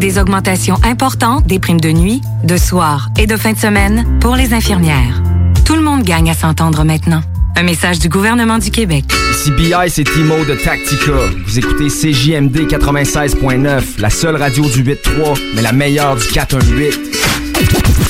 Des augmentations importantes des primes de nuit, de soir et de fin de semaine pour les infirmières. Tout le monde gagne à s'entendre maintenant. Un message du gouvernement du Québec. Ici BI, c'est Timo de Tactica. Vous écoutez CJMD 96.9, la seule radio du 8.3, mais la meilleure du 418.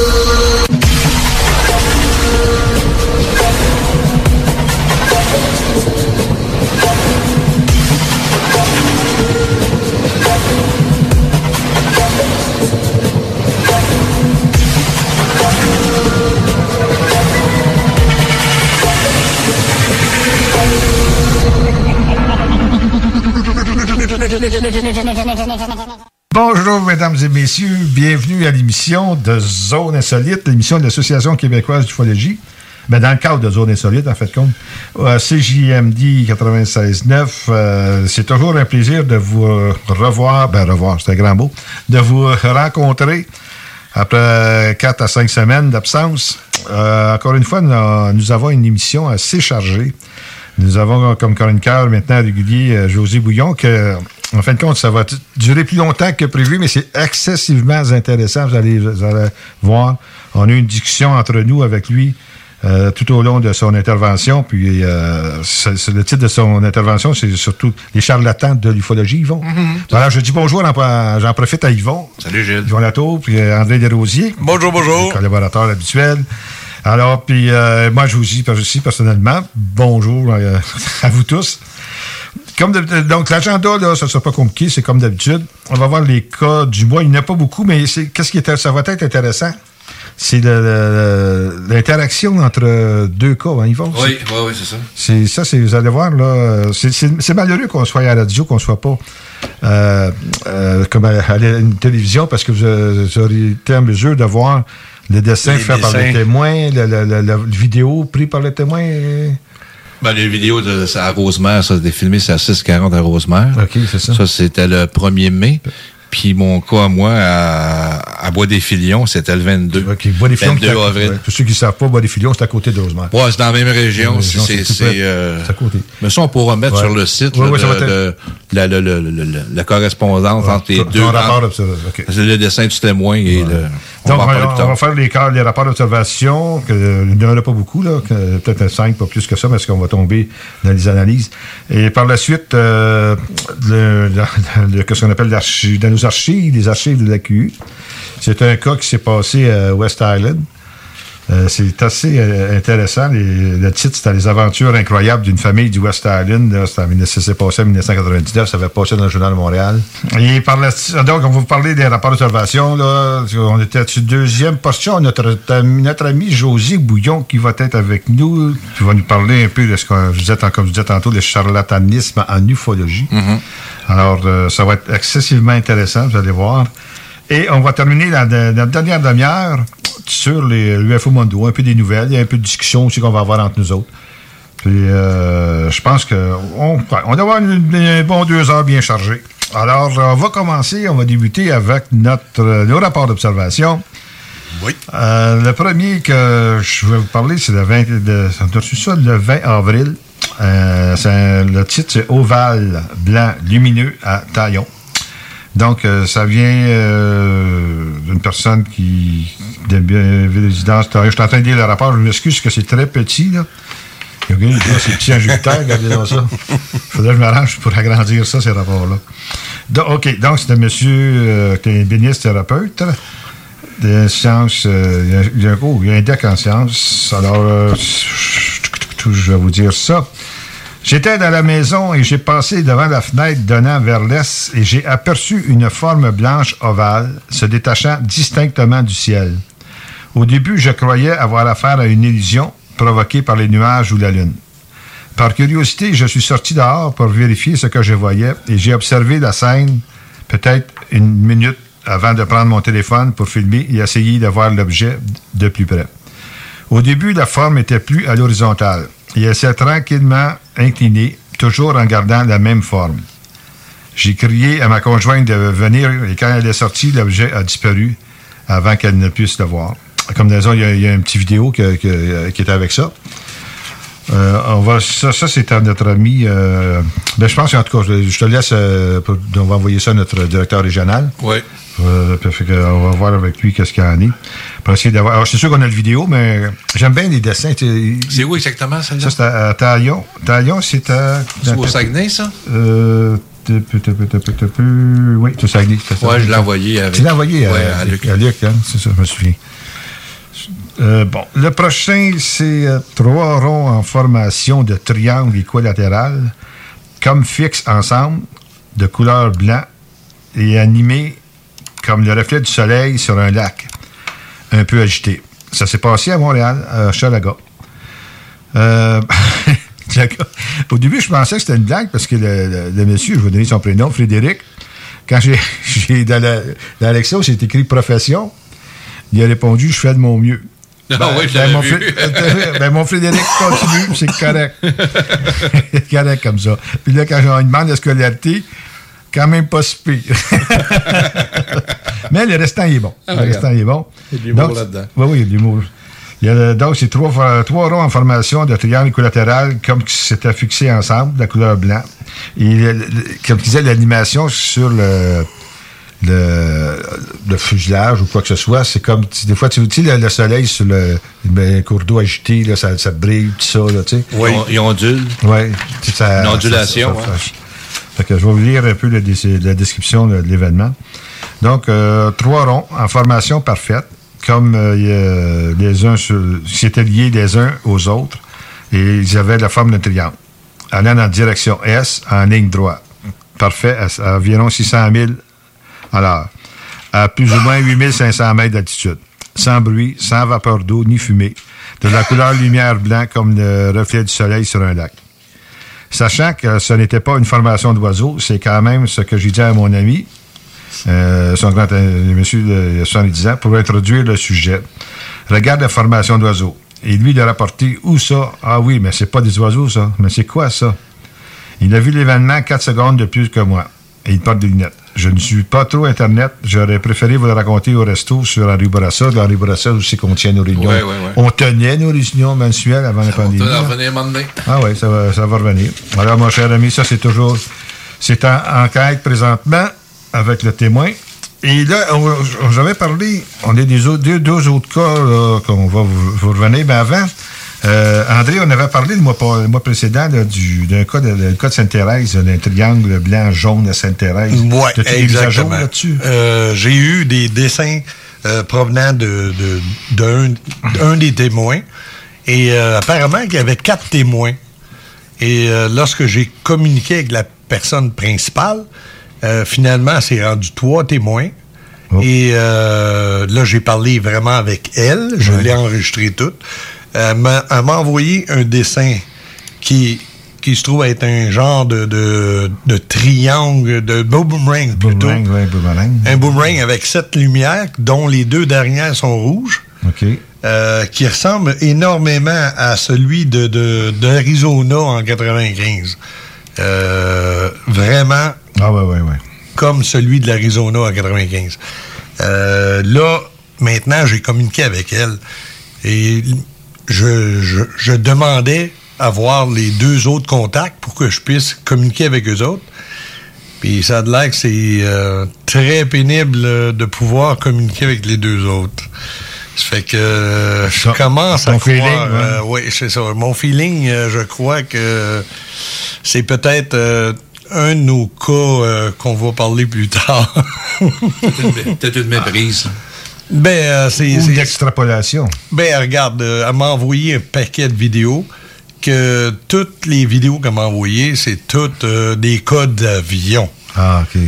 Bonjour, mesdames et messieurs. Bienvenue à l'émission de Zone Insolite, l'émission de l'Association québécoise d'ufologie. Ben, dans le cadre de Zone Insolite, en fait, compte. CJMD 96.9, euh, c'est toujours un plaisir de vous revoir, ben revoir, c'est un grand mot, de vous rencontrer après quatre à cinq semaines d'absence. Euh, encore une fois, nous, nous avons une émission assez chargée. Nous avons comme chroniqueur maintenant régulier euh, José Bouillon, que, en fin de compte, ça va durer plus longtemps que prévu, mais c'est excessivement intéressant. Vous allez, vous allez voir. On a eu une discussion entre nous avec lui euh, tout au long de son intervention. Puis, euh, le titre de son intervention, c'est surtout les charlatans de l'ufologie, Yvon. Voilà, je dis bonjour, en- j'en profite à Yvon. Salut Gilles. Yvon Latour, puis euh, André Desrosiers. Bonjour, bonjour. Collaborateur habituel. Alors, puis euh, moi, je vous dis aussi personnellement, bonjour euh, à vous tous. Comme de- donc, l'agenda, là, ça ne sera pas compliqué, c'est comme d'habitude. On va voir les cas du mois. Il n'y en a pas beaucoup, mais c'est qu'est-ce qui est, ça va être intéressant? C'est l'interaction entre deux cas, hein, Yvon? Oui, oui, oui, c'est ça. C'est ça, c'est, vous allez voir, là, c'est, malheureux qu'on soit à la radio, qu'on soit pas euh, euh, comme à, une télévision, parce que vous, vous auriez été en mesure de voir le dessin Les fait par le dessins. témoin, la, vidéo prise par le témoin. Ben, les vidéos de, à Rosemère, ça, c'était filmé, c'est à 640 à Rosemère. OK, c'est ça. Ça, c'était le 1er mai. Puis mon cas, moi, à, à Bois-des-Filions, c'était le 22. OK, Bois-des-Filions, 22 c'est à- avril. ouais, pour ceux qui ne savent pas, Bois-des-Filions, c'est à côté de Rosemère. Ouais, c'est dans la même région. C'est, euh, à côté. Mais ça, on pourra mettre Ouais. sur le site Ouais, là, ouais, ça de- va être- de- la, la- la- la- correspondance entre les deux. rapport entre- d'observation, OK. c'est le dessin du témoin et le. On Donc, on, va faire les, cas- les rapports d'observation, que, euh, il n'y en a pas beaucoup, là, que- peut-être 5, pas plus que ça, parce qu'on va tomber dans les analyses? Et par la suite, euh, le, le- le- qu'est-ce qu'on appelle l'archi- dans nos archives, les archives de la QU. C'est un cas qui s'est passé à West Island. Euh, c'est assez euh, intéressant. Les- le titre, c'était Les aventures incroyables d'une famille du West Island. Là, c'était en 19- Ça s'est passé en 1999. Ça avait passé dans le Journal de Montréal. Et par la, donc, on va vous parler des rapports d'observation. Là. On était sur deuxième portion. Notre, notre ami José Bouillon qui va être avec nous, qui va nous parler un peu de ce que vous êtes, comme je disais tantôt, le charlatanisme en ufologie. Alors, euh, ça va être excessivement intéressant, vous allez voir. Et on va terminer la, la- dernière demi-heure sur l'UFO Mondo, un peu des nouvelles, il y a un peu de discussion aussi qu'on va avoir entre nous autres. Puis, euh, je pense qu'on on doit avoir une- un bon deux heures bien chargées. Alors, on va commencer, on va débuter avec notre, euh, le rapport d'observation. Oui. Euh, le premier que je vais vous parler, c'est le 20, de, on a reçu ça le 20 avril. Euh, un- le titre, c'est Ovale blanc lumineux à Taillon. Donc, euh, ça vient euh, d'une personne qui de résidence. Je suis en train de lire le rapport, je m'excuse que c'est très petit, là. Là, c'est petit en Jupiter, regardez donc ça. Faudrait que je m'arrange pour agrandir ça, ces rapports-là. Donc, OK, donc c'est un monsieur euh, qui est béniste thérapeute de sciences. il y a- un cours, il y a un deck en sciences. Alors, je vais vous dire ça. J'étais dans la maison et j'ai passé devant la fenêtre donnant vers l'est et j'ai aperçu une forme blanche ovale se détachant distinctement du ciel. Au début, je croyais avoir affaire à une illusion provoquée par les nuages ou la lune. Par curiosité, je suis sorti dehors pour vérifier ce que je voyais et j'ai observé la scène peut-être une minute avant de prendre mon téléphone pour filmer et essayer de voir l'objet de plus près. Au début, la forme était plus à l'horizontale elle s'est tranquillement inclinée, toujours en gardant la même forme. J'ai crié à ma conjointe de venir et quand elle est sortie, l'objet a disparu avant qu'elle ne puisse le voir. Comme autres, il y a, il une petite vidéo que- qui était avec ça. Euh, on va, ça, ça c'est à notre ami. euh, ben, je pense qu'en tout cas, je, te laisse. euh, on va envoyer ça à notre directeur régional. Oui. Euh, puis fait que on va voir avec lui qu'est-ce qu'il y en essayer d'avoir. C'est sûr qu'on a le vidéo, mais j'aime bien les dessins. C'est où exactement, celle-là? Ça, c'est à, à Taillon. Taillon, c'est à. C'est au Saguenay, ça? Euh, oui, au Saguenay. Ouais, je l'ai envoyé avec. Tu l'as envoyé à, Ouais, à Luc. à Luc, hein? c'est ça, je me souviens. Euh, bon, le prochain, c'est euh, trois ronds en formation de triangle équilatéral, comme fixes ensemble, de couleur blanc et animés comme le reflet du soleil sur un lac, un peu agité. Ça s'est passé à Montréal, à Chalaga. Euh, au début, je pensais que c'était une blague parce que le, le- le monsieur, je vais donner son prénom, Frédéric, quand j'ai, j'ai dans, la, dans Lexo, c'est écrit profession, il a répondu Je fais de mon mieux. Ah oui, je l'avais mon, vu. Fré- ben, mon Frédéric continue, c'est correct. c'est correct comme ça. Puis là, quand on lui demande la scolarité, quand même pas si pire. Mais le restant, il est bon. Ah, le restant, il est bon. Il y a de l'humour là-dedans. Oui, oui, il y a de l'humour. Il y a, donc, c'est trois, trois ronds en formation de triangle équilatéral, comme si c'était fixé ensemble, de la couleur blanc. Et, le- le- comme je disais, l'animation sur le, le, le fuselage ou quoi que ce soit, c'est comme, tu- des fois, tu tu sais, le, le soleil sur le, ben, cours d'eau agité, là, ça, ça brille, tout ça, là, tu sais. Oui. Ils ondulent. Oui. Tu sais, ça- Une ondulation, ça- ça- ouais. Je vais vous lire un peu la description de, l'événement. Donc, euh, trois ronds en formation parfaite, comme euh, les uns sur, qui étaient liés les uns aux autres, et ils avaient la forme d'un triangle, allant en direction S en ligne droite. Parfait, à, à environ 600 000 à l'heure, à plus ou moins 8500 mètres d'altitude, sans bruit, sans vapeur d'eau ni fumée, de la couleur lumière blanc comme le reflet du soleil sur un lac. Sachant que ce n'était pas une formation d'oiseau, c'est quand même ce que j'ai dit à mon ami, euh, son grand euh, monsieur de 70 ans, pour introduire le sujet. Regarde la formation d'oiseaux. Et lui, il a rapporté où ça? Ah oui, mais c'est pas des oiseaux, ça. Mais c'est quoi ça? Il a vu l'événement 4 secondes de plus que moi. Et il porte des lunettes. Je ne suis pas trop Internet. J'aurais préféré vous le raconter au resto sur Henri Bourassa. Henri Bourassa aussi qu'on tient nos réunions. On tenait nos réunions mensuelles avant la pandémie. va là. revenir un moment donné. Ah oui, ça va, ça va revenir. Alors, mon cher ami, ça, c'est toujours. C'est en enquête présentement avec le témoin. Et là, j'avais parlé, on a des autres, deux, deux autres cas qu'on va vous, vous revenir. Mais avant, euh, André, on avait parlé le mois, pas- le mois précédent là, du- d'un cas de, le cas de Sainte-Thérèse, d'un triangle blanc-jaune de Sainte-Thérèse. Oui, à exactement. là-dessus? Euh, J'ai eu des dessins euh, provenant de, de- d'un, d'un des témoins. Et apparemment qu'il y avait quatre témoins. Et lorsque j'ai communiqué avec la personne principale, finalement, c'est rendu trois témoins. Et euh, là, j'ai parlé vraiment avec elle. Je l'ai enregistré toute. Elle m'a, elle m'a envoyé un dessin qui, qui se trouve être un genre de, de, de triangle, de boomerang plutôt. Boomerang, ouais, boomerang. Un boomerang avec sept lumières, dont les deux dernières sont rouges. OK. euh, qui ressemble énormément à celui de, de, d'Arizona en 95. Euh, vraiment Ah, ouais, ouais, ouais. comme celui de l'Arizona en 95. Euh, là, maintenant, j'ai communiqué avec elle et je, je, je demandais à voir les deux autres contacts pour que je puisse communiquer avec eux autres. Puis ça a de l'air que c'est euh, très pénible euh, de pouvoir communiquer avec les deux autres. Ça fait que euh, je Ton- commence à ton croire... feeling, ouais. euh, oui, c'est ça. Mon feeling, euh, je crois que c'est peut-être euh, un de nos cas euh, qu'on va parler plus tard. Peut-être une méprise. Ben, euh, c'est... Ou d'extrapolation. Ben, regarde, euh, elle m'a envoyé un paquet de vidéos que toutes les vidéos qu'elle m'a envoyées, c'est toutes euh, des codes d'avion. Ah, OK.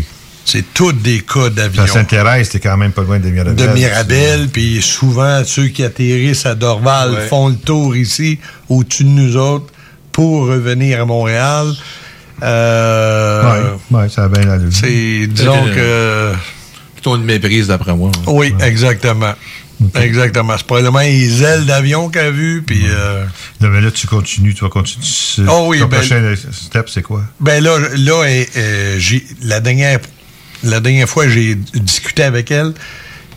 C'est toutes des codes d'avion. Ça s'intéresse, t'es quand même pas loin de Mirabel. de Mirabel, puis souvent, ceux qui atterrissent à Dorval Ouais. font le tour ici, au-dessus de nous autres, pour revenir à Montréal. Euh, ouais, ça a bien allure. C'est, disons Euh, que... Plutôt une méprise, d'après moi. Oui, exactement. Exactement. C'est probablement les ailes d'avion qu'elle a vues, puis... euh, Non, mais là, tu continues, tu vas continuer. Oh oui, ton ben- prochain step, c'est quoi? Ben là, là euh, euh, j'ai la dernière la dernière fois que j'ai discuté avec elle,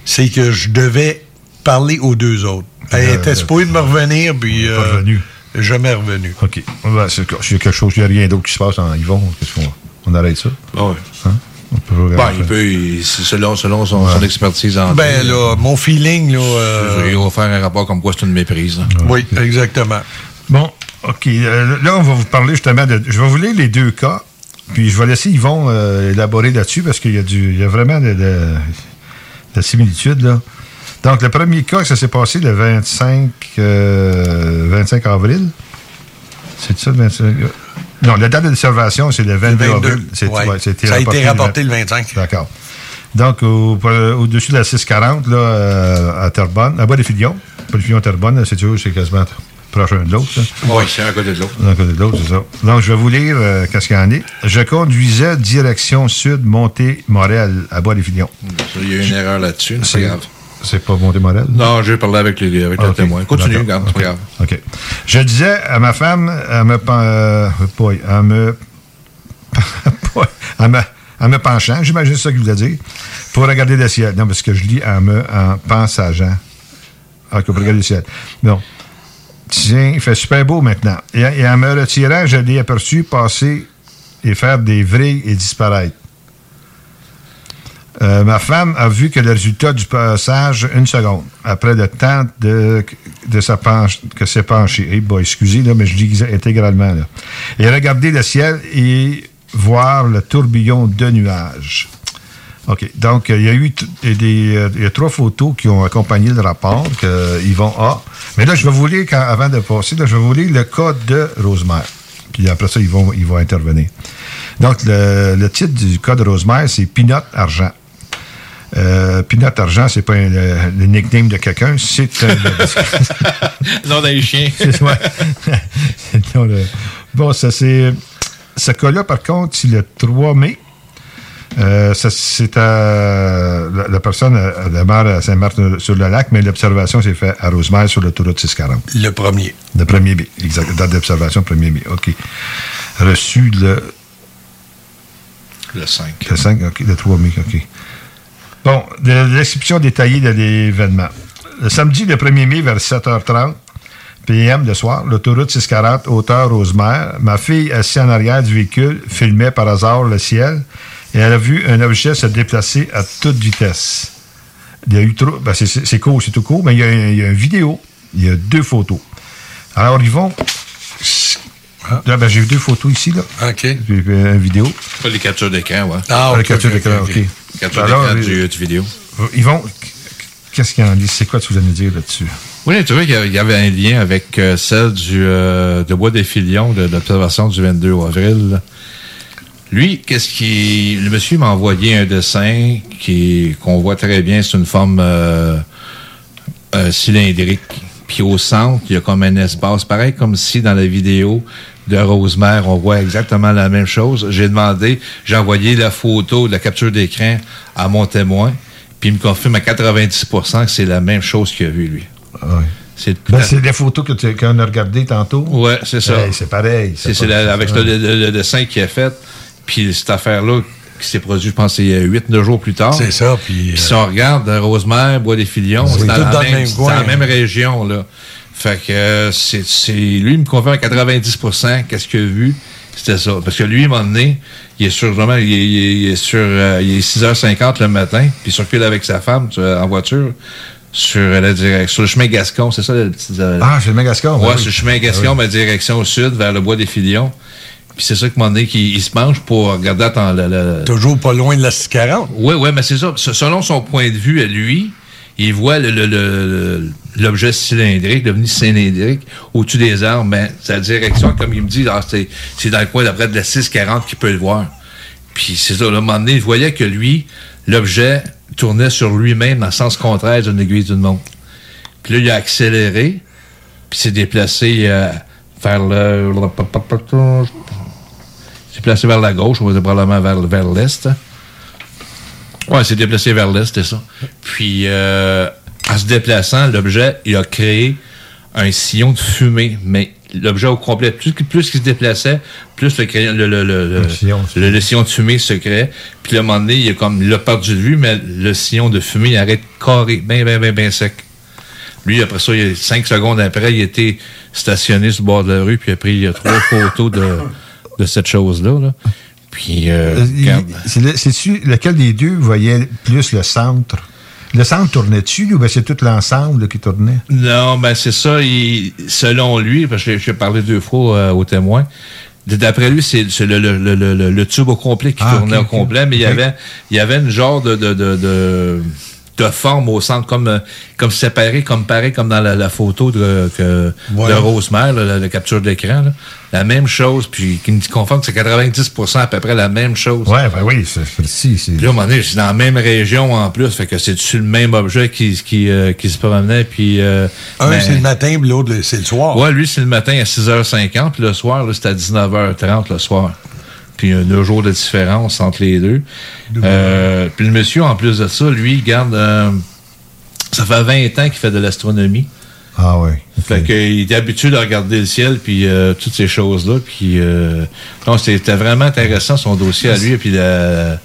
c'est que je devais parler aux deux autres. Elle Euh, était supposée de me revenir, puis Pas euh, revenu. jamais revenu. OK. C'est- S'il y a quelque chose, il n'y a rien d'autre qui se passe en Yvon, qu'est-ce qu'on on arrête ça? Ah ouais. Hein? On peut Bon, regarder il peut, il- selon, selon son, son expertise en Ben là, mon feeling, là. euh, il va faire un rapport comme quoi c'est une méprise. là. oui, exactement. Bon, OK. Euh, là, on va vous parler justement de. Je vais vous lire les deux cas, puis je vais laisser Yvon euh, élaborer là-dessus parce qu'il y, a du- il y a vraiment de, de, de similitudes, là. Donc, le premier cas, ça s'est passé le 25, euh, 25 avril. C'est ça, le 25? Euh, Non, la date d'observation, c'est le 22, 22, avril. Ouais. ouais, Ça a été rapporté le rapporté 20. le 25. D'accord. Donc, au- au-dessus de la 640, là, euh, à Terrebonne, à Bois-des-Filions, Bois-des-Filions-Terrebonne, c'est toujours, c'est quasiment proche de l'autre. ça. Oui, c'est un côté de l'autre. D'un côté de l'autre, c'est ça. Donc, je vais vous lire euh, qu'est-ce qu'il y en est. Je conduisais direction sud, montée Morel, à Bois-des-Filions. Il y a une erreur là-dessus, c'est pas grave. C'est pas montée Morel? Non, j'ai parlé avec, les, avec Ah, le ok. témoin. Continue, regarde, c'est pas Ok. Je disais à ma femme, à me, euh, boy, à me, à me, à me penchant, j'imagine ça qu'il voulait dire, pour regarder le ciel. Non, parce que je lis en me, en pensageant. OK, pour regarder le ciel. Non. Tiens, il fait super beau maintenant. Et, et en me retirant, je l'ai aperçu passer et faire des vrilles et disparaître. Euh, ma femme a vu que le résultat du passage, une seconde, après le temps de, de sa penche, que s'est penché. Eh boy, excusez, là, mais je dis intégralement. Là. Et regarder le ciel et voir le tourbillon de nuages. OK. Donc, il y a eu il y a trois photos qui ont accompagné le rapport que Yvon a. Mais là, je vais vous lire, quand- avant de passer, je vais vous lire le cas de Rosemère. Puis après ça, ils vont, ils vont intervenir. Donc, le, le titre du cas de Rosemère, c'est Pinot Argent. Euh, Pinot Argent, c'est pas un- le, le nickname de quelqu'un, c'est un. Non, des chiens. C'est- ouais. Non, le- bon, ça c'est. Ce cas-là, par contre, c'est le 3 mai. Euh, ça, c'est à. La, la personne demeure à Saint-Martin-sur-le-Lac, mais l'observation s'est faite à Rosemère sur l'autoroute 640. Le premier. Le 1er mai. Exact. Date d'observation, 1er mai. OK. Reçu le, Le 5. le 5, OK. Le 3 mai, OK. Bon, de l'exception détaillée de l'événement. Le samedi, le 1er mai, vers 7h30 PM le soir, l'autoroute 640, hauteur Rosemère. Ma fille, assise en arrière du véhicule, filmait par hasard le ciel et elle a vu un objet se déplacer à toute vitesse. Il y a eu trop. ben, c'est- court, c'est tout court, mais il y, a, il y a une vidéo, il y a deux photos. Alors, ils Là, ben, j'ai vu deux photos ici, là. OK. Puis, puis, une vidéo. Pas les captures d'écran, ouais. Ah, La ok, capture ok, d'écran, ok, OK. Capture Alors, d'écran euh, du, du vidéo. Ils vont. qu'est-ce qu'il en dit? C'est quoi tu voulais nous dire là-dessus? Oui, j'ai trouvé qu'il y avait un lien avec euh, celle du, euh, de Bois des Filions, de, de l'observation du 22 avril. Lui, qu'est-ce qui. Le monsieur m'a envoyé un dessin qui qu'on voit très bien, c'est une forme euh, euh, cylindrique. Puis au centre, il y a comme un espace, pareil comme si dans la vidéo de Rosemère, on voit exactement la même chose. J'ai demandé, j'ai envoyé la photo de la capture d'écran à mon témoin, puis il me confirme à 90% que c'est la même chose qu'il a vu, lui. Ah oui. C'est Ben, les photos que tu- qu'on a regardées tantôt. Ouais, c'est ça. Hey, c'est pareil. C'est la- avec le, le- le dessin qu'il a fait, puis cette affaire-là qui s'est produite, je pense, il y a 8-9 jours plus tard. C'est ça, puis... Euh, si on regarde euh, Rosemère, Bois des Filions, C'est dans, la dans le même, même c'est coin. dans la même région, là. Fait que euh, c'est, c'est- lui, il me confirme à 90% qu'est-ce qu'il a vu, c'était ça. Parce que lui, à un moment donné, il est sur, vraiment, il est, il est- il est sur, euh, il est 6h50 le matin, puis il circule avec sa femme tu vois, en voiture sur, la direct, sur le chemin Gascon, c'est ça le petit... euh, Ah, c'est le Mégascon. Ouais, oui. sur le chemin Gascon, ma direction au sud, vers le bois des Filions. Puis c'est ça que mon nez qu'il il se mange pour regarder attends, le, le- Toujours pas loin de la 640. Oui, oui, mais c'est ça. Se- Selon son point de vue à lui, il le- le- l'objet cylindrique, devenu cylindrique, au-dessus des arbres. Mais sa direction, comme il me dit, ah, c'est dans le coin d'après de la 640 qu'il peut le voir. Puis c'est ça, à un moment donné, il voyait que lui, l'objet tournait sur lui-même dans le sens contraire d'une aiguille d'une montre. Puis là, il a accéléré, puis s'est déplacé euh, vers le... s'est placé vers la gauche, on va dire probablement vers, vers l'est. Ouais, s'est déplacé vers l'est, c'était ça. Puis, euh, en se déplaçant, l'objet, il a créé un sillon de fumée, mais l'objet au complet, plus, plus qu'il se déplaçait, plus le, le, le, le, le- Le sillon. le- le sillon de fumée se créait. Puis, à un moment donné, il a comme, il l'a perdu de vue, mais le sillon de fumée, il arrête carré, bien, bien, bien, bien sec. Lui, après ça, il a cinq secondes après, il était stationné sur le bord de la rue, puis il a pris il a trois photos de, de cette chose-là. là. Puis, euh, Euh, c'est le- C'est-tu lequel des deux voyait plus le centre? Le centre tournait dessus, ou bien c'est tout l'ensemble qui tournait? Non, ben c'est ça. il- selon lui, parce que j'ai- parlé deux fois euh, au témoin, d'après lui, c'est le, le, le, le, le tube au complet qui Ah, tournait au complet, mais il y avait il y avait une genre de de, de, de, de forme au centre, comme euh, comme séparé, comme pareil, comme dans la, la photo de, que, Ouais. de Rosemère, là, la, la capture d'écran. La même chose, puis qui me dit confirme que c'est 90% à peu près la même chose. Ouais, ben oui, c'est précis. c'est- Puis là, à un moment donné, c'est dans la même région en plus, fait que c'est-tu le même objet qui, qui, euh, qui se promenait, puis... euh, Un, ben, c'est le matin, puis l'autre, c'est le soir. Ouais, lui, c'est le matin à 6h50, puis le soir, là, c'est à 19h30 le soir. Puis il y a deux jours de différence entre les deux. Euh, puis le monsieur, en plus de ça, lui, il garde... euh, ça fait 20 ans qu'il fait de l'astronomie. Ah oui. Fait qu'il est habitué de regarder le ciel, puis euh, toutes ces choses-là. Puis, euh, non, c'était vraiment intéressant, son dossier à lui. Puis, la-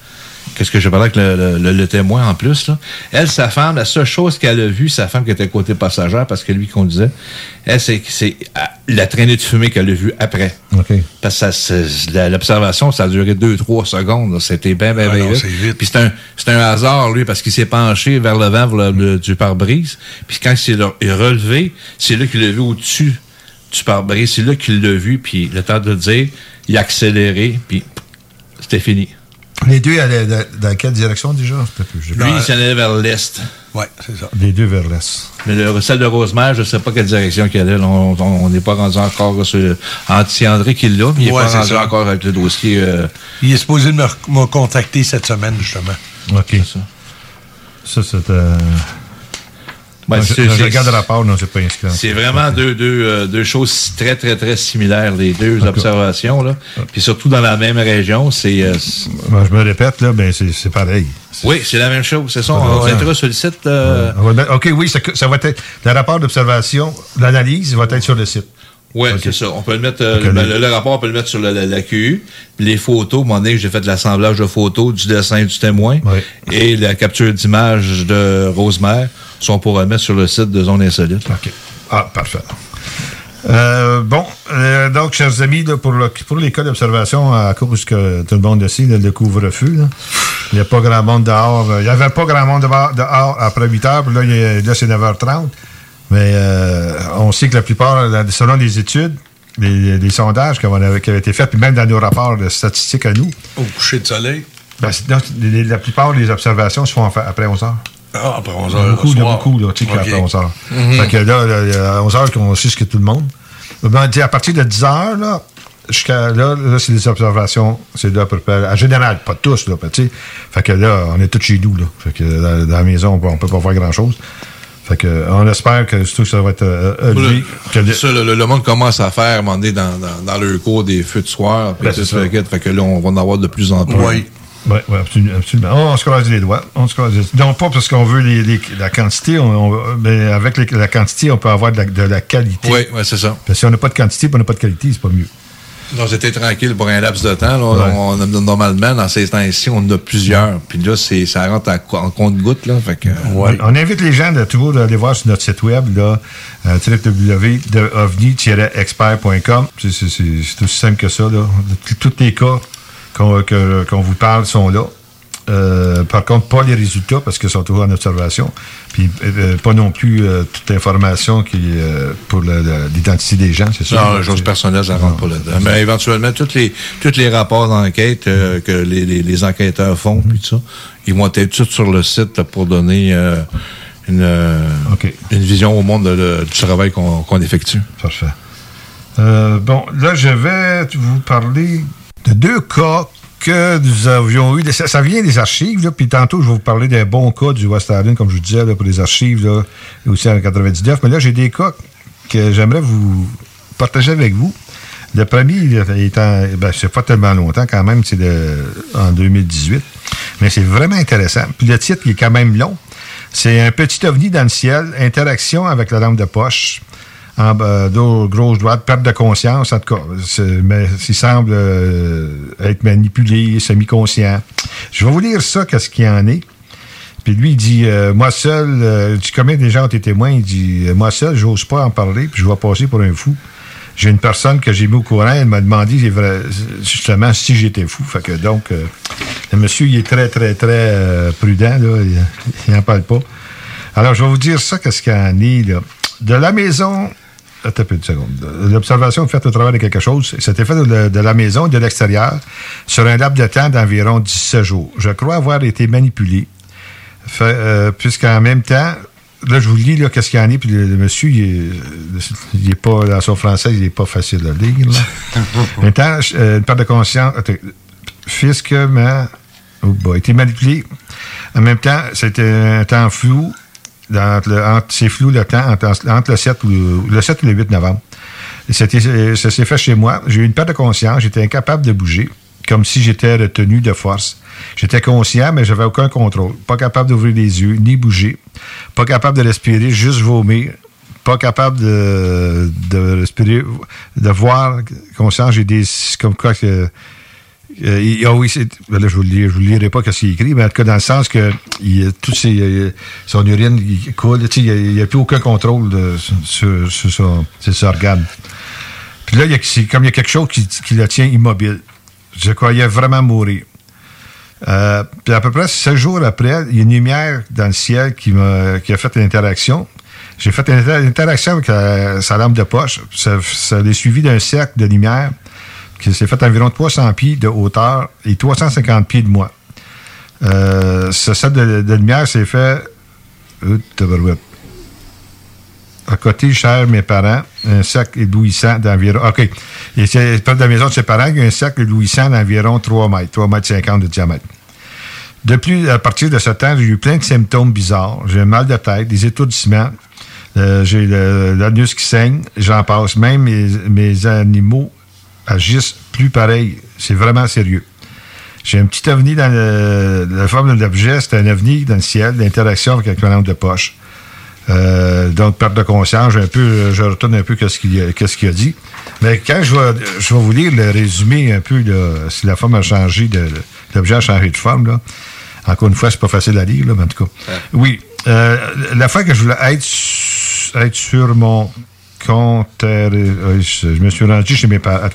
qu'est-ce que je parlais avec le, le- le- le témoin en plus, là. Elle, sa femme, la seule chose qu'elle a vue, sa femme qui était côté passagère, parce que lui conduisait, elle, c'est c'est, ah, la traînée de fumée qu'elle a vue après. OK. Parce que ça, c'est- la- l'observation, ça a duré deux, trois secondes. là. C'était bien, bien, Ah bien vite. vite. Puis c'est un, c'est un hasard, lui, parce qu'il s'est penché vers le vent vers le- le- du pare-brise. Puis quand il s'est relevé, c'est là qu'il l'a vu au-dessus du pare-brise. C'est là qu'il l'a vu. Puis le temps de le dire, il a accéléré. Puis c'était fini. Les deux allaient dans, dans quelle direction déjà? Plus- Lui, il s'en allait vers l'est. Ouais, c'est ça. Les deux vers l'est. Mais le, celle de Rosemère, je ne sais pas quelle direction qu'elle est. là. On n'est pas rendu encore sur le... C'est André qui l'a, mais il n'est Ouais, pas rendu ça. encore avec le dossier. euh, Il est supposé me, me contacter cette semaine, justement. OK. ça. Ça, c'est... Euh... Non, je, c'est- je regarde le rapport, non, pas inscrit. C'est vraiment deux, deux, euh, deux choses très, très, très similaires, les deux observations. Là. Puis surtout dans la même région, c'est... euh, Bon, je me répète, là, ben c'est pareil. Oui, c'est la même chose. C'est ça, Ouais, on mettra sur le site. euh, OK, oui, ça, ça va être... Le rapport d'observation, l'analyse va être sur le site. Oui, c'est ça. On peut le mettre, le, rapport, on peut le mettre sur la, la, la QU. Puis les photos, donné, j'ai fait l'assemblage de photos du dessin du témoin. Et la capture d'image de Rosemère sont pour remettre sur le site de Zone Insolite. OK. Ah, parfait. Euh, bon, euh, donc, chers amis, là, pour, le- pour les cas d'observation, à cause que tout le monde sait, là, le couvre-feu, il n'y a pas grand monde dehors. Il n'y avait pas grand monde dehors, dehors après 8 heures, puis là, a- c'est 9h30. Mais euh, on sait que la plupart, selon les études, les, les sondages qui avaient, qui avaient été faits, puis même dans nos rapports de statistiques à nous, Au coucher de soleil. ben, les- la plupart des observations se font après 11 heures. Ah, après 11 Il y en a heures. beaucoup, le il y a beaucoup, là, tu sais, qui OK. après 11 heures. Mhm. Fait que là, là, à 11 heures, qu'on sait ce que tout le monde. Ben, à partir de 10 heures, là, jusqu'à là, là c'est des observations, c'est là à peu près, en général, pas tous, là, tu sais. Fait que là, on est tous chez nous, là. Fait que dans, dans la maison, on peut, on peut pas faire grand-chose. Fait que, on espère que surtout que ça va être euh, euh, Le, lui, que le- ça, le, le- le monde commence à faire, à un moment donné, dans, dans, dans leur cours des feux de soir. Ben, tout ça. Fait que- fait que là, on va en avoir de plus en plus. Oui. Oui, oui, absolument. absolument. On, se croise les doigts. On se croise les- Non, pas parce qu'on veut les- les- la quantité, on- on- mais avec les- la quantité, on peut avoir de la, de la qualité. Oui, ouais, c'est ça. Parce que si on n'a pas de quantité, on n'a pas de qualité, c'est pas mieux. Donc, c'était tranquille pour un laps de temps. là. Ouais. On, normalement, dans ces temps-ci, on en a plusieurs. Puis là, c'est, ça rentre en compte-goutte. Là, fait que, Ouais. On invite les gens de toujours d'aller voir sur notre site web, là, euh, www.ovni-expert.com. C'est, c'est- aussi simple que ça. Là. Tous les cas qu'on, vous parle sont là. Euh, par contre, pas les résultats parce qu'ils sont toujours en observation. Puis euh, pas non plus euh, toute l'information qui pour l'identité des gens, c'est ça? non, les choses personnelles, ça rentre pas là-dedans. Mais éventuellement, tous les, tous les rapports d'enquête euh, que les, les- les enquêteurs font, puis tout ça, ils vont être tous sur le site pour donner une, une vision au monde de- de- du travail qu'on, effectue. Parfait. Bon, là, je vais vous parler de deux cas que nous avions eu. Ça, vient des archives, puis tantôt, je vais vous parler des bons cas du West Island, comme je vous disais, pour les archives, aussi en 99. Mais là, j'ai des cas que j'aimerais vous partager avec vous. Le premier, en, ben, c'est pas tellement longtemps quand même, c'est en 2018. Mais c'est vraiment intéressant. Puis le titre, il est quand même long. C'est un petit ovni dans le ciel, interaction avec la lampe de poche. En bas, dos, gauche, droite, perte de conscience, en tout cas. Mais il semble euh, être manipulé, semi-conscient. Je vais vous lire ça, qu'est-ce qu'il en est. Puis lui, il dit, euh, moi seul, euh, tu combien des gens ont témoins? Il dit, moi seul, j'ose pas en parler, puis je vais passer pour un fou. J'ai une personne que j'ai mis au courant, elle m'a demandé justement si j'étais fou. Fait que donc, le monsieur, il est très, très, très prudent, là. Il n'en parle pas. Alors, je vais vous dire ça, qu'est-ce qu'il en est, là. De la maison. Attends une seconde. L'observation faite au travers de quelque chose, c'était fait de, de la maison et de l'extérieur sur un laps de temps d'environ 17 jours. Je crois avoir été manipulé. Euh, puisqu'en même temps, là, je vous lis, là, qu'est-ce qu'il y en a, puis le, le monsieur, il est, il est pas, dans son français, il est pas facile à lire, en même temps, euh, une perte de conscience, attends, fisquement, oh boy, été manipulé. En même temps, c'était un temps flou, c'est flou le temps, entre, le 7 ou le 7 ou le 8 novembre. Ça s'est fait chez moi. J'ai eu une perte de conscience. J'étais incapable de bouger, comme si j'étais retenu de force. J'étais conscient, mais j'avais aucun contrôle. Pas capable d'ouvrir les yeux, ni bouger. Pas capable de respirer, juste vomir. Pas capable de, respirer, de voir conscience. J'ai des. Comme quoi. Euh, il- ah oui, ben je vous le vous lirai pas ce qu'il écrit, mais en tout cas, dans le sens que euh, son urine il coule, il n'y a, plus aucun contrôle sur, sur son, organes. Puis là, c'est comme il y a quelque chose qui, le tient immobile. Je croyais vraiment mourir. Euh, puis à peu près sept jours après, il y a une lumière dans le ciel qui, a fait une interaction. J'ai fait une inter- interaction avec euh, sa lampe de poche. Ça, ça l'est suivi d'un cercle de lumière qui s'est fait environ 300 pieds de hauteur et 350 pieds de moi. Euh, ce cercle de, lumière s'est fait... Euh, à côté, cher mes parents, un cercle éblouissant d'environ. OK. Et c'est près de la maison de ses parents, il y a un cercle éblouissant d'environ 3 mètres, 3 mètres 50 de diamètre. De plus, à partir de ce temps, j'ai eu plein de symptômes bizarres. J'ai mal de tête, des étourdissements, euh, j'ai l'anus qui saigne, j'en passe. Même mes animaux agissent plus pareil. C'est vraiment sérieux. J'ai un petit ovni dans le, la forme de l'objet, c'est un ovni dans le ciel, d'interaction avec un lampe de poche. Euh, donc, perte de conscience, un peu, je retourne un peu qu'est-ce qu'il a, qu'est-ce qu'il a dit. Mais quand je vais, je vais vous lire le résumé un peu, là, si la forme a changé, de, l'objet a changé de forme, là. Encore une fois, c'est pas facile à lire, là, mais en tout cas. Oui. Euh, la fois que je voulais être, être sur mon je je me suis rendu chez mes parents.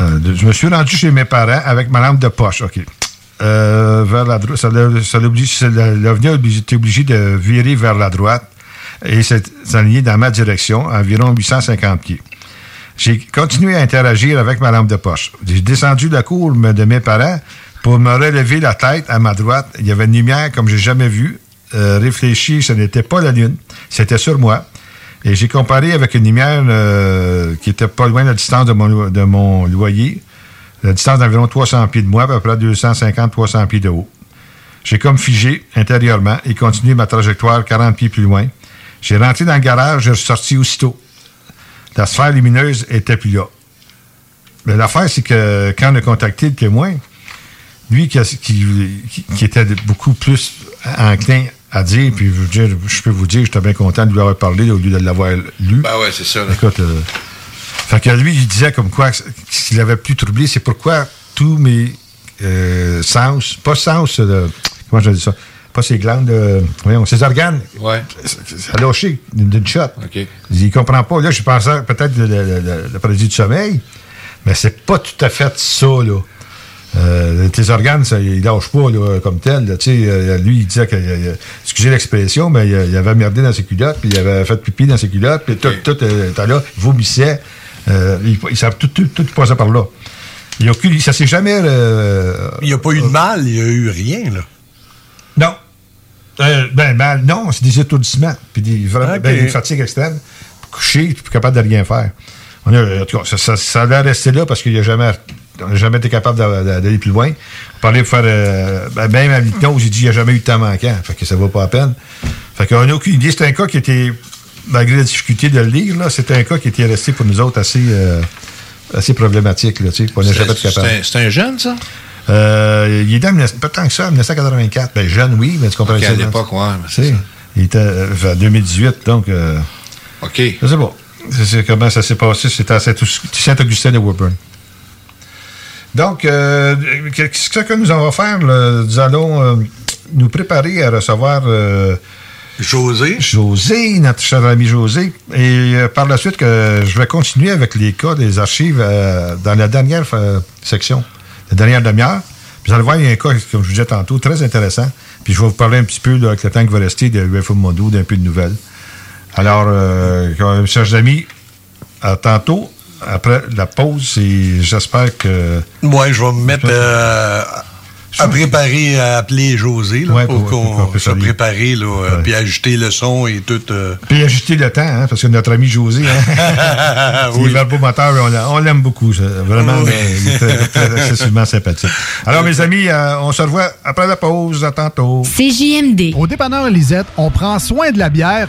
Euh, je me suis rendu chez mes parents avec ma lampe de poche. OK. Euh, vers la droite. Ça ça L'avenir été obligé de virer vers la droite et s'est aligné dans ma direction, environ 850 pieds. J'ai continué à interagir avec ma lampe de poche. J'ai descendu la cour de mes parents Pour me relever la tête à ma droite, il y avait une lumière comme j'ai jamais vu. Euh, ce n'était pas la lune, c'était sur moi. Et j'ai comparé avec une lumière euh, qui était pas loin de la distance de mon, de mon loyer, la distance d'environ 300 pieds de moi, à peu près 250-300 pieds de haut. J'ai comme figé intérieurement et continué ma trajectoire 40 pieds plus loin. J'ai rentré dans le garage, j'ai ressorti aussitôt. La sphère lumineuse était plus là. L'affaire, c'est que quand on a contacté le témoin, lui qui- qui était beaucoup plus enclin à dire, puis je, peux vous dire, j'étais bien content de lui avoir parlé au lieu de l'avoir lu. Ben ouais, c'est ça. là. Écoute, euh, fait que lui, il disait comme quoi, ce qu'il avait plus troublé, c'est pourquoi tous mes euh, sens, pas sens, euh, comment je dis ça, pas ses glandes, euh, voyons, ses organes, Ouais. ça a lâché d'une shot. OK. Il comprend pas. Là, je pensais peut-être le, le, le- le produit du sommeil, mais c'est pas tout à fait ça, là. Euh, tes organes, ça, ils lâchent pas là, comme tel. là. Euh, lui, il disait que, euh, excusez l'expression, mais il, avait merdé dans ses culottes, puis il avait fait pipi dans ses culottes, puis tout, tout était là, il vomissait. Il, il savait- tout, tout, tout passait par là. Il a aucune- ça s'est jamais... Il n'y a pas eu de mal, il n'y a eu rien, là. non. Ben, ben, non, c'est des étourdissements, puis des, vraiment, Ok. ben, une fatigue extrême. Couché, puis capable de rien faire. On a, en tout cas, ça, ça, ça allait rester là parce qu'il n'a jamais, on n'a jamais été capable d'a- d'a- d'aller plus loin. On parlait pour faire. euh, ben, même à l'hypnose, il dit qu'il n'y a jamais eu de temps manquant. Fait que ça vaut pas la peine. Fait qu'on n'a aucune idée. C'est un cas qui était, malgré la difficulté de le lire, là, c'était un cas qui était resté pour nous autres assez, euh, assez problématique. Là, n'a jamais été C'est capable. un- c'est un jeune, ça? Euh, il était en 19 pas tant que ça, en 1984. Ben, jeune, oui, mais tu comprends Ok, à ça, l'époque, ouais, c'est il était euh, vers 2018, donc. OK. je sais pas. Sais comment ça s'est passé. C'était à Saint- Saint-Augustin de Woburn. Donc, euh, qu'est-ce que nous allons faire? là? Nous allons euh, nous préparer à recevoir euh, José. José, notre cher ami José. Et par la suite, que je vais continuer avec les cas des archives dans la dernière section, la dernière demi-heure. Vous allez voir, il y a un cas, comme je vous disais tantôt, très intéressant. Puis je vais vous parler un petit peu, là, avec le temps qui va rester, de UFO Mondo, d'un peu de nouvelles. Alors, euh, chers amis, à tantôt, après la pause, et j'espère que... Moi, je vais me mettre euh, à préparer, à appeler José, là, Ouais, pour pour- qu'on puisse se préparer, là, euh, Ouais. puis ajuster le son et tout. euh. Puis ajuster le temps, hein, parce que notre ami José, hein, Oui. il est beau moteur, on l'a- on l'aime beaucoup. ça. Vraiment, Oui. mais il est très, très excessivement sympathique. Alors, mes amis, euh, on se revoit après la pause. À tantôt. CJMD. Au dépanneur Lisette, on prend soin de la bière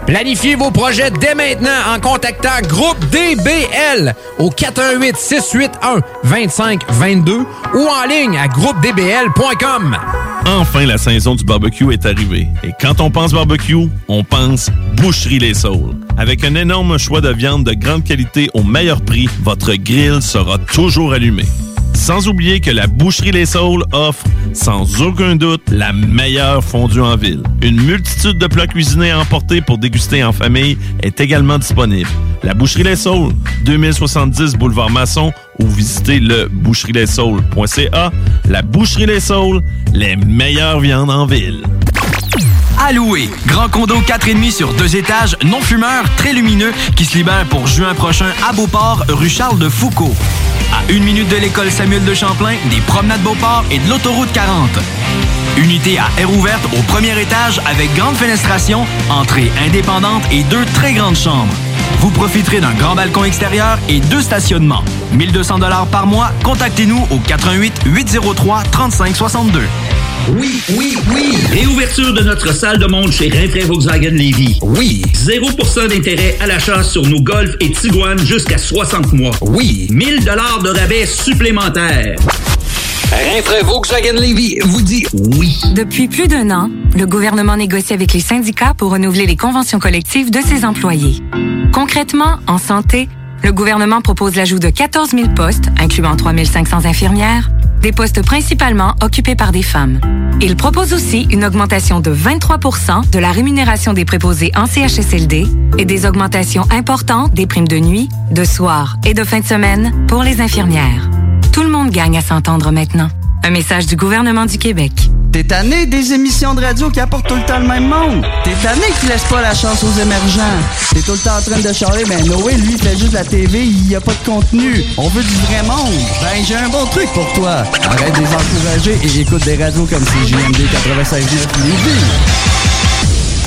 Planifiez vos projets dès maintenant en contactant Groupe DBL au 418 681 2522 ou en ligne à groupedbl.com. Enfin, la saison du barbecue est arrivée. Et quand on pense barbecue, on pense Boucherie Les Saules. Avec un énorme choix de viande de grande qualité au meilleur prix, votre grill sera toujours allumé. Sans oublier que la Boucherie Les Saules offre, sans aucun doute, la meilleure fondue en ville. Une multitude de plats cuisinés à emporter pour déguster en famille est également disponible. La Boucherie Les Saules, 2070 Boulevard Masson ou visitez le boucherieslessaules.ca. La Boucherie Les Saules, les meilleures viandes en ville. louer. Grand condo 4,5 sur deux étages, non fumeur, très lumineux, qui se libère pour juin prochain à Beauport, rue Charles de Foucault. À une minute de l'école Samuel de Champlain, des promenades Beauport et de l'autoroute 40. Unité à air ouverte au premier étage avec grande fenestration, entrée indépendante et deux très grandes chambres. Vous profiterez d'un grand balcon extérieur et deux stationnements. 1200 dollars par mois. Contactez-nous au 88 803 3562. Oui, oui, oui. Réouverture de notre salle de monde chez Rinfraie Volkswagen Lévy. Oui. 0% d'intérêt à l'achat sur nos Golf et Tiguan jusqu'à 60 mois. Oui. 1000 dollars de rabais supplémentaires. Rinfraie Volkswagen Levy vous dit oui. Depuis plus d'un an, le gouvernement négocie avec les syndicats pour renouveler les conventions collectives de ses employés. Concrètement, en santé, le gouvernement propose l'ajout de 14 000 postes, incluant 3 500 infirmières, des postes principalement occupés par des femmes. Il propose aussi une augmentation de 23% de la rémunération des préposés en CHSLD et des augmentations importantes des primes de nuit, de soir et de fin de semaine pour les infirmières. Tout le monde gagne à s'entendre maintenant. Un message du gouvernement du Québec. T'es tanné des émissions de radio qui apportent tout le temps le même monde. T'es tanné qui laisse pas la chance aux émergents. T'es tout le temps en train de charler, mais Noé, lui, fait juste la TV, il y a pas de contenu. On veut du vrai monde. Ben, j'ai un bon truc pour toi. Arrête de les encourager et écoute des radios comme CJMD 96.9 Lévis.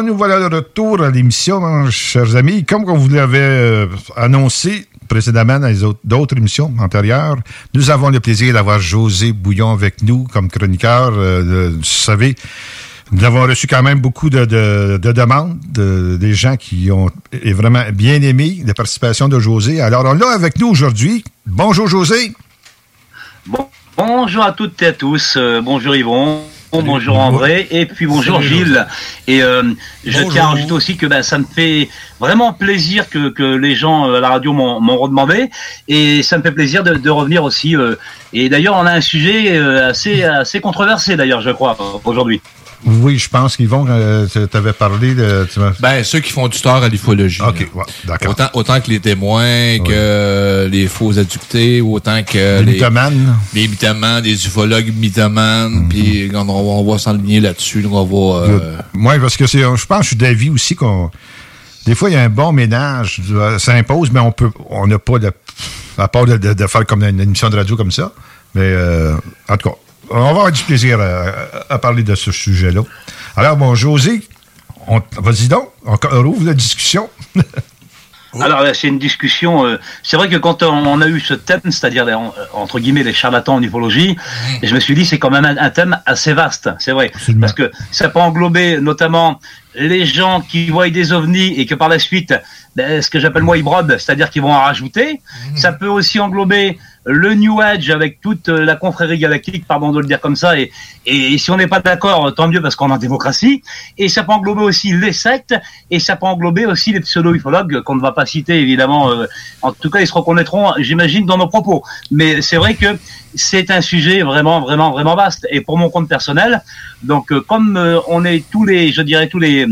Nous voilà de retour à l'émission, chers amis. Comme on vous l'avait euh, annoncé précédemment dans les autres- d'autres émissions antérieures, nous avons le plaisir d'avoir José Bouillon avec nous comme chroniqueur. Euh, vous savez, nous avons reçu quand même beaucoup de, de- de demandes, de- des gens qui ont vraiment bien aimé la participation de José. Alors, on l'a avec nous aujourd'hui. Bonjour, José. Bon, bonjour à toutes et à tous. Euh, bonjour Yvon. Bonjour André et puis bonjour Salut, Gilles. Et euh, je Bonjour. tiens à rajouter aussi que ben, ça me fait vraiment plaisir que, que les gens euh, à la radio m'ont redemandé et ça me fait plaisir de, de revenir aussi. euh, et d'ailleurs, on a un sujet euh, assez assez controversé d'ailleurs, je crois, aujourd'hui. Oui, je pense qu'Yvon, euh, tu avais parlé de... tu Ben, ceux qui font du tort à l'ufologie. OK, ouais, d'accord. Autant, autant que les témoins, que les faux adductés, autant que Les les, mythomanes. les mythomanes, les ufologues mythomanes, puis on, va s'enligner là-dessus. là, On va... euh, Oui, parce que c'est, je pense que je suis d'avis aussi qu'on. Des fois, il y a un bon ménage, euh, ça impose, mais on peut, on n'a pas de. À part de, de- de faire comme une, émission de radio comme ça. Mais euh, en tout cas, on va avoir du plaisir à, à parler de ce sujet-là. Alors, bon, José, vas-y donc, on, on ouvre la discussion? Alors là, c'est une discussion. euh, c'est vrai que quand on, a eu ce thème, c'est-à-dire entre guillemets les charlatans en ufologie, je me suis dit c'est quand même un, un thème assez vaste. C'est vrai parce que ça peut englober notamment les gens qui voient des ovnis et que par la suite, ben, ce que j'appelle moi ils brodent, c'est-à-dire qu'ils vont en rajouter. Ça peut aussi englober le New Age avec toute euh, la confrérie galactique, pardon de le dire comme ça, et, et, si on n'est pas d'accord, tant mieux parce qu'on est en démocratie. Et ça peut englober aussi les sectes, et ça peut englober aussi les pseudo-ufologues qu'on ne va pas citer évidemment. euh, en tout cas, ils se reconnaîtront, j'imagine, dans nos propos. Mais c'est vrai que c'est un sujet vraiment, vraiment, vraiment vaste. Et pour mon compte personnel, donc euh, comme on est tous les, je dirais tous les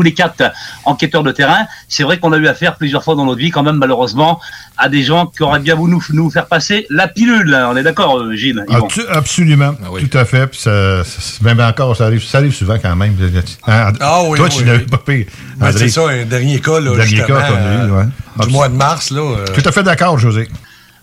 tous les quatre enquêteurs de terrain, c'est vrai qu'on a eu affaire plusieurs fois dans notre vie, quand même, malheureusement, à des gens qui auraient bien voulu nous, nous faire passer la pilule. hein. On est d'accord, euh, Gilles Yvon Absu- absolument, tout à fait. Puis ça, ça- même encore, ça arrive, ça arrive souvent quand même. Hein, Ah oui, Toi, oui, tu n'avais oui. pas pire. C'est ça, un dernier cas, là, Dernier justement, cas qu'on a eu, euh, ouais. du mois de mars. Là, euh, Tout à fait d'accord, José.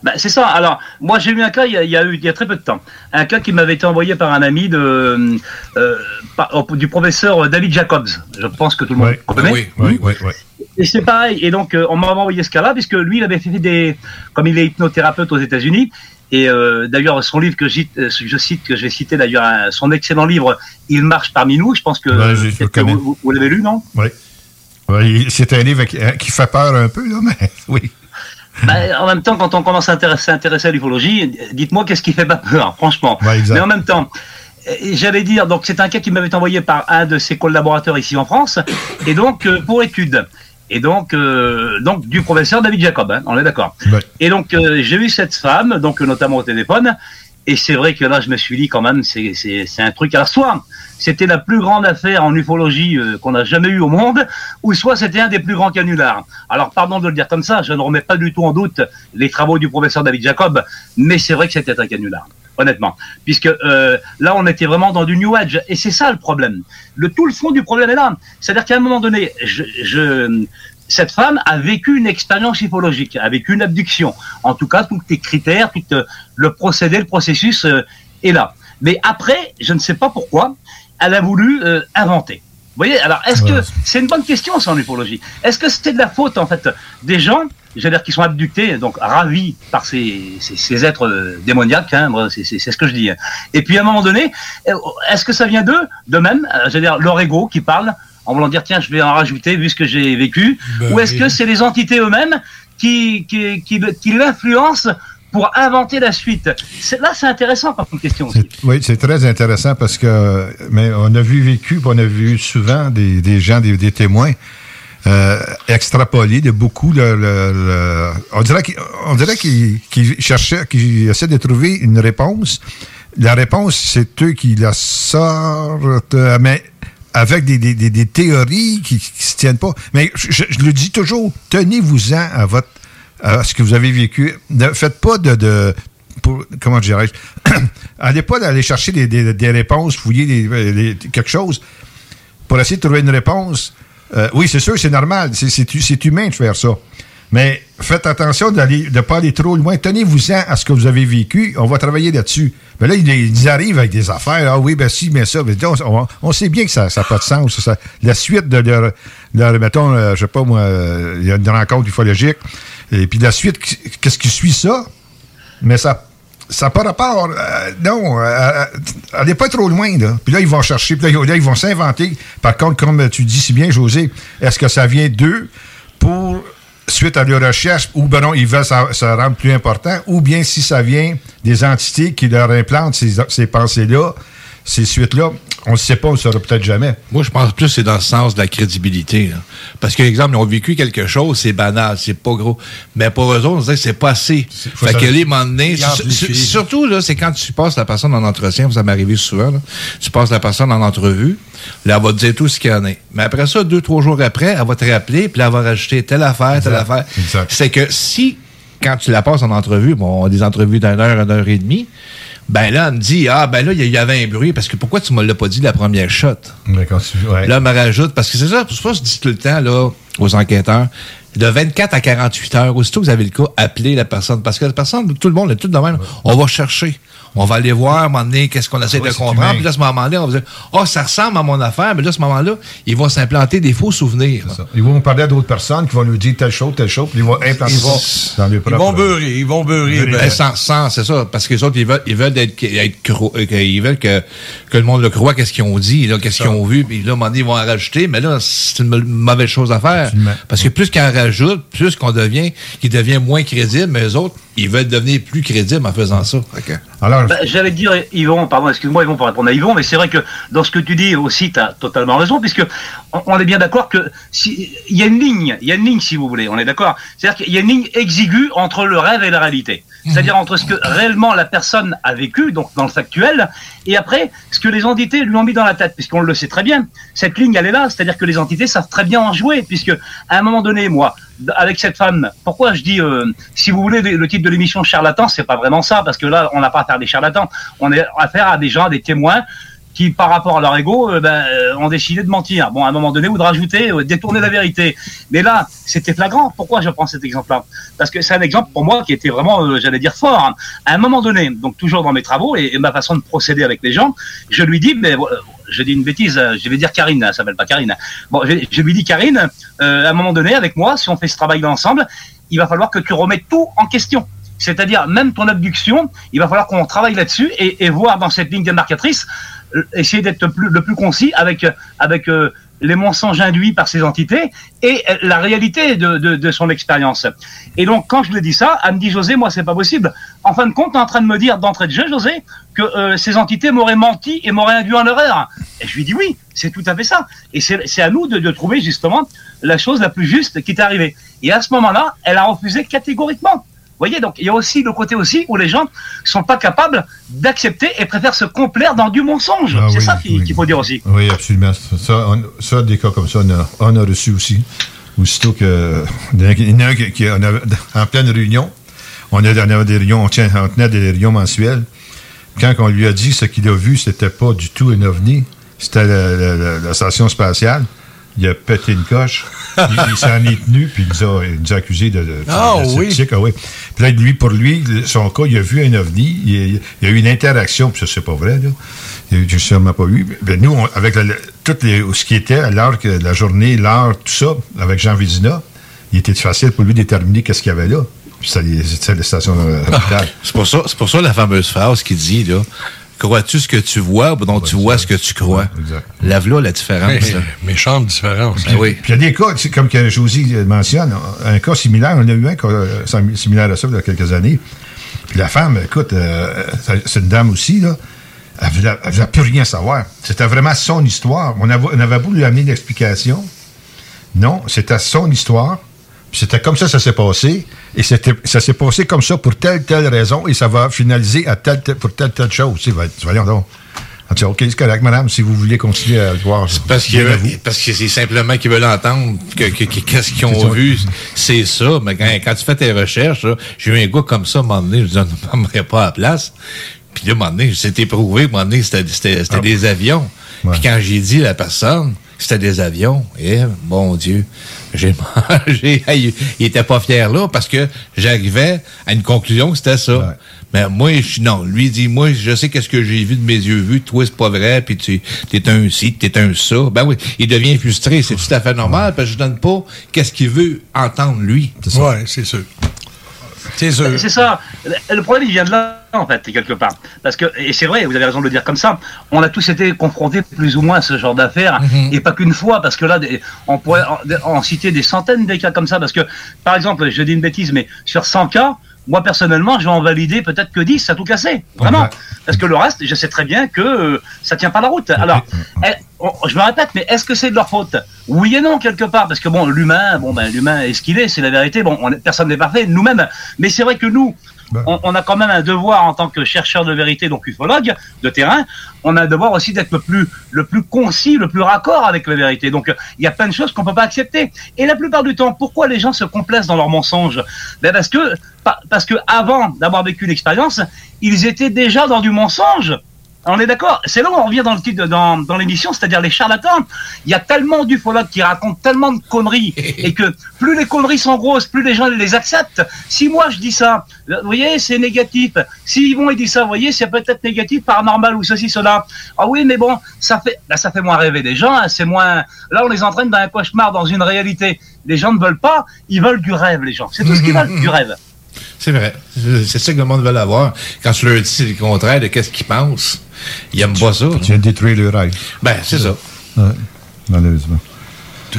Ben, c'est ça. Alors, moi, j'ai eu un cas il y, a, il y a eu il y a très peu de temps. Un cas qui m'avait été envoyé par un ami de, euh, par- du professeur David Jacobs. Je pense que tout le monde Oui, connaît. oui, oui, oui, oui. Et c'est pareil. Et donc, euh, on m'a envoyé ce cas-là, puisque lui, il avait fait des. Comme il est hypnothérapeute aux États-Unis, et euh, d'ailleurs, son livre que euh, je cite, que je vais citer d'ailleurs, son excellent livre, Il marche parmi nous, je pense que, Ouais, je- je vous, l'avez lu, non? Oui. Oui, c'est un livre qui, hein, qui fait peur un peu, là, mais oui. Bah, en même temps, quand on commence à intéresser- s'intéresser à l'ufologie, dites-moi qu'est-ce qui fait pas peur, franchement. Ouais. Mais en même temps, euh, j'allais dire, donc c'est un cas qui m'avait envoyé par un de ses collaborateurs ici en France, et donc euh, pour étude. Et donc, euh, donc du professeur David Jacob, hein, on est d'accord. Et donc euh, j'ai eu cette femme, donc notamment au téléphone, et c'est vrai que là je me suis dit quand même, c'est un truc. Alors soit c'était la plus grande affaire en ufologie euh, qu'on a jamais eue au monde, ou soit c'était un des plus grands canulars. Alors pardon de le dire comme ça, je ne remets pas du tout en doute les travaux du professeur David Jacob, mais c'est vrai que c'était un canular. Honnêtement, puisque euh, là on était vraiment dans du New Age et c'est ça le problème. Le tout le fond du problème est là, c'est-à-dire qu'à un moment donné, je cette femme a vécu une expérience ufologique, a vécu une abduction. En tout cas, tous les critères, tout euh, le procédé, le processus euh, est là. Mais après, je ne sais pas pourquoi, elle a voulu euh, inventer. Vous voyez, alors est-ce que c'est une bonne question ça en ufologie Est-ce que c'était de la faute en fait des gens, j'allais dire qui sont abductés, donc ravis par ces, ces, ces êtres démoniaques, hein, c'est ce que je dis. hein. Et puis à un moment donné, est-ce que ça vient d'eux, de même, j'allais dire leur ego qui parle en voulant dire tiens je vais en rajouter vu ce que j'ai vécu, Ben ou est-ce oui. que c'est les entités eux-mêmes qui qui, qui, qui l'influencent pour inventer la suite? C'est- Là c'est intéressant comme question. aussi. Oui, c'est très intéressant parce que mais on a vu vécu, on a vu souvent des, des gens, des, des témoins euh, extrapoler de beaucoup le, le- le- on dirait qu'ils on dirait qu'ils cherchaient, qu'ils essaient de trouver une réponse. La réponse, c'est eux qui la sortent, mais avec des, des, des, théories qui, qui se tiennent pas. Mais je, le dis toujours, tenez-vous-en à votre à ce que vous avez vécu. Ne faites pas de, de comment dirais-je, allez pas aller chercher des, des- des réponses, fouiller des- des- quelque chose pour essayer de trouver une réponse. Euh, oui, c'est sûr, c'est normal, c'est humain de faire ça. Mais faites attention de pas aller trop loin. Tenez-vous-en à ce que vous avez vécu. On va travailler là-dessus. Mais là, ils, arrivent avec des affaires. Ah oui, ben si, mais ça. On, sait bien que ça n'a pas de sens. La suite de leur, mettons, euh, je sais pas moi, euh, il y a une rencontre ufologique. Et puis la suite, qu'est-ce qui suit ça? Mais ça n'a pas rapport. euh, non, euh, allez pas trop loin, là. Puis là, ils vont chercher, puis là, ils vont s'inventer. Par contre, comme tu dis si bien, José, est-ce que ça vient d'eux pour, suite à leur recherche, ou ben non, ils veulent ça rendre plus important, ou bien si ça vient des entités qui leur implantent ces, ces pensées-là, ces suites-là, on ne sait pas, on ne saura peut-être jamais. Moi, je pense plus que c'est dans le sens de la crédibilité. là. Parce que, exemple, ils ont vécu quelque chose, c'est banal, c'est pas gros. Mais pour eux autres, on se dit que c'est pas assez. Fait que les surtout, là, c'est quand tu passes la personne en entretien, ça m'est arrivé souvent, là. tu passes la personne en entrevue, là, elle va te dire tout ce qu'il y en est. Mais après ça, deux, trois jours après, elle va te rappeler, puis elle va rajouter telle affaire, telle Exact. affaire. C'est que si, quand tu la passes en entrevue, bon, on a des entrevues d'une heure, une heure et demie, ben là, elle me dit, ah, ben là, il y- avait un bruit, parce que pourquoi tu me l'as pas dit la première shot? Quand tu- ouais. Là, elle me rajoute, parce que c'est ça, c'est ça que je dis tout le temps, là, aux enquêteurs, de 24 à 48 heures, aussitôt que vous avez le cas, appelez la personne. Parce que la personne, tout le monde, est tout de même. On va chercher. On va aller voir, à un moment donné, qu'est-ce qu'on essaie Ouais, de comprendre. Puis là, à ce moment-là, on va dire, oh, ça ressemble à mon affaire, mais là, à ce moment-là, ils vont s'implanter des faux souvenirs. Ils vont parler à d'autres personnes qui vont nous dire telle chose, telle chose, puis ils vont implanter Ils vont- ça dans. Ils vont beurrer, ils vont beurrer. Beurrer. ben, Ben, sans, sans, c'est ça, parce que les autres, ils veulent, ils veulent être, être cro- euh, que- ils veulent que, que le monde le croit, qu'est-ce qu'ils ont dit, là, qu'est-ce qu'ils ont vu, puis là, à un moment donné, ils vont en rajouter, mais là, c'est une mauvaise chose à faire. Parce que plus qu'on rajoute, plus qu'on devient, qu'il devient moins crédible, mais les autres, ils veulent devenir plus crédibles en faisant ça. Alors, Bah, J'allais dire, Yvon, pardon, excuse-moi, Yvon, pour répondre à Yvon, mais c'est vrai que dans ce que tu dis aussi, tu as totalement raison, puisque on, on est bien d'accord que si, il y a une ligne, il y a une ligne, si vous voulez, on est d'accord. C'est-à-dire qu'il y a une ligne exiguë entre le rêve et la réalité. C'est-à-dire entre ce que réellement la personne a vécu, donc dans le factuel, et après, ce que les entités lui ont mis dans la tête, puisqu'on le sait très bien. Cette ligne, elle est là, c'est-à-dire que les entités savent très bien en jouer, puisque à un moment donné, moi, avec cette femme, pourquoi je dis, euh, si vous voulez, le titre de l'émission charlatan, c'est pas vraiment ça, parce que là, on n'a pas à faire des charlatans, on a affaire à des gens, à des témoins qui, par rapport à leur ego, euh, ben, euh, ont décidé de mentir. Bon, à un moment donné, ou de rajouter, euh, détourner la vérité. Mais là, c'était flagrant. Pourquoi je prends cet exemple-là? Parce que c'est un exemple pour moi qui était vraiment, euh, j'allais dire, fort. hein. À un moment donné, donc toujours dans mes travaux et, et ma façon de procéder avec les gens, je lui dis, mais je dis une bêtise, euh, je vais dire Karine, elle s'appelle pas Karine. Bon, je, lui dis, Karine, euh, à un moment donné, avec moi, si on fait ce travail ensemble, il va falloir que tu remettes tout en question. C'est-à-dire, même ton abduction, il va falloir qu'on travaille là-dessus et, et voir dans cette ligne démarcatrice, euh, essayer d'être le plus, concis avec, avec euh, les mensonges induits par ces entités et euh, la réalité de, de, son expérience. Et donc, quand je lui dit ça, elle me dit, José, moi, c'est pas possible. En fin de compte, tu es en train de me dire d'entrée de jeu, José, que euh, ces entités m'auraient menti et m'auraient induit en erreur. Et je lui dis oui, c'est tout à fait ça. Et c'est à nous de, de trouver justement la chose la plus juste qui est arrivée. Et à ce moment-là, elle a refusé catégoriquement. Vous voyez, donc il y a aussi le côté aussi où les gens sont pas capables d'accepter et préfèrent se complaire dans du mensonge. Ah c'est oui, ça qu'il faut dire aussi. Oui, absolument. Ça, on- ça, des cas comme ça, on a, on a reçu aussi. Aussitôt que. Il y en a un qui, qui- on avait- en pleine réunion, on, a, on avait des réunions, on, tient- on tenait des réunions mensuelles. Quand on lui a dit ce qu'il a vu, c'était pas du tout un ovni, c'était la, la- la- la station spatiale. Il a pété une coche. il il s'en est tenu, puis il nous a, il nous a accusé de, de, Ah, de oui. ah oui. Puis là, lui, pour lui, son cas, il a vu un ovni, il, a eu une interaction, puis ça, c'est pas vrai, là. Il n'a sûrement pas eu. Ben, nous, on- avec la- tout les, ce qui était à l'heure, que la journée, l'heure, tout ça, avec Jean Vézina, il était facile pour lui de déterminer qu'est-ce qu'il y avait là. Puis ça, les- c'était la station euh. C'est pour ça, c'est pour ça la fameuse phrase qui dit, là, crois-tu ce que tu vois ou donc tu vois ce que tu crois? Lave-là la différence. là. Méchante différence. Ben oui. Puis il y a des cas, comme que Josie mentionne, un cas similaire, on a eu un cas euh, sim- similaire à ça il y a quelques années. Puis la femme, écoute, euh, ça- c'est une dame aussi, là, elle ne voulait, plus rien savoir. C'était vraiment son histoire. On avait, on avait beau lui amener une explication. Non, c'était son histoire. C'était comme ça ça s'est passé. Et ça s'est passé comme ça pour telle, telle raison. Et ça va finaliser à telle, telle- pour telle, telle chose. Tu va- voyons donc. OK, c'est correct, madame, si vous voulez continuer à le voir. Parce que, parce que c'est simplement qu'ils veulent entendre que, que- que- qu'est-ce qu'ils ont vu, c'est ça. Mais quand, quand tu fais tes recherches, j'ai eu un gars comme ça, à un moment donné, je dis, on ne pas à la place. Puis là, à un moment donné, c'était prouvé, à un moment donné, c'était, c'était des avions. Puis quand j'ai dit à la personne que c'était des avions, eh, mon Dieu, j'ai mangé. il, était pas fier là parce que j'arrivais à une conclusion que c'était ça. Mais moi, je, non, lui il dit, moi, je sais qu'est-ce que j'ai vu de mes yeux vus, toi, c'est pas vrai, puis tu es un ci, t'es un ça. Ben oui, il devient frustré, c'est tout à fait normal, parce que je donne pas qu'est-ce qu'il veut entendre lui. Oui, c'est sûr. C'est sûr. C'est ça. Le- Le problème, il vient de là, en fait, quelque part. Parce que, et c'est vrai, vous avez raison de le dire comme ça, on a tous été confrontés plus ou moins à ce genre d'affaires, et pas qu'une fois, parce que là, des- on pourrait en, citer des centaines de cas comme ça, parce que, par exemple, je dis une bêtise, mais sur 100 cas, moi, personnellement, je vais en valider peut-être que 10 à tout casser. Vraiment. Parce que le reste, je sais très bien que euh, ça tient pas la route. Alors, eh, on- je me répète, mais est-ce que c'est de leur faute? Oui et non, quelque part. Parce que bon, l'humain, bon, ben, l'humain est ce qu'il est, c'est la vérité. Bon, on personne n'est parfait, nous-mêmes. Mais c'est vrai que nous, on, on a quand même un devoir en tant que chercheur de vérité, donc ufologue de terrain, on a un devoir aussi d'être le plus, le plus concis, le plus raccord avec la vérité. Donc, il y a plein de choses qu'on peut pas accepter. Et la plupart du temps, pourquoi les gens se complaisent dans leurs mensonges ben Parce que, pa- parce que avant d'avoir vécu l'expérience, ils étaient déjà dans du mensonge. On est d'accord C'est là où on revient dans le titre, dans, dans l'émission, c'est-à-dire les charlatans. Il y a tellement d'ufologues qui racontent tellement de conneries et que plus les conneries sont grosses, plus les gens les acceptent. Si moi je dis ça, vous voyez, c'est négatif. Si Yvon il dit ça, vous voyez, c'est peut-être négatif, paranormal ou ceci, cela. Ah oui, mais bon, ça fait, là, ça fait moins rêver les gens. hein, c'est moins. Là, on les entraîne dans un cauchemar, dans une réalité. Les gens ne veulent pas, ils veulent du rêve, les gens. C'est tout ce qu'ils veulent, du rêve. C'est vrai. C'est ça que le monde veut avoir. Quand tu leur dis le contraire de qu'est-ce qu'ils pensent, ils aiment pas ça. Tu de détruire le rêve. Ben, c'est ça. Ouais, malheureusement.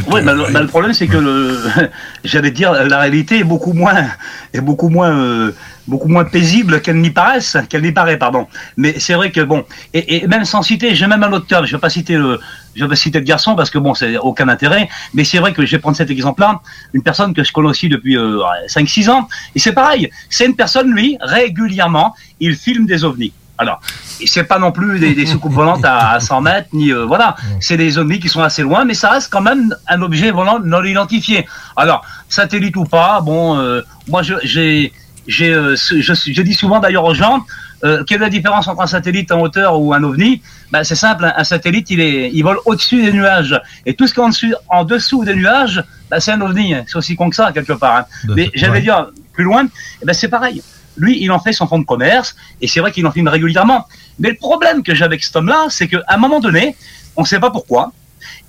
Oui, mais le, mais le problème c'est que le, j'allais dire, la réalité est beaucoup moins, est beaucoup moins, euh, beaucoup moins paisible qu'elle n'y paraisse, qu'elle n'y paraît, pardon. Mais c'est vrai que bon, et, et même sans citer, j'ai même un autre cas, je vais pas citer le, je vais pas citer le garçon parce que bon, c'est aucun intérêt. Mais c'est vrai que je vais prendre cet exemple-là, une personne que je connais aussi depuis euh, 5-6 ans, et c'est pareil, c'est une personne lui régulièrement, il filme des ovnis. Alors, c'est pas non plus des, des soucoupes volantes à, à 100 mètres, ni euh, voilà, c'est des ovnis qui sont assez loin, mais ça reste quand même un objet volant non identifié. Alors, satellite ou pas, bon, euh, moi j'ai, j'ai, euh, je, je dis souvent d'ailleurs aux gens, quelle est la différence entre un satellite en hauteur ou un ovni? Ben, C'est simple, un, satellite il, est, il vole au-dessus des nuages, et tout ce qui est en, dessous des nuages, ben, c'est un ovni, c'est aussi con que ça quelque part. hein. Mais j'allais ouais. dire plus loin, eh ben, c'est pareil. Lui, il en fait son fonds de commerce, et c'est vrai qu'il en filme régulièrement. Mais le problème que j'ai avec cet homme-là, c'est qu'à un moment donné, on ne sait pas pourquoi,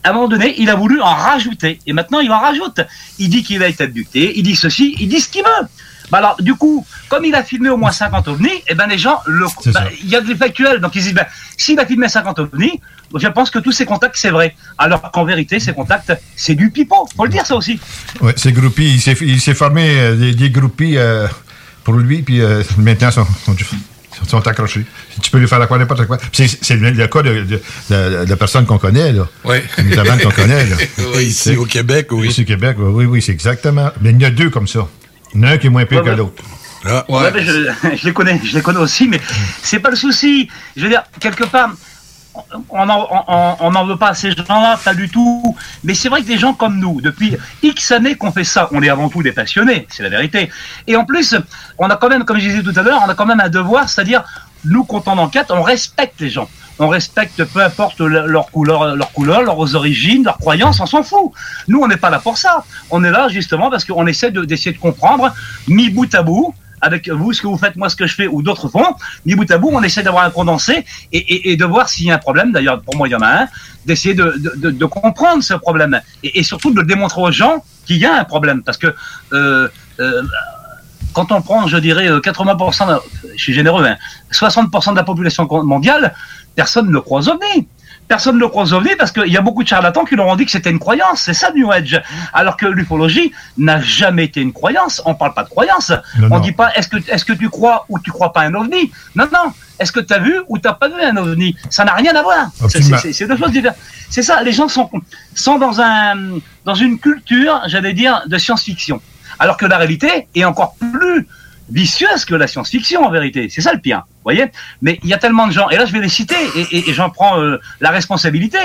à un moment donné, il a voulu en rajouter. Et maintenant, il en rajoute. Il dit qu'il a été abducté, il dit ceci, il dit ce qu'il veut. Bah alors, du coup, comme il a filmé au moins 50 ovnis, eh ben les gens, le, bah, il y a de factuel, donc ils disent, ben, s'il a filmé 50 ovnis, je pense que tous ces contacts, c'est vrai. Alors qu'en vérité, ces contacts, c'est du pipeau. Faut le dire, ça aussi. Oui, ces groupies, il s'est, formé euh, des, des groupies euh, pour lui, puis euh, maintenant, sont, sont, sont accrochés. Tu peux lui faire à quoi n'importe quoi. C'est, c'est le, le cas de, de, de- de personnes qu'on connaît, là. Oui. Notamment qu'on connaît, là. Oui, ici au Québec, oui. Ici au Québec, oui, oui, oui, c'est exactement. Mais il y en a deux comme ça. Il y en a un qui est moins pire Ouais, que ouais. l'autre. Ouais, mais je, je les connais, je les connais aussi, mais c'est pas le souci. Je veux dire, quelque part, on n'en veut pas à ces gens-là, pas du tout. Mais c'est vrai que des gens comme nous, depuis X années qu'on fait ça, on est avant tout des passionnés, c'est la vérité. Et en plus, on a quand même, comme je disais tout à l'heure, on a quand même un devoir, c'est-à-dire, nous, quand on enquête, on respecte les gens. On respecte peu importe le- leur couleur, leur couleur, leurs origines, leurs croyances, on s'en fout. Nous, on n'est pas là pour ça. On est là justement parce qu'on essaie de- d'essayer de comprendre, mis bout à bout, avec vous, ce que vous faites, moi, ce que je fais, ou d'autres font, mis bout à bout, on essaie d'avoir un condensé et, de voir s'il y a un problème. D'ailleurs, pour moi, il y en a un, d'essayer de, comprendre ce problème et, surtout de démontrer aux gens qu'il y a un problème. Parce que euh, euh, quand on prend, je dirais, euh, 80%, de- je suis généreux, hein, 60% de la population mondiale, personne ne croit aux ovnis. Personne ne croit aux ovnis parce qu'il y a beaucoup de charlatans qui leur ont dit que c'était une croyance. C'est ça, New Age. Alors que l'ufologie n'a jamais été une croyance. On parle pas de croyance. Non, on non. dit pas est-ce que, est-ce que tu crois ou tu crois pas un ovni? Non, non. Est-ce que tu as vu ou t'as pas vu un ovni? Ça n'a rien à voir. C'est- Absolument. C'est deux choses différentes. C'est ça. Les gens sont, sont dans, un, dans une culture, j'allais dire, de science-fiction. Alors que la réalité est encore plus vicieuse que la science-fiction en vérité. C'est ça le pire, vous voyez Mais il y a tellement de gens, et là je vais les citer, et, et- et j'en prends euh, la responsabilité.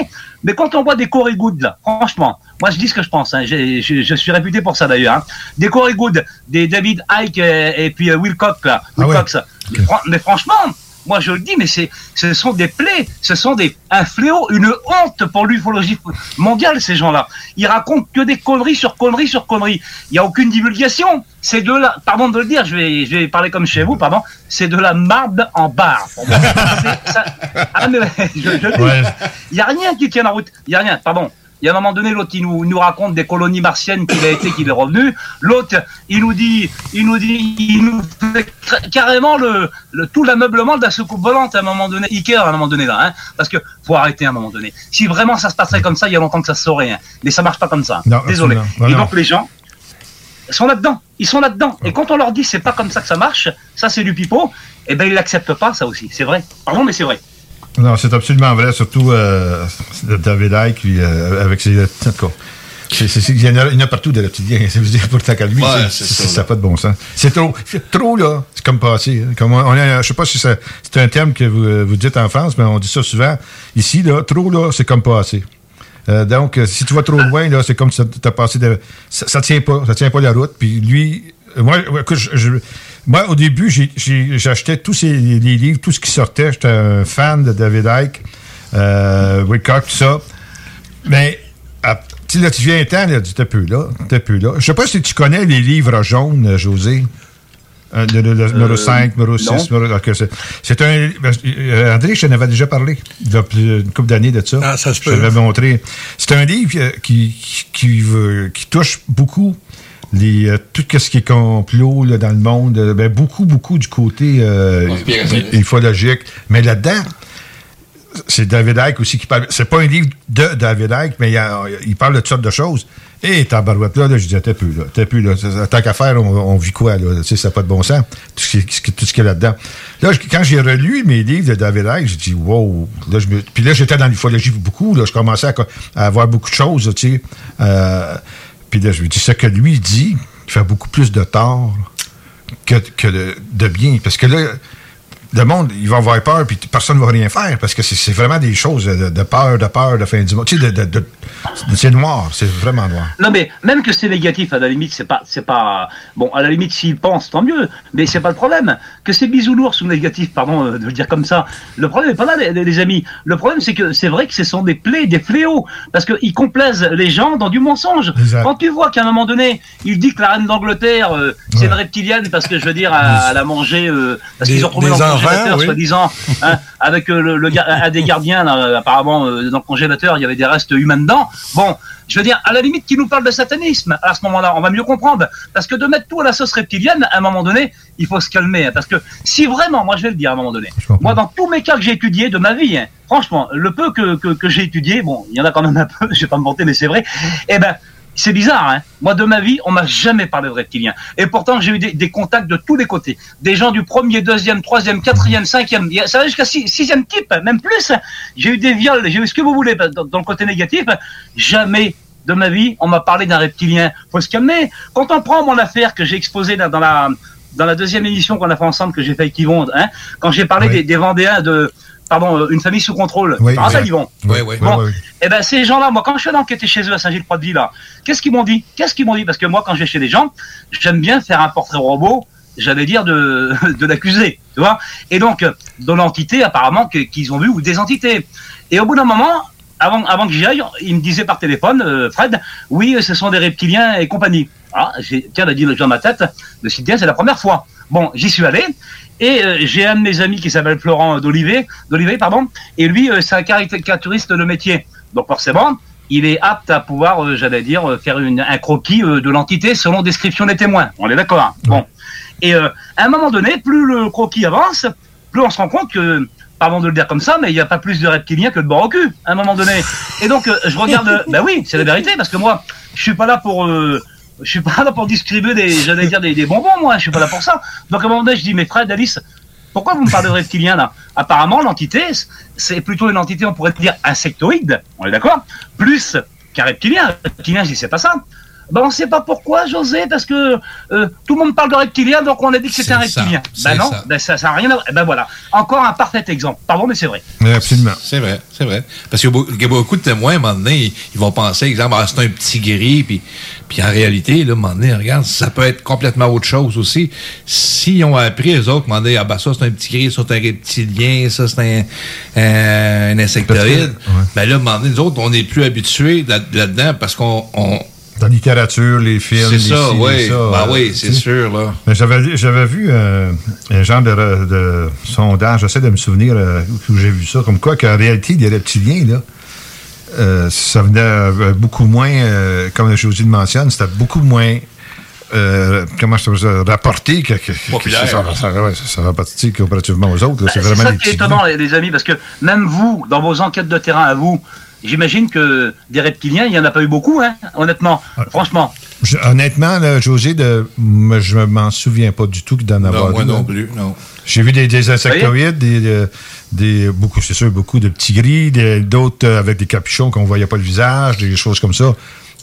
Mais quand on voit des Corey Good, là, franchement, moi je dis ce que je pense, hein, je, je suis réputé pour ça d'ailleurs, hein. des Corey Good, des David Icke et, et puis euh, Wilcock, là, Ah ouais. Wilcox. Mais fran- mais franchement, moi je le dis, mais c'est, ce sont des plaies, ce sont des, un fléau, une honte pour l'ufologie mondiale, ces gens-là. Ils racontent que des conneries sur conneries sur conneries. Il n'y a aucune divulgation. C'est de la, pardon de le dire, je vais, je vais parler comme chez vous, pardon, c'est de la marde en barre. ah, mais, je, je le dis. Ouais. Il n'y a rien qui tient la route. Il n'y a rien, pardon. Il y a un moment donné, l'autre, il nous, raconte des colonies martiennes qu'il a été, qu'il est revenu. L'autre, il nous dit, il nous dit, il nous fait carrément le, le- tout l'ameublement de la soucoupe volante à un moment donné, Ikea à un moment donné là, hein. Parce que faut arrêter à un moment donné. Si vraiment ça se passerait comme ça, il y a longtemps que ça se saurait, hein. Mais ça marche pas comme ça. Non, Désolé. Et donc les gens sont là-dedans. Ils sont là-dedans. Et quand on leur dit c'est pas comme ça que ça marche, ça c'est du pipeau, eh ben ils l'acceptent pas, ça aussi. C'est vrai. Pardon, mais c'est vrai. Non, c'est absolument vrai, surtout euh, David Icke, puis, euh, avec ses. Il, y en a, il y en a partout de reptiliens. Je veux dire, qu'à lui, Ouais, ça, ça n'a pas de bon sens. C'est trop. Trop, là. C'est comme passé. hein. Comme on, on a- je sais pas si ça- c'est un terme que vous, vous dites en France, mais on dit ça souvent. Ici, là, trop, là, c'est comme passé. Euh, donc, euh, si tu vas trop loin, là, c'est comme si tu as passé de. Ça, ça tient pas. Ça tient pas la route. Puis lui, moi, écoute, je- je- moi au début, j'achetais tous ces, les livres, tout ce qui sortait. J'étais un fan de David Icke, euh, Wilcock, tout ça. Mais, à- tu sais, là, tu viens un temps, là, tu t'es peu là. T'es peu là. Je sais pas si tu connais les livres jaunes, euh, José. Euh, le, le- le numéro Euh, 5, numéro 6, non. numéro. c'est- un. euh, André, je t'en avais déjà parlé, il y a plus- une couple d'années de ça. Ah, ça se Je peut. l'avais montré. C'est un livre euh, qui, qui, qui, veut- qui touche beaucoup les, euh, tout ce qui est complot là, dans le monde. euh, ben, beaucoup, beaucoup du côté euh, ufologique. Mais là-dedans, c'est David Icke aussi qui parle. C'est pas un livre de David Icke, mais il, y a- il parle de toutes sortes de choses. Et tabarouette, là, là, je disais, t'es plus, là. T'es plus, là. Tant qu'à faire, on, on vit quoi, là? Tu sais, ça n'a pas de bon sens. Tout ce, qui, tout ce qu'il y a là-dedans. Là, je- quand j'ai relu mes livres de David Icke, j'ai dit, wow. Là, je me- puis là, j'étais dans l'ufologie beaucoup, là. Je commençais à, co- à avoir beaucoup de choses, tu sais. Euh, puis là, je me dis, ce que lui dit, il fait beaucoup plus de tort que, que de, de bien. Parce que là, le monde, il va avoir peur, puis personne ne va rien faire, parce que c'est vraiment des choses de, de peur, de peur, de fin du monde. Tu sais, de, de- de- de- c'est noir, c'est vraiment noir. Non, mais même que c'est négatif, à la limite, c'est pas, c'est pas, bon, à la limite, s'ils pensent, tant mieux, mais c'est pas le problème. Que c'est bisounours ou négatif, pardon euh, de le dire comme ça. Le problème est pas là, les, les amis. Le problème, c'est que c'est vrai que ce sont des plaies, des fléaux, parce qu'ils complaisent les gens dans du mensonge. Exact. Quand tu vois qu'à un moment donné, il dit que la reine d'Angleterre, euh, c'est une reptilienne parce que je veux dire, elle, a mangé, euh, parce qu'ils ont trouvé dans congélateur, oui. soi-disant, hein, avec euh, le, le un des gardiens, là, apparemment, euh, dans le congélateur, il y avait des restes humains dedans. Bon, je veux dire, à la limite, qui nous parle de satanisme à ce moment-là, on va mieux comprendre. Parce que de mettre tout à la sauce reptilienne, à un moment donné, il faut se calmer. hein, parce que si vraiment, moi je vais le dire à un moment donné, moi dans tous mes cas que j'ai étudiés de ma vie, hein, franchement, le peu que, que, que j'ai étudié, bon, il y en a quand même un peu, je vais pas me vanter, mais c'est vrai, eh ben, c'est bizarre, hein. Moi, de ma vie, on m'a jamais parlé de reptiliens. Et pourtant, j'ai eu des, des contacts de tous les côtés. Des gens du premier, deuxième, troisième, quatrième, cinquième, ça va jusqu'à six- sixième type, même plus. J'ai eu des viols, j'ai eu ce que vous voulez dans, dans le côté négatif. Jamais de ma vie, on m'a parlé d'un reptilien. Faut se calmer. Quand on prend mon affaire que j'ai exposée dans dans la, dans la deuxième émission qu'on a fait ensemble, que j'ai fait avec Yvon, hein, quand j'ai parlé des, des Vendéens de, pardon, euh, une famille sous contrôle. Oui, te rappelles, oui. Yvon Oui, oui. Bon. Oui, oui. Eh ben, ces gens-là, moi, quand je suis allé enquêter chez eux à Saint-Gilles-Croix-de-Vie, là, qu'est-ce qu'ils m'ont dit? Qu'est-ce qu'ils m'ont dit? Parce que moi, quand je vais chez les gens, j'aime bien faire un portrait robot, j'allais dire, de, de l'accusé, tu vois? Et donc, euh, de l'entité, apparemment, qu'ils ont vu, ou des entités. Et au bout d'un moment, avant, avant que j'y aille, ils me disaient par téléphone, euh, Fred, oui, ce sont des reptiliens et compagnie. Ah, j'ai, tiens, a dit le dans ma tête, le site c'est la première fois. Bon, j'y suis allé, et euh, j'ai un de mes amis qui s'appelle Florent d'Olivet, d'Olivet, pardon, et lui, euh, c'est un caricaturiste de métier. Donc forcément, il est apte à pouvoir, euh, j'allais dire, faire une, un croquis de l'entité selon description des témoins. On est d'accord. hein Bon. Et à un moment donné, plus le croquis avance, plus on se rend compte que, pardon de le dire comme ça, mais il n'y a pas plus de reptiliens que de bords au cul, à un moment donné. Et donc, je regarde, ben oui, c'est la vérité, parce que moi, je suis pas là pour, je suis pas là pour distribuer des, j'allais dire des, bonbons, moi, je suis pas là pour ça. Donc à un moment donné, je dis, mais Fred, Alice, pourquoi vous me parlez de reptiliens là Apparemment, l'entité, c'est plutôt une entité, on pourrait dire insectoïde, on est d'accord Plus qu'un reptilien. Reptilien, je dis, c'est pas ça. Ben, on sait pas pourquoi, José, parce que euh, tout le monde parle de reptilien, donc on a dit que c'était un C'est ça, reptilien. Ben non, ça. ben ça, ça a rien à voir. Ben voilà, encore un parfait exemple. Pardon, mais c'est vrai. absolument. C'est vrai, c'est vrai. Parce qu'il y a beaucoup de témoins, à un moment donné, ils, ils vont penser, exemple, ah, c'est un petit gris, puis, puis en réalité, là, à un moment donné, regarde, ça peut être complètement autre chose aussi. S'ils ont appris, eux autres, à un moment donné, ah, ben ça, c'est un petit gris, ça, c'est un reptilien, ça, c'est un, insectoïde, ben là, à un moment donné, nous autres, on n'est plus habitués là- là-dedans parce qu'on... on- La littérature, les films. C'est les ça, ci, oui. ça, Ben euh, oui, c'est sûr, là. Mais j'avais, j'avais vu euh, un genre de, re- de sondage, j'essaie de me souvenir euh, où j'ai vu ça, comme quoi qu'en réalité, les reptiliens, là, euh, ça venait beaucoup moins, euh, comme José le mentionne, c'était beaucoup moins, euh, comment je peux dire, rapporté que, que, que- Populaire. que ça, ça, ouais, ça, rapporte comparativement aux autres. là. c'est vraiment ça des qui est petits étonnant, les, les amis, parce que même vous, dans vos enquêtes de terrain à vous, j'imagine que des reptiliens, il n'y en a pas eu beaucoup, hein, honnêtement. Franchement. Je- honnêtement, là, José, de, je m'en souviens pas du tout d'en avoir moi vu, non là. plus, non. J'ai vu des, des insectoïdes, des, euh, des, beaucoup, c'est sûr, beaucoup de petits gris, des- d'autres euh, avec des capuchons qu'on voyait pas le visage, des choses comme ça.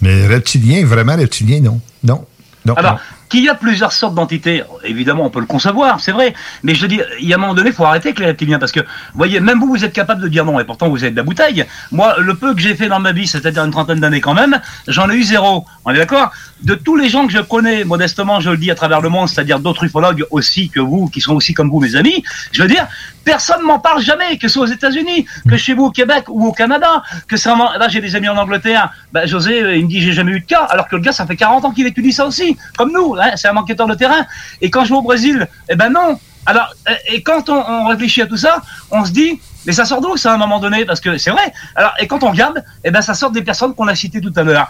Mais reptiliens, vraiment reptiliens, non. Non. Non. Alors, non. Qu'il y a plusieurs sortes d'entités, évidemment, on peut le concevoir, c'est vrai. Mais je dis, il y a un moment donné, il faut arrêter avec les reptiliens, parce que, vous voyez, même vous, vous êtes capable de dire non, et pourtant vous êtes de la bouteille. Moi, le peu que j'ai fait dans ma vie, c'est-à-dire une trentaine d'années quand même, j'en ai eu zéro. On est d'accord? De tous les gens que je connais, modestement, je le dis à travers le monde, c'est-à-dire d'autres ufologues aussi que vous, qui sont aussi comme vous, mes amis, je veux dire, personne m'en parle jamais, que ce soit aux États-Unis, que chez vous au Québec ou au Canada, que c'est vraiment... Là, j'ai des amis en Angleterre. Ben, José, euh, il me dit, j'ai jamais eu de cas, alors que le gars, ça fait 40 ans qu'il étudie ça aussi, comme nous, hein, c'est un enquêteur de terrain. Et quand je vais au Brésil, eh ben non. Alors, euh, et quand on, on réfléchit à tout ça, on se dit, mais ça sort d'où ça à un moment donné? Parce que c'est vrai. Alors, et quand on regarde, eh ben ça sort des personnes qu'on a citées tout à l'heure.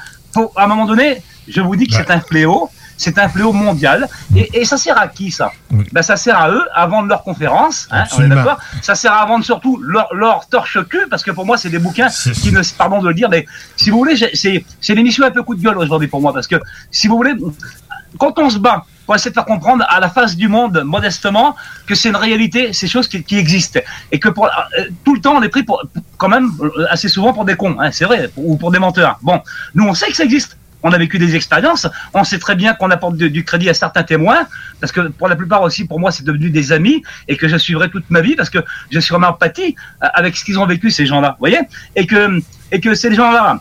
À un moment donné, je vous dis que c'est un fléau. C'est un fléau mondial. Et, et ça sert à qui, ça ben, Ça sert à eux à vendre leurs conférences. Hein, on est Absolument. d'accord Ça sert à vendre surtout leur, leur torche-cul, parce que pour moi, c'est des bouquins qui ne... Pardon de le dire, mais si vous voulez, c'est l'émission un peu coup de gueule aujourd'hui pour moi, parce que si vous voulez, quand on se bat pour essayer de faire comprendre à la face du monde, modestement, que c'est une réalité, c'est choses qui, qui existent. Et que pour, euh, tout le temps, on est pris pour, quand même, euh, assez souvent pour des cons, hein, c'est vrai, ou pour des menteurs. Bon, nous, on sait que ça existe. On a vécu des expériences. On sait très bien qu'on apporte du crédit à certains témoins, parce que pour la plupart aussi, pour moi, c'est devenu des amis et que je suivrai toute ma vie parce que je suis en empathie euh, avec ce qu'ils ont vécu ces gens-là, vous voyez, et que et que ces gens-là,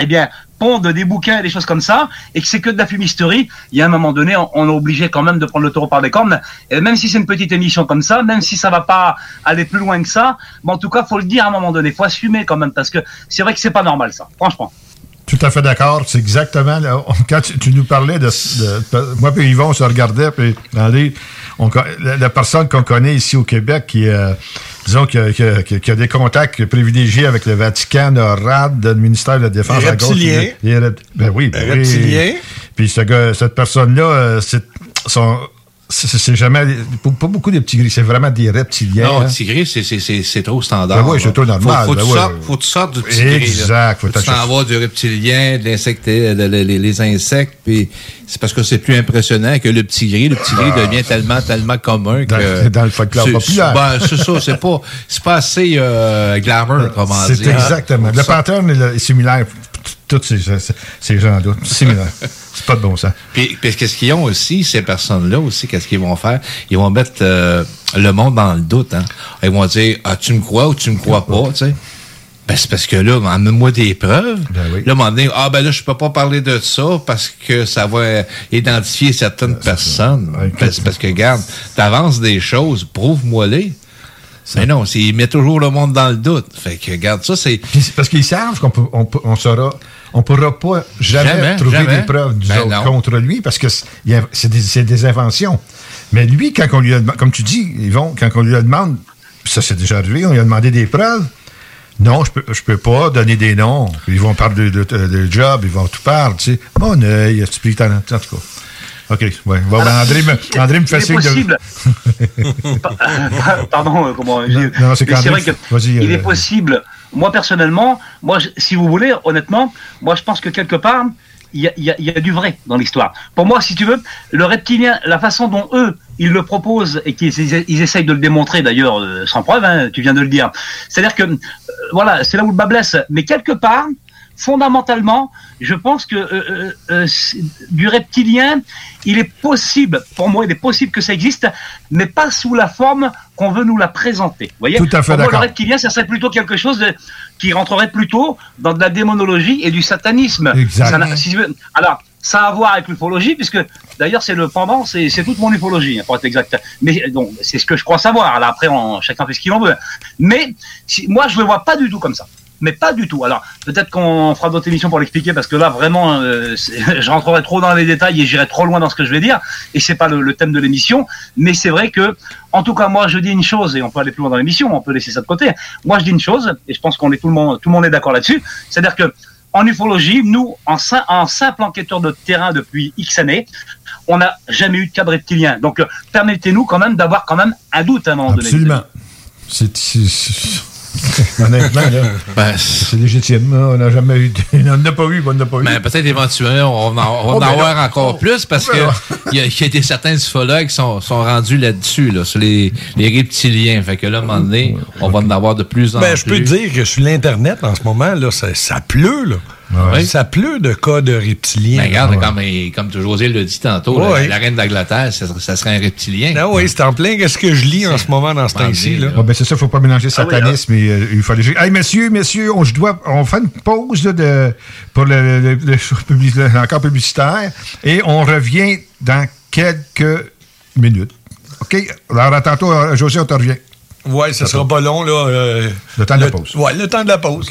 eh bien, pondent des bouquins et des choses comme ça, et que c'est que de la fumisterie, il y a un moment donné, on, on est obligé quand même de prendre le taureau par les cornes, et même si c'est une petite émission comme ça, même si ça va pas aller plus loin que ça, mais en tout cas, faut le dire à un moment donné, faut assumer quand même, parce que c'est vrai que c'est pas normal ça, franchement. Tout à fait d'accord. C'est exactement. là, on- quand tu, tu nous parlais de, de- Moi et Yvon, on se regardait, puis attendez, on la, la personne qu'on connaît ici au Québec qui, euh, disons, qui a, qui a- qui a- qui a des contacts privilégiés avec le Vatican, le RAD, le ministère de la Défense Les à gauche. les- les ben oui, ben oui. Puis ce gars- cette personne-là, euh, c'est son- c'est jamais, pas beaucoup de petits gris, c'est vraiment des reptiliens. Non, hein. le tigré, c'est- c'est- c'est c'est trop standard. Ben oui, c'est trop normal, Faut, faut, ben tu ouais. sortes- faut que tu sortes du tigré. Exact, Faut faut que tu t'acheter- t'en vas du reptilien, de l'insecte, les, les insectes, puis c'est parce que c'est plus impressionnant que le petit gris. Le petit gris Ah. devient tellement, tellement commun Dans- que... dans le folklore populaire. Ben, c'est ça, c'est pas, pas assez euh, glamour, comment C'est dire. exactement. Le pattern est, le- est similaire. Tous ces, ces- gens-là. C'est pas de bon sens. Puis, puis qu'est-ce qu'ils ont aussi, ces personnes-là aussi, qu'est-ce qu'ils vont faire? Ils vont mettre euh, le monde dans le doute. Hein? Ils vont dire, ah, tu me crois ou tu me crois pas, tu sais? Ben, c'est parce que là, amène-moi des preuves. Là, à un moment donné, ah, ben là, je peux pas parler de ça parce que ça va identifier certaines personnes. Ben, parce que, regarde, t'avances des choses, prouve-moi-les. Mais non, ils mettent toujours le monde dans le doute. Fait que, regarde, ça, c'est... Parce qu'ils savent qu'on peut, on, on saura, on pourra pas jamais, Jamais, trouver jamais. des preuves nous Ben contre lui parce que c'est il des, des inventions. Mais lui, quand on lui a demandé, comme tu dis, vont, quand on lui a demandé, ça c'est déjà arrivé, on lui a demandé des preuves. Non, je peux, je peux pas donner des noms. Ils vont parler de, de, de job, ils vont tout parler, tu sais. Mon œil, tu en en tout cas. OK, ouais. Bon, ben, André me, André me fait signe possible. de. Pardon, euh, comment j'ai- non, c'est vrai que il euh, est possible. Moi personnellement, moi, si vous voulez, honnêtement, moi je pense que quelque part, il y a, il y a- il y a du vrai dans l'histoire. Pour moi, si tu veux, le reptilien, la façon dont eux ils le proposent et qu'ils ils, ils essayent de le démontrer d'ailleurs euh, sans preuve, hein, tu viens de le dire. C'est-à-dire que euh, voilà, c'est là où le bas blesse. Mais quelque part, fondamentalement, je pense que euh, euh, euh, du reptilien, il est possible, pour moi, il est possible que ça existe, mais pas sous la forme qu'on veut nous la présenter. Vous voyez Tout à fait Pour moi, d'accord. le reptilien, ça serait plutôt quelque chose de- qui rentrerait plutôt dans de la démonologie et du satanisme. Exact. Ça n'a- si tu veux- alors, ça a à voir avec l'ufologie, puisque d'ailleurs, c'est le pendant, c'est toute mon ufologie, hein, pour être exact. Mais donc, c'est ce que je crois savoir. Alors après, on- chacun fait ce qu'il en veut. Mais si, moi, je le vois pas du tout comme ça. Mais pas du tout. Alors, peut-être qu'on fera d'autres émissions pour l'expliquer, parce que là, vraiment, euh, je rentrerai trop dans les détails et j'irai trop loin dans ce que je vais dire, et c'est pas le, thème de l'émission. Mais c'est vrai que, en tout cas, moi, je dis une chose, et on peut aller plus loin dans l'émission, on peut laisser ça de côté. Moi, je dis une chose, et je pense qu'on est tout le monde, tout le monde est d'accord là-dessus, c'est-à-dire que en ufologie, nous, en, sim- en simple enquêteur de terrain depuis X années, on n'a jamais eu de cas de reptilien. Donc, euh, permettez-nous quand même d'avoir quand même un doute à un moment donné. Absolument. Honnêtement, là, Ben, c'est légitime. là. On n'a jamais eu. de- On n'en a pas eu, on n'en a pas eu. Ben, peut-être éventuellement, on va en, on va Oh, en ben avoir là. encore plus parce ben que il y, a- il y a des certains ufologues qui sont, sont rendus là-dessus, là, sur les, les reptiliens. Fait que là, à un moment donné, on va en avoir de plus en Ben, plus. je peux te dire que sur l'Internet, en ce moment, là, ça, ça pleut, là. Ouais. Ça pleut de cas de reptiliens. Ben, regarde, Ouais. comme, comme José l'a dit tantôt, Ouais. la, la reine d'Angleterre, ça, ça serait un reptilien. Ah oui, c'est en plein qu'est-ce que je lis en ce moment dans ce temps-ci, là. Ah, ben c'est ça, il ne faut pas mélanger Ah oui, satanisme et euh, ufologie. Hey, messieurs, messieurs, on, je dois, on fait une pause là, de, pour le, le- le public- le- encore publicitaire et on revient dans quelques minutes. OK? Alors, à tantôt, euh, José, on te revient. Ouais, ça sera pas long, là. euh, Le temps de la pause. Ouais, le temps de la pause.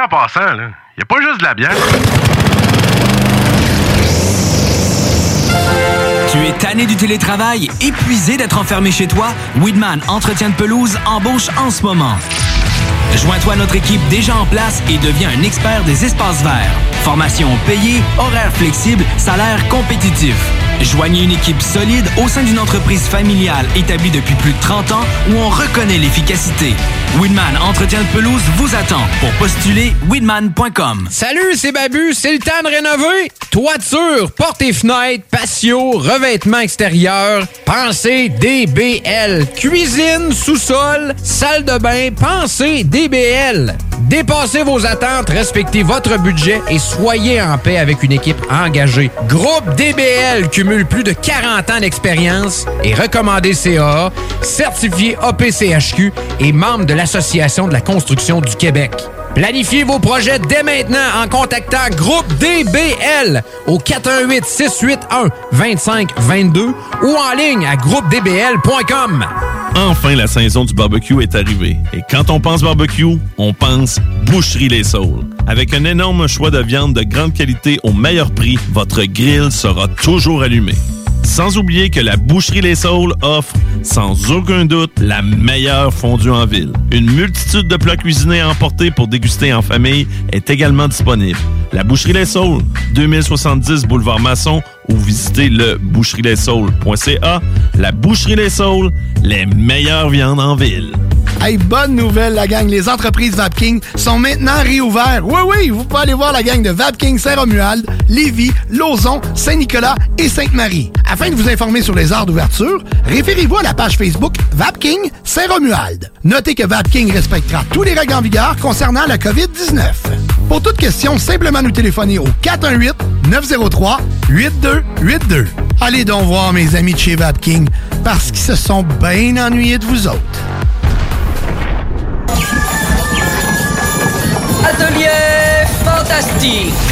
En passant, là, y a pas juste de la bière. Tu es tanné du télétravail, épuisé d'être enfermé chez toi? Weedman Entretien de pelouse embauche en ce moment. Joins-toi à notre équipe déjà en place et deviens un expert des espaces verts. Formation payée, horaire flexible, salaire compétitif. Joignez une équipe solide au sein d'une entreprise familiale établie depuis plus de 30 ans où on reconnaît l'efficacité. Weedman Entretien de pelouse vous attend. Pour postuler, weedman.com. Salut, c'est Babu, c'est le temps de rénover. Toiture, portes et fenêtres, patio, revêtement extérieur, pensez DBL. Cuisine, sous-sol, salle de bain, pensez DBL. Dépassez vos attentes, respectez votre budget et soyez en paix avec une équipe engagée. Groupe DBL plus de 40 ans d'expérience et recommandé CAA, certifié APCHQ et membre de l'Association de la construction du Québec. Planifiez vos projets dès maintenant en contactant Groupe DBL au 418 681 2522 ou en ligne à groupedbl.com. Enfin, la saison du barbecue est arrivée. Et quand on pense barbecue, on pense Boucherie Les Saules. Avec un énorme choix de viande de grande qualité au meilleur prix, votre grill sera toujours allumé. Sans oublier que la Boucherie Les Saules offre, sans aucun doute, la meilleure fondue en ville. Une multitude de plats cuisinés à emporter pour déguster en famille est également disponible. La Boucherie Les Saules, 2070 Boulevard Masson ou visitez le boucherieslessaules.ca. La Boucherie Les Saules, les meilleures viandes en ville. Hey, bonne nouvelle, la gang. Les entreprises Vapking sont maintenant réouvertes. Oui, oui, vous pouvez aller voir la gang de Vapking Saint-Romuald, Lévis, Lauson, Saint-Nicolas et Sainte-Marie. Afin de vous informer sur les heures d'ouverture, référez-vous à la page Facebook Vapking Saint-Romuald. Notez que Vapking respectera tous les règles en vigueur concernant la COVID-19. Pour toute question, simplement nous téléphoner au 418-903-8282. Allez donc voir mes amis de chez Vapking parce qu'ils se sont bien ennuyés de vous autres. Atelier fantastique.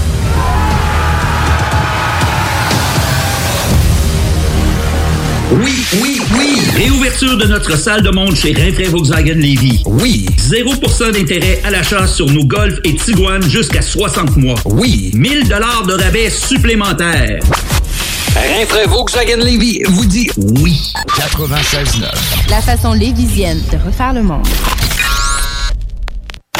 Oui, oui, oui! Réouverture de notre salle de monde chez Rinfrae Volkswagen Levy. Oui! 0% d'intérêt à l'achat sur nos Golf et Tiguan jusqu'à 60 mois. Oui! 1000 dollars de rabais supplémentaires. Rinfrae Volkswagen Levy vous dit oui. 96.9. La façon lévisienne de refaire le monde.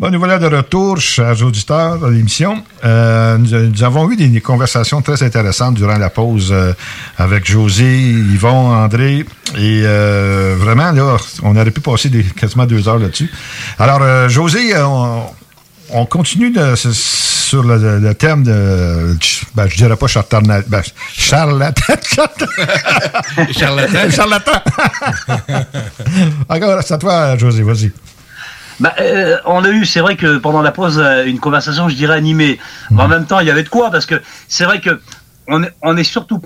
Bon, nous voilà de retour, chers auditeurs de l'émission. Euh, nous, nous avons eu des, des conversations très intéressantes durant la pause euh, avec José, Yvon, André. Et euh, vraiment, là, on aurait pu passer des, quasiment deux heures là-dessus. Alors, euh, José, euh, on, on continue de- sur le, le thème de. Ben, je dirais pas charlatan. Ben, charlatan. Charlatan. charlatan. Encore, c'est à toi, José, vas-y. Bah, euh, on a eu, c'est vrai que pendant la pause, euh, une conversation, je dirais animée. Mais en même temps, il y avait de quoi, parce que c'est vrai que on est, on est surtout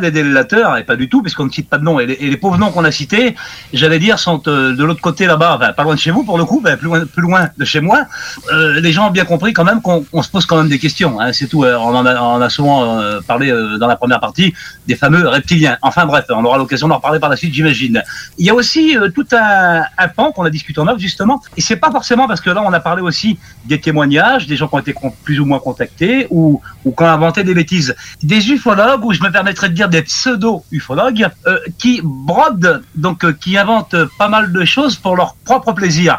des délateurs, et pas du tout, puisqu'on ne cite pas de nom. Et les, pauvres noms qu'on a cités, j'allais dire, sont euh, de l'autre côté là-bas, pas loin de chez vous pour le coup, ben, plus, loin, plus loin de chez moi. Euh, les gens ont bien compris quand même qu'on on se pose quand même des questions. Hein, c'est tout. Euh, on, en a, souvent parlé dans la première partie des fameux reptiliens. Enfin bref, on aura l'occasion d'en reparler par la suite, j'imagine. Il y a aussi tout un, pan qu'on a discuté en off justement, et c'est pas forcément parce que là on a parlé aussi des témoignages, des gens qui ont été plus ou moins contactés ou, ou qui ont inventé des bêtises, des ufologues ou je me de dire des pseudo-ufologues euh, qui brodent, donc euh, qui inventent pas mal de choses pour leur propre plaisir.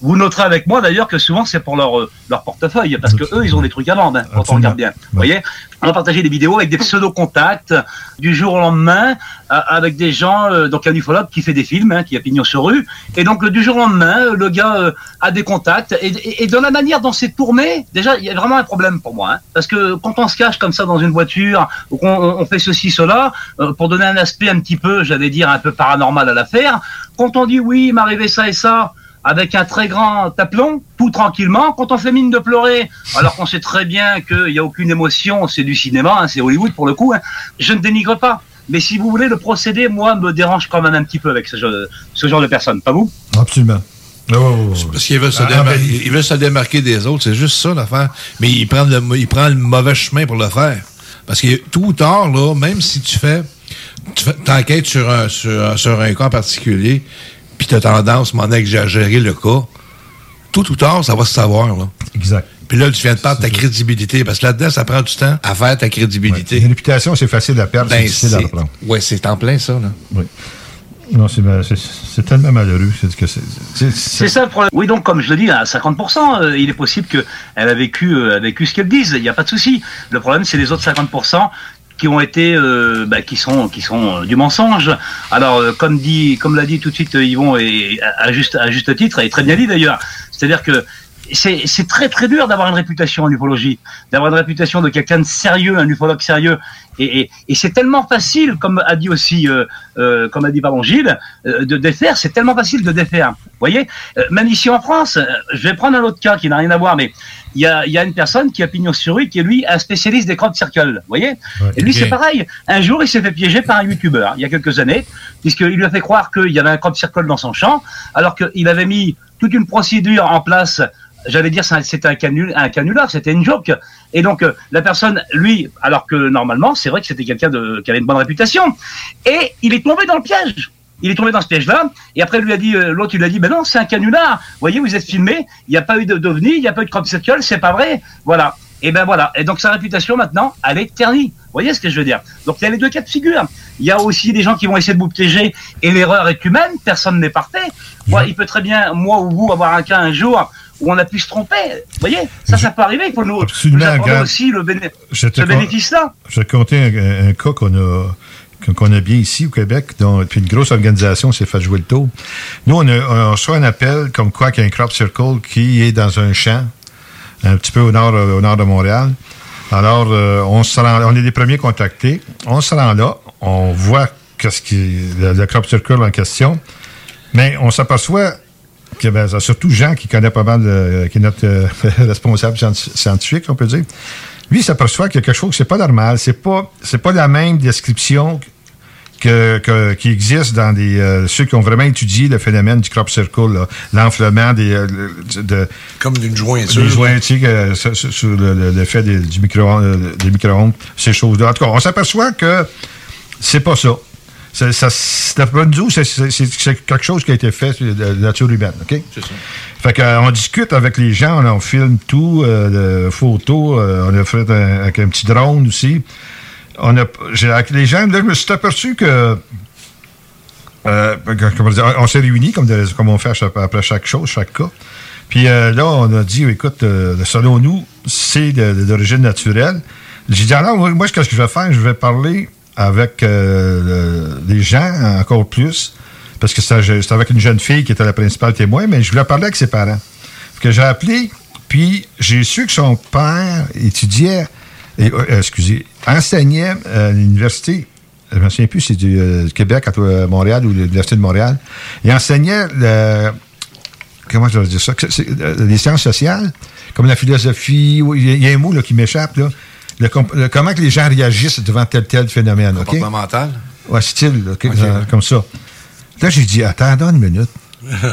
Vous noterez avec moi d'ailleurs que souvent c'est pour leur, euh, leur portefeuille, parce que eux ils ont des trucs à vendre, hein, quand on regarde bien. Vous voyez? On a partagé des vidéos avec des pseudo-contacts du jour au lendemain, euh, avec des gens, euh, donc un ufologue qui fait des films, hein, qui a pignon sur rue, et donc du jour au lendemain, euh, le gars euh, a des contacts, et, et, et de la manière dont c'est tourné, déjà il y a vraiment un problème pour moi, hein, parce que quand on se cache comme ça dans une voiture, ou qu'on on- on fait ceci, cela, euh, pour donner un aspect un petit peu, j'allais dire, un peu paranormal à l'affaire, quand on dit oui, il m'est arrivé ça et ça, avec un très grand aplomb, tout tranquillement, quand on fait mine de pleurer, alors qu'on sait très bien qu'il n'y a aucune émotion, c'est du cinéma, hein, c'est Hollywood pour le coup, hein, je ne dénigre pas. Mais si vous voulez, le procédé, moi, me dérange quand même un petit peu avec ce genre, ce genre de personnes, pas vous? Absolument. Parce qu'il veut, se Ah, ben, il veut se démarquer des autres, c'est juste ça l'affaire. Mais il prend, le, il prend le mauvais chemin pour le faire. Parce que tout ou tard, là, même si tu fais, tu fais- t'enquêtes sur un, sur, un- sur un cas particulier, puis tu as tendance à exagérer le cas, tout ou tard, ça va se savoir. Là. Exact. Puis là, tu viens de perdre ta crédibilité. Parce que là-dedans, ça prend du temps à faire ta crédibilité. Une réputation, c'est facile à perdre, c'est Ben, difficile à reprendre. Ouais, c'est en plein ça. Là. Oui. Non, c'est tellement malheureux. C'est que c'est- c'est- C'est ça le problème. Oui, donc, comme je le dis, à 50%, euh, il est possible qu'elle a vécu, euh, a vécu ce qu'elle dise. Il n'y a pas de souci. Le problème, c'est les autres 50% qui ont été, euh, bah, qui sont, qui sont euh, du mensonge. Alors, euh, comme dit, comme l'a dit tout de suite euh, Yvon, et à, juste, à juste titre, et très bien dit d'ailleurs. C'est-à-dire que c'est très très dur d'avoir une réputation en ufologie, d'avoir une réputation de quelqu'un de sérieux, un ufologue sérieux. Et, c'est tellement facile, comme a dit aussi, comme a dit pardon Gilles, de défaire. C'est tellement facile de défaire. Vous voyez, même ici en France, je vais prendre un autre cas qui n'a rien à voir, mais il y a, y a une personne qui a pignon sur rue, qui est lui un spécialiste des crop circles. Vous voyez, et lui c'est pareil. Un jour, il s'est fait piéger par un youtubeur il y a quelques années, puisqu'il lui a fait croire qu'il y avait un crop circle dans son champ, alors qu'il avait mis toute une procédure en place j'allais dire c'est un- c'était un, canul, un canular, c'était une joke. Et donc euh, la personne, lui, alors que normalement c'est vrai que c'était quelqu'un de qui avait une bonne réputation, et il est tombé dans le piège. Il est tombé dans ce piège-là, et après lui a dit, euh, l'autre il lui a dit, ben non, c'est un canular. Vous voyez, vous êtes filmé, il n'y a pas eu de- d'ovni, il n'y a pas eu de crop circle, c'est pas vrai. Voilà. Et ben voilà. Et donc sa réputation maintenant, elle est ternie. Vous voyez ce que je veux dire? Donc il y a les deux cas de figure. Il y a aussi des gens qui vont essayer de vous piéger, et l'erreur est humaine. Personne n'est parfait. Moi, il peut très bien, moi ou vous, avoir un cas un jour où on a pu se tromper. Vous voyez? Ça, ça peut arriver. Il faut nous, nous aussi le béné- ce bénéfice-là. Je vais te un, un cas qu'on a, qu'on- a bien ici au Québec. dont- puis une grosse organisation s'est fait jouer le tour. Nous, on, reçoit un appel comme quoi qu'il y a un crop circle qui est dans un champ, un petit peu au nord, euh, au nord de Montréal. Alors, euh, on, se rend, on est les premiers contactés. On se rend là, on voit qu'est-ce qui, le, crop circle en question, mais on s'aperçoit que ben, surtout Jean qui connaît pas mal, de- qui est notre euh, responsable scienti- scientifique, on peut dire. Lui, s'aperçoit qu'il y a quelque chose que c'est pas normal. C'est pas, c'est pas la même description que, que- qui existe dans des, euh, ceux qui ont vraiment étudié le phénomène du crop circle, l'enflement des, euh, de, Comme d'une jointure. des jointures, euh, sur, sur- sur le- le- l'effet des, du micro, euh, des micro-ondes, ces choses-là. En tout cas, on s'aperçoit que c'est pas ça. C'est, ça, c'est, quelque chose qui a été fait de de nature humaine, OK? C'est ça. Fait qu'on discute avec les gens, on, on filme tout, euh, de photos, euh, on a fait un- avec un petit drone aussi. On a, les gens, là, je me suis aperçu que, euh, on s'est réunis comme, on fait après chaque chose, chaque cas. Puis euh, là, on a dit, écoute, euh, selon nous, c'est d'origine naturelle. J'ai dit, alors, moi, ce que je vais faire, je vais parler avec le- les gens encore plus, parce que c'était avec une jeune fille qui était la principale témoin, mais je voulais parler avec ses parents. Que j'ai appelé, puis j'ai su que son père étudiait, et, euh, excusez, enseignait à l'université, je ne me souviens plus c'est du, euh, du Québec, à euh, Montréal ou l'Université de Montréal. Il enseignait le, comment je vais dire ça, euh, les sciences sociales, comme la philosophie, il y a- un mot là, qui m'échappe, là. Le comp- le- comment que les gens réagissent devant tel tel phénomène. Comportemental. Ouais, style, euh, comme ça. Là, j'ai dit, attends, attends une minute.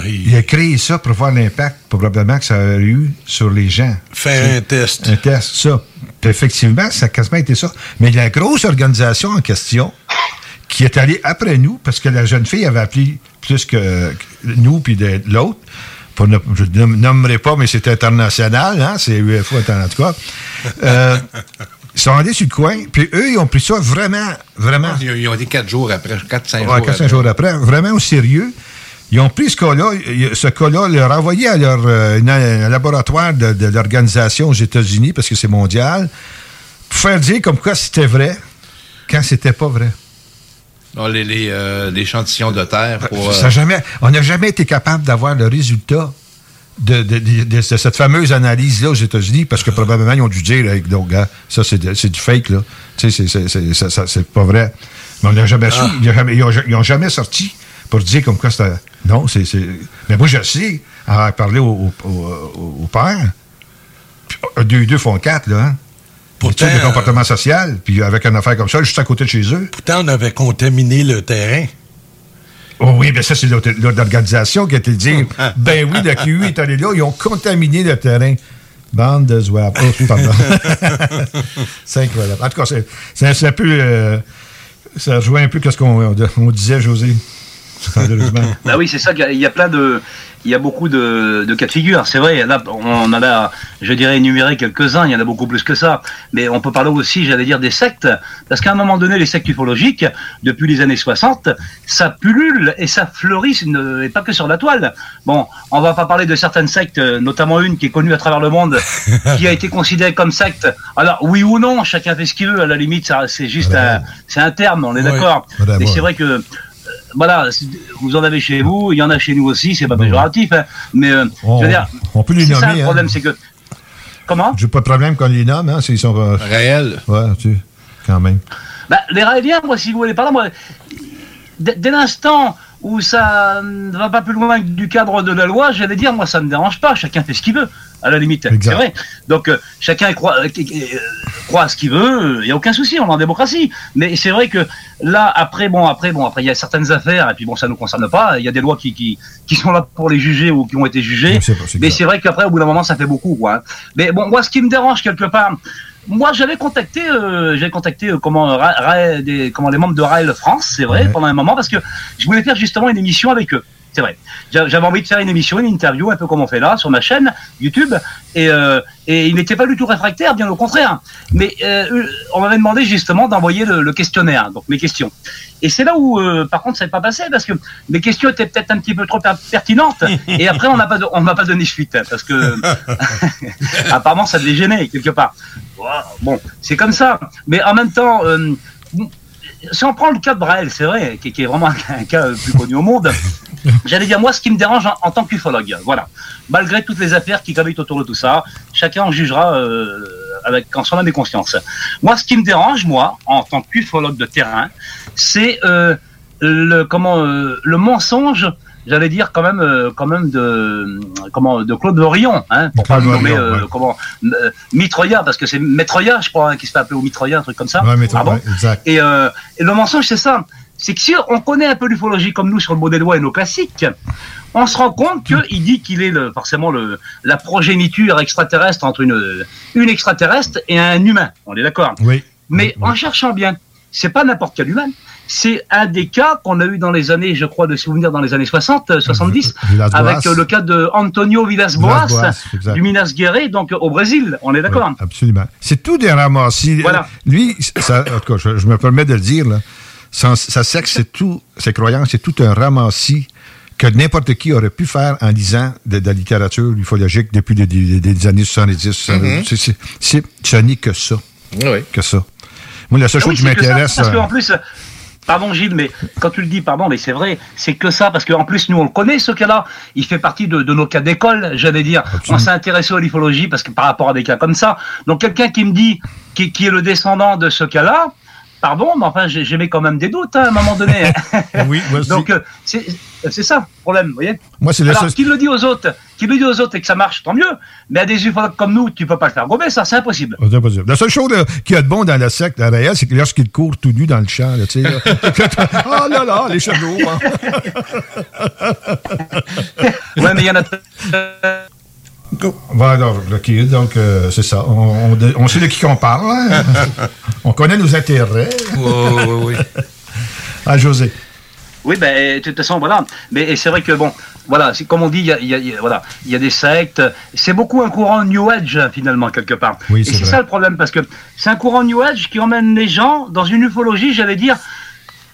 Il a créé ça pour voir l'impact, probablement, que ça a eu sur les gens. Fait un test. Un test, ça. Puis effectivement, ça a quasiment été ça. Mais la grosse organisation en question, qui est allée après nous, parce que la jeune fille avait appelé plus que nous, puis de- l'autre, je ne nommerai pas, mais c'est international, hein, c'est UFO en tout cas. Euh, ils sont allés sur le coin, puis eux, ils ont pris ça vraiment, vraiment Ils, ont été quatre jours après, quatre, cinq Ouais, jours quatre, cinq après. jours après, vraiment au sérieux. Ils ont pris ce cas-là, il- ce cas-là, leur envoyé à leur euh, une- un laboratoire de, de l'organisation aux États-Unis, parce que c'est mondial, pour faire dire comme quoi c'était vrai quand c'était pas vrai. Non, les, les, euh, l'échantillon de terre pour. Ça a euh, jamais, on n'a jamais été capable d'avoir le résultat de, de- de- de cette fameuse analyse-là aux États-Unis, parce que probablement ils ont dû dire, Hey, donc, gars, ça c'est, de- c'est du fake, là. Tu sais, c'est, c'est, c'est, ça- ça- c'est pas vrai. Mais on n'a jamais su. Ah. Ils n'ont jamais, ils ont- ils ont jamais sorti pour dire comme quoi c'était. Non, c'est. Mais moi, je sais, à parler au, au, au- au père, puis, euh, deux, deux font quatre, là. Hein? Pourtant, Études de comportement social, puis avec une affaire comme ça, juste à côté de chez eux. Pourtant, on avait contaminé le terrain. Oh oui, mais ça, c'est l'autre l'autre organisation qui a été dit ben oui, le QI est allé là, ils ont contaminé le terrain. Bande de zouaves. Oh, pardon. c'est incroyable. En tout cas, c'est un peu. euh, ça rejoint un peu ce qu'on on disait, José. Bah oui, c'est ça. y Il y a plein de, il y a beaucoup de, de cas de figure. C'est vrai. Là, on en a, je dirais, énuméré quelques-uns. Il y en a beaucoup plus que ça. Mais on peut parler aussi, j'allais dire, des sectes, parce qu'à un moment donné, les sectes ufologiques, depuis les années 60, ça pullule et ça fleurit, et pas que sur la toile. Bon, on va pas parler de certaines sectes, notamment une qui est connue à travers le monde, qui a été considérée comme secte. Alors, oui ou non, chacun fait ce qu'il veut. À la limite, c'est juste un, c'est un terme. On est Ouais. d'accord. Voilà, Mais c'est vrai que voilà, vous en avez chez vous, il y en a chez nous aussi, c'est pas péjoratif, hein, mais euh, On- je veux dire, on peut les c'est ça nommer, le hein. problème, c'est que comment J'ai pas de problème qu'on les nomme, hein, s'ils sont. euh, Réels. Ouais, tu quand même. bah, les Raéliens, moi, si vous voulez par moi, dès, dès l'instant où ça ne va pas plus loin que du cadre de la loi, j'allais dire, moi, ça ne me dérange pas, chacun fait ce qu'il veut, à la limite, c'est vrai. Donc, euh, chacun croit, euh, euh, croit ce qu'il veut, il n'y a aucun souci, on est en démocratie. Mais c'est vrai que là, après, bon, après, bon, après, il y a certaines affaires, et puis bon, ça ne nous concerne pas, il y a des lois qui, qui, qui sont là pour les juger ou qui ont été jugées. Mais c'est vrai qu'après, au bout d'un moment, ça fait beaucoup, quoi. hein. Mais bon, moi, ce qui me dérange quelque part, moi, j'avais contacté, euh, j'avais contacté euh, comment, Ra- Ra- des, comment les membres de Raël France, c'est vrai, pendant un moment, parce que je voulais faire justement une émission avec eux. C'est vrai. J'a- J'avais envie de faire une émission, une interview, un peu comme on fait là, sur ma chaîne YouTube, et, euh, et ils n'étaient pas du tout réfractaires, bien au contraire. Mais euh, on m'avait demandé justement d'envoyer le, le questionnaire, donc mes questions. Et c'est là où, euh, par contre, ça n'est pas passé, parce que mes questions étaient peut-être un petit peu trop per- pertinentes, et après, on n'a pas, de- on m'a pas donné suite, hein, parce que apparemment, ça devait gêner quelque part. Bon, c'est comme ça. Mais en même temps, euh, si on prend le cas de Braille, c'est vrai, qui, est vraiment un, cas euh, plus connu au monde, j'allais dire, moi, ce qui me dérange en, en tant qu'ufologue, voilà. Malgré toutes les affaires qui gravitent autour de tout ça, chacun en jugera euh, avec en son âme et conscience. Moi, ce qui me dérange, moi, en tant qu'ufologue de terrain, c'est euh, le comment euh, le mensonge. J'allais dire quand même, euh, quand même de comment de Claude Vorion, hein, pour pas le Claude nommer euh, ouais. comment euh, Mitroya, parce que c'est Metroya, je crois, hein, qui se fait appeler au Mitroya, un truc comme ça. Ouais, ouais, exact. et, euh, et le mensonge, c'est ça. C'est que si on connaît un peu l'ufologie comme nous sur le modèle et nos classiques, on se rend compte qu'il dit qu'il est le, forcément le, la progéniture extraterrestre entre une, une extraterrestre et un humain. On est d'accord? Oui. Mais en cherchant bien, c'est pas n'importe quel humain. C'est un des cas qu'on a eu dans les années, je crois, de souvenir dans les années 60, euh, 70, Villas-Boas. avec euh, le cas de Antonio Villas-Boas, exact. du Minas Gerais, donc euh, au Brésil. On est d'accord? Oui, absolument. C'est tout des ramassis. Voilà. Lui, ça, en tout cas, je, je me permets de le dire, là, son- sa secte, c'est tout, ses croyances, c'est tout un ramassis que n'importe qui aurait pu faire en lisant de, de la littérature ufologique depuis les, les- les années 70. Mhm. C'est- ce n'est que ça. Oui. Que ça. Moi, la seule Ah chose oui, qui c'est que ça, m'intéresse. Parce euh, qu'en plus, euh, pardon Gilles, mais quand tu le dis, pardon, mais c'est vrai, c'est que ça, parce qu'en plus, nous, on le connaît, ce cas-là. Il fait partie de, de nos cas d'école, j'allais dire. On s'est intéressé à l'ufologie parce que par rapport à des cas comme ça. Donc, quelqu'un qui me dit, qui, qui est le descendant de ce cas-là, pardon, mais enfin, j'ai- j'émets quand même des doutes hein, à un moment donné. oui, moi. Donc, euh, c'est ça le problème, vous voyez Moi, c'est la Alors, seule- qu'il le dit aux autres, qu'il le dit aux autres et que ça marche, tant mieux. Mais à des ufologues comme nous, tu peux pas le faire gober, ça, c'est impossible. Oh, c'est possible. La seule chose qu'il y a de bon dans la secte à réel, c'est que lorsqu'il court tout nu dans le champ, là, tu sais. là. oh là là, les chevaux. hein. Ouais, mais il y en a. Voilà, OK, donc euh, c'est ça. On, on- on sait de qui on parle. hein? on connaît nos intérêts. Oui, oui, oui. Ah, José. Oui, ben, de toute façon, voilà. Mais c'est vrai que, bon, voilà, c'est comme on dit, il y a, y a- il y a- voilà, il y a des sectes. C'est beaucoup un courant New Age, finalement, quelque part. Oui, Et c'est ça le problème, parce que c'est un courant New Age qui emmène les gens dans une ufologie, j'allais dire,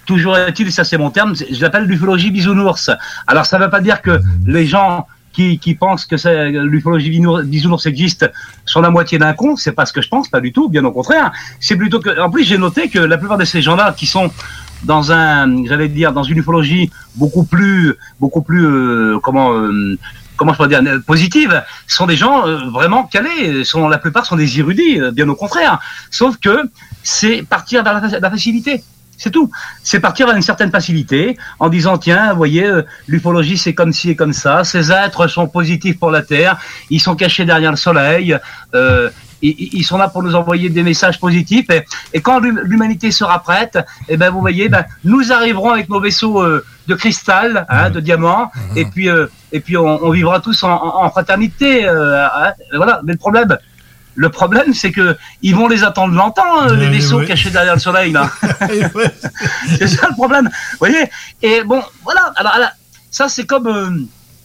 toujours est-il, ça c'est mon terme, je l'appelle l'ufologie bisounours. Alors, ça ne veut pas dire que les gens qui, pensent que c'est- l'ufologie bisounours existe sont la moitié d'un con, c'est pas ce que je pense, pas du tout, bien au contraire. C'est plutôt que, en plus, j'ai noté que la plupart de ces gens-là qui sont dans un, j'allais dire, dans une ufologie beaucoup plus, beaucoup plus, euh, comment, euh, comment je pourrais dire, euh, positive, sont des gens euh, vraiment calés. Sont la plupart sont des érudits, euh, bien au contraire. Sauf que c'est partir vers la, la facilité. C'est tout. C'est partir à une certaine facilité en disant tiens, vous voyez, euh, l'ufologie c'est comme ci et comme ça. Ces êtres sont positifs pour la Terre. Ils sont cachés derrière le Soleil. Euh, ils, ils sont là pour nous envoyer des messages positifs. Et, et quand l'hum- l'humanité sera prête, eh ben vous voyez, ben, nous arriverons avec nos vaisseaux euh, de cristal, hein, de diamants, et puis euh, et puis on, on vivra tous en, en- en fraternité. euh, hein. voilà. Mais le problème. Le problème, c'est que ils vont les attendre longtemps, euh, les vaisseaux cachés derrière le soleil, là. c'est ça le problème. Vous voyez Et bon, voilà. Alors, ça, c'est comme, euh,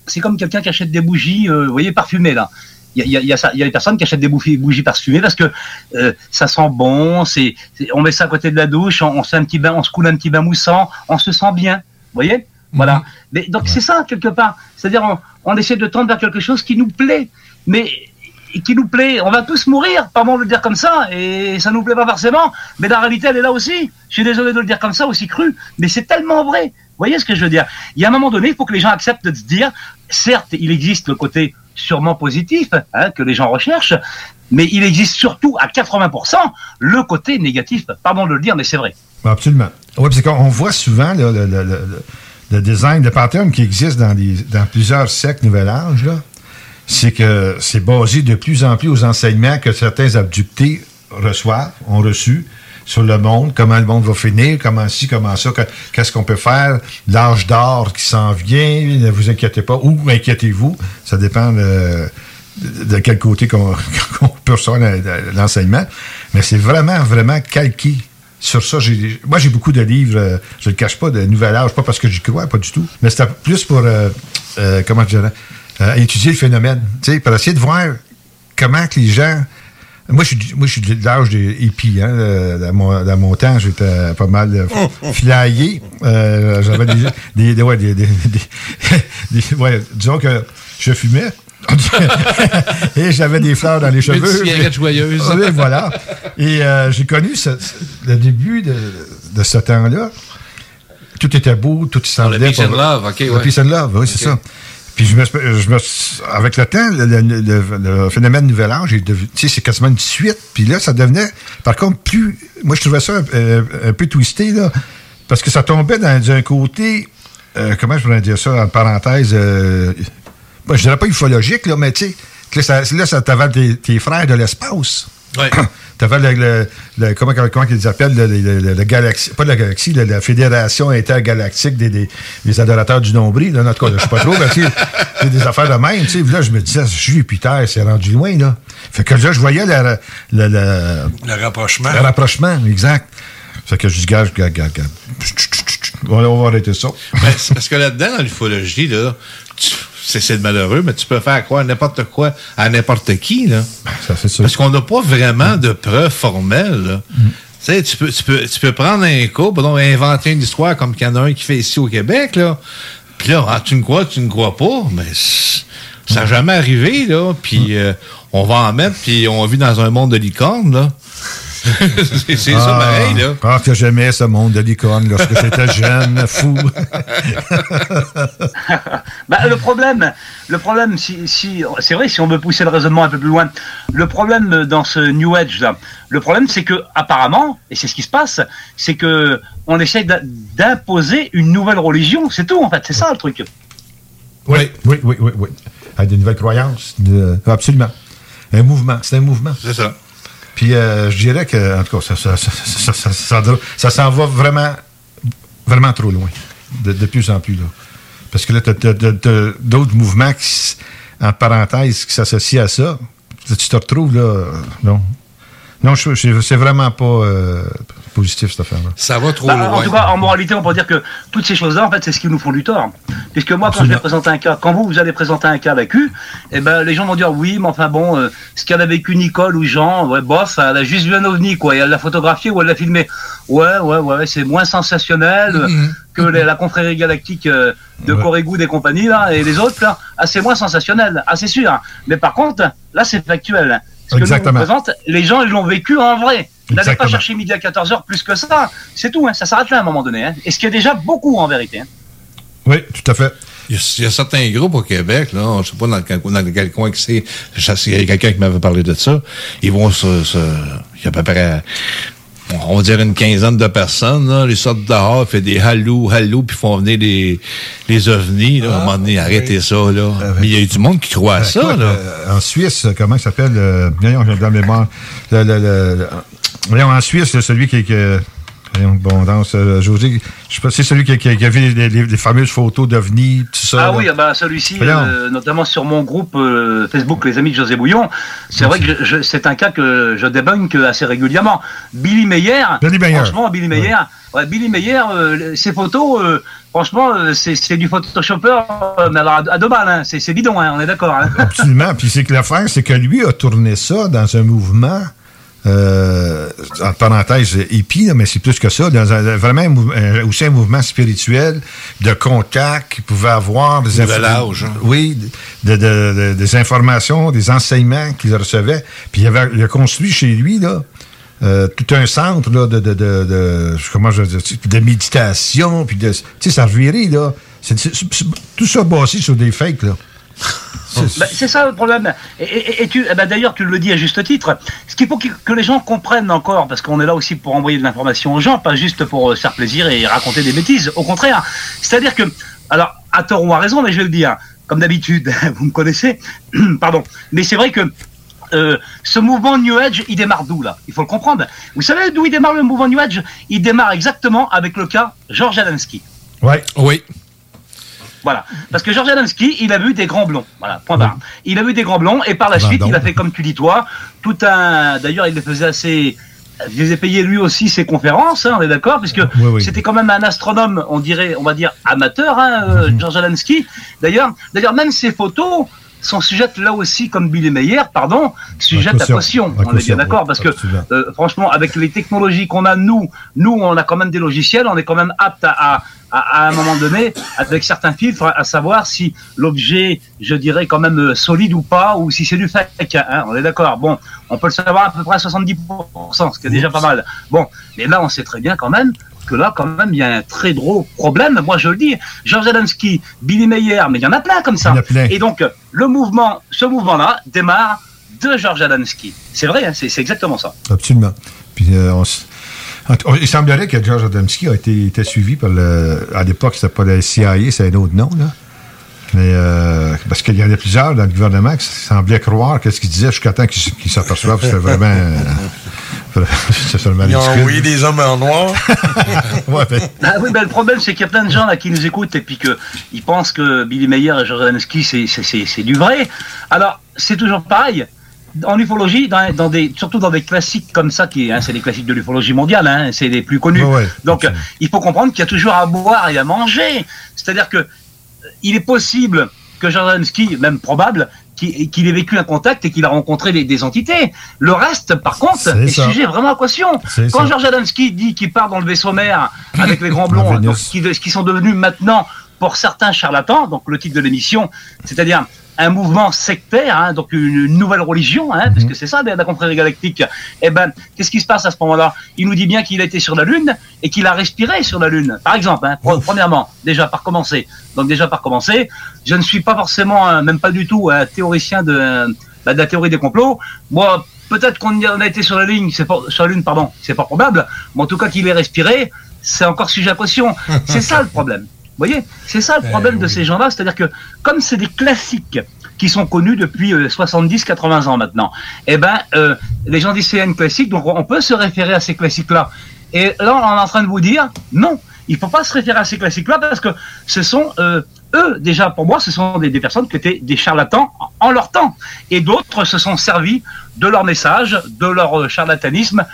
c'est comme quelqu'un qui achète des bougies, euh, vous voyez, parfumées, là. Il y a, y a- y a ça- il y a des personnes qui achètent des bougies, bougies parfumées parce que euh, ça sent bon, c'est, on met ça à côté de la douche, on, on se fait un petit bain, on se coule un petit bain moussant, on se sent bien. Vous voyez Voilà. Mais donc c'est ça quelque part. C'est-à-dire on, on essaie de tendre vers quelque chose qui nous plaît, mais qui nous plaît. On va tous mourir, pardon de le dire comme ça, et ça nous plaît pas forcément. Mais la réalité elle est là aussi. Je suis désolé de le dire comme ça, aussi cru, mais c'est tellement vrai. Vous voyez ce que je veux dire? Il y a un moment donné, il faut que les gens acceptent de se dire, certes, il existe le côté sûrement positif hein, que les gens recherchent, mais il existe surtout à 80% le côté négatif. Pardon de le dire, mais c'est vrai. Absolument. Oui, parce qu'on on voit souvent le, design, le pattern qui existe dans, dans plusieurs sectes Nouvel Âge, là, c'est que c'est basé de plus en plus aux enseignements que certains abductés reçoivent, ont reçus sur le monde, comment le monde va finir, comment ci, comment ça, que- qu'est-ce qu'on peut faire, l'âge d'or qui s'en vient, ne vous inquiétez pas, ou inquiétez-vous, ça dépend de, de- quel côté qu'on qu'on peut le- l'enseignement, mais c'est vraiment, vraiment calqué sur ça. Moi, j'ai beaucoup de livres, euh, je ne le cache pas, de Nouvel Âge, pas parce que j'y crois, pas du tout, mais c'était plus pour, euh, euh, comment je dirais, euh, étudier le phénomène, tu sais, pour essayer de voir comment que les gens... Moi, je suis, moi, je suis de l'âge des hippies. Hein, dans, mon, dans mon temps, j'étais pas mal euh, flyé. Euh, J'avais des, des, des, ouais, des, des, ouais, disons que je fumais. et j'avais des fleurs dans les cheveux. Une cigarette joyeuse. Oui, voilà. Et euh, j'ai connu ce- le début de, de ce temps-là. Tout était beau, tout semblait... le peace and love, OK, Le ouais. peace and love, oui, c'est ça. Puis je me, je avec le temps, le, le- le- le phénomène Nouvel Âge, c'est quasiment une suite. Puis là, ça devenait, par contre, plus. Moi, je trouvais ça un, un- un peu twisté, là, parce que ça tombait dans un côté, euh, comment je pourrais dire ça, en parenthèse, euh, moi, je dirais pas ufologique, là, mais tu sais, là, ça, là, ça t'avale tes, tes frères de l'espace. Ouais. Le, le, le- comment, comment ils appellent, le, le, galaxie, pas la galaxie, la Fédération intergalactique des, des, des adorateurs du nombril, là, en tout cas, je sais pas trop, mais c'est des affaires de même, tu sais, là, je me disais, Jupiter, c'est rendu loin, là. Fait que là, je voyais le, le, le, Le rapprochement. le rapprochement, exact. Fait que je dis, gars, gars, gars, on va- arrêter ça. Parce que là-dedans, dans l'ufologie, là, tu- c'est c'est malheureux, mais tu peux faire croire n'importe quoi à n'importe qui, là. Ça fait ça. Parce qu'on n'a pas vraiment de preuves formelles, là. Tu sais, tu peux, tu, peux, tu peux prendre un cas, pardon, inventer une histoire comme qu'il y en a un qui fait ici au Québec, là. Puis là, ah, tu ne crois, tu ne crois pas, mais ça n'a jamais arrivé, là. Puis euh, on va en mettre, puis on vit dans un monde de licorne, là. c'est c'est ça, pareil, là. Ah, que j'aimais ce monde de licorne lorsque j'étais jeune, fou. Bah, le problème, le problème, si, si, c'est vrai, si on veut pousser le raisonnement un peu plus loin, le problème dans ce New Age là, le problème c'est que apparemment, et c'est ce qui se passe, c'est que on essaie d'imposer une nouvelle religion, c'est tout en fait, c'est ça le truc. Oui, oui, oui, oui, oui. Avec des nouvelles croyances. de- absolument. Un mouvement. C'est un mouvement. C'est ça. Puis euh, je dirais que, en tout cas, ça, ça, ça, ça, s'en va vraiment, vraiment trop loin. De, plus en plus, là. Parce que là, tu as, d'autres mouvements qui, en parenthèse, qui s'associent à ça. Tu te retrouves, là. non. Non, c'est vraiment pas euh, positif, cette affaire-là. Ça va trop Bah, en tout cas, en moralité, on peut dire que toutes ces choses-là, en fait, c'est ce qui nous font du tort. Puisque moi, quand je vais présenter un cas, quand vous, vous allez présenter un cas vécu, eh ben, les gens vont dire oui, mais enfin bon, euh, ce qu'elle a vécu Nicole ou Jean, ouais, bof, elle a juste vu un ovni, quoi, et elle l'a photographié ou elle l'a filmé. Ouais, ouais, ouais, c'est moins sensationnel euh, que les- la confrérie galactique euh, de Ouais. Corée-Good et compagnie, là, et les autres, là. Ah, c'est moins sensationnel, ah, c'est sûr. Mais par contre, là, c'est factuel. Ce que nous, on Exactement. présente, les gens, ils l'ont vécu en vrai. N'allez pas chercher midi à 14h plus que ça. C'est tout, hein. ça s'arrête là à un moment donné. Hein. Et ce qui est déjà beaucoup en vérité. hein. Oui, tout à fait. Il y, a, il y a certains groupes au Québec, là, je ne sais pas dans quel, dans quel coin que c'est, je sais- il y a quelqu'un qui m'avait parlé de ça, ils vont se, se- il y a à peu près, on va dire une quinzaine de personnes, là, ils sortent dehors, fait des hallou, hallou, puis font venir les, les ovnis, là, à un moment donné, arrêtez ça, là. Mais il y a eu du monde qui croit à ça, Écoute, là. euh, en Suisse, comment il s'appelle? Euh, voyons, j'ai dans la mémoire. Le, le- le- voyons, en Suisse, là, celui qui. qui voyons, bon, dans ce, José, je sais pas, c'est celui qui, qui- qui a vu les, les- les fameuses photos d'OVNI, tout ça. Ah là. oui, ah bah, celui-ci, euh, notamment sur mon groupe euh, Facebook Les Amis de José Bouillon, c'est vrai que je- c'est un cas que je débunk assez régulièrement. Billy Meyer, Billy Meyer. franchement, Billy Meyer, ouais, Billy Meyer, euh, ses photos, euh, franchement, euh, c'est c'est du Photoshopper, euh, mais alors à, à deux balles, hein, c'est c'est bidon, hein, on est d'accord. Hein. Absolument. Puis c'est que l'affaire, c'est que lui a tourné ça dans un mouvement, euh, en parenthèse, hippie, là, mais c'est plus que ça, dans un, vraiment un un- aussi un mouvement spirituel de contact qu'il pouvait avoir. Des Nouvel info- âge, hein. Oui, de, de- de- des informations, des enseignements qu'il recevait. Puis il, avait, il a construit chez lui, là, euh, tout un centre là, de, de, de, de- comment je veux dire, de méditation, puis de, tu sais, ça revirait, là. Tout ça basé sur des fakes, là. Bah, c'est ça le problème. Et, et- et tu, eh ben, d'ailleurs, tu le dis à juste titre. Ce qu'il faut que, que les gens comprennent encore, parce qu'on est là aussi pour envoyer de l'information aux gens, pas juste pour euh, se faire plaisir et raconter des bêtises. Au contraire. C'est-à-dire que, alors, à tort ou à raison, mais je vais le dire, comme d'habitude, vous me connaissez, pardon. Mais c'est vrai que euh, ce mouvement New Age, il démarre d'où là? Il faut le comprendre. Vous savez d'où il démarre le mouvement New Age? Il démarre exactement avec le cas Georges Adamski. Ouais. Oui. Voilà. Parce que Georges Adamski, il a vu des grands blonds. Voilà, point barre. Il a vu des grands blonds et par la suite, il a fait comme tu dis toi, tout un. D'ailleurs, il les faisait assez. Il faisait payer lui aussi ses conférences, hein, on est d'accord, puisque oui. c'était quand même un astronome, on dirait, on va dire amateur, hein, euh, Mhm. Georges Adamski. D'ailleurs, d'ailleurs, même ses photos sont sujettes là aussi, comme Billy Meyer, pardon, sujettes à caution. On est bien d'accord, parce que euh, franchement, avec les technologies qu'on a, nous, nous, on a quand même des logiciels, on est quand même apte à, à, à- à un moment donné, avec certains filtres, à savoir si l'objet, je dirais, quand même euh, solide ou pas, ou si c'est du fake. Hein, on est d'accord. Bon, on peut le savoir à peu près à 70%, ce qui est déjà pas mal. Bon, mais là, on sait très bien quand même que là, quand même, il y a un très gros problème. Moi, je le dis, Georges Adamski, Billy Meyer, mais il y en a plein comme ça. Il y en a plein. Et donc, le mouvement, ce mouvement-là démarre de Georges Adamski. C'est vrai, hein, c'est exactement ça. Absolument. Puis, euh, on il semblerait que George Adamski a été, était suivi par le. À l'époque, c'était pas le CIA, c'est un autre nom, là. Mais euh, parce qu'il y en a plusieurs dans le gouvernement qui semblaient croire que ce qu'il disait jusqu'à temps qu'ils qu'ils s'aperçoivent que c'était vraiment. euh, c'est seulement Ils ont envoyé des hommes en noir. Ouais, ben, Ah oui, ben, le problème, c'est qu'il y a plein de gens là qui nous écoutent et puis que ils pensent que Billy Meyer et c'est- c'est du vrai. Alors, c'est toujours pareil. En ufologie, dans, dans des, surtout dans des classiques comme ça, qui, hein, c'est les classiques de l'ufologie mondiale, hein, c'est les plus connus. Ouais, Donc, il faut comprendre qu'il y a toujours à boire et à manger. C'est-à-dire que euh, il est possible que Adamski, même probable, qu'il ait vécu un contact et qu'il a rencontré des, des entités. Le reste, par contre, est, sujet vraiment à caution. Quand. George Adamski dit qu'il part dans le vaisseau mère avec les grands blonds, donc, qui, qui sont devenus maintenant, pour certains charlatans, donc le titre de l'émission, c'est-à-dire un mouvement sectaire, hein, donc une, nouvelle religion, hein, Mhm. parce que c'est ça la confrérie galactique. Eh ben, qu'est-ce qui se passe à ce moment-là? Il nous dit bien qu'il a été sur la Lune et qu'il a respiré sur la Lune. Par exemple, hein, pre- premièrement, déjà par commencer. Donc déjà par commencer, je ne suis pas forcément, même pas du tout, un théoricien de, bah, de la théorie des complots. Moi, peut-être qu'on a- été sur la ligne, c'est sur la Lune, pardon, c'est pas probable. Mais en tout cas, qu'il ait respiré, c'est encore sujet à caution. C'est ça le problème. Vous voyez, c'est ça le problème de ces gens-là, c'est-à-dire que comme c'est des classiques qui sont connus depuis 70-80 ans maintenant, eh ben, euh, les gens disent c'est un classique, donc on peut se référer à ces classiques-là. Et là, on est en train de vous dire, non, il faut pas se référer à ces classiques-là parce que ce sont euh, eux, déjà pour moi, ce sont des, des personnes qui étaient des charlatans en- leur temps, et d'autres se sont servis de leur message, de leur euh, charlatanisme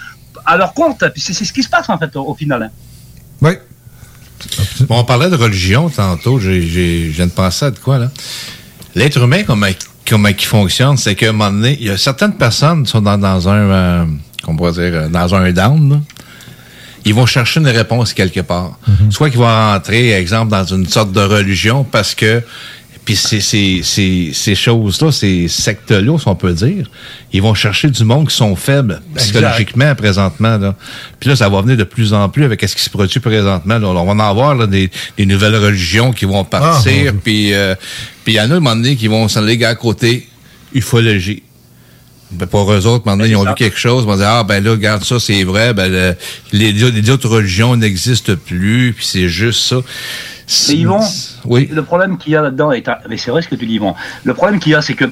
à leur compte. Puis c'est c'est ce qui se passe en fait au, au final. hein. oui. Bon, on parlait de religion tantôt. J'ai, j'ai- je viens de penser à de quoi, là? L'être humain, comment, comment il fonctionne, c'est qu'à un moment donné, il y a certaines personnes qui sont dans, dans un, euh, qu'on pourrait dire, euh, dans un down, là. Ils vont chercher une réponse quelque part. Soit qu'ils vont rentrer, exemple, dans une sorte de religion parce que puis ces, ces, ces, ces choses-là, ces sectes-là, si on peut dire, ils vont chercher du monde qui sont faibles psychologiquement présentement. Là. Puis là, ça va venir de plus en plus avec ce qui se produit présentement. Là. On va en avoir là, des, des nouvelles religions qui vont partir. Puis euh, il y en a un moment donné qui vont s'en aller à côté ufologie. Ben, pour eux autres, maintenant, ils ont vu quelque chose, ils vont dire, ah, ben là, regarde ça, c'est vrai, ben, le- les, les autres religions n'existent plus, puis c'est juste ça. Mais Yvon, Oui. le problème qu'il y a là-dedans, est mais c'est vrai ce que tu dis, Yvon. Le problème qu'il y a, c'est que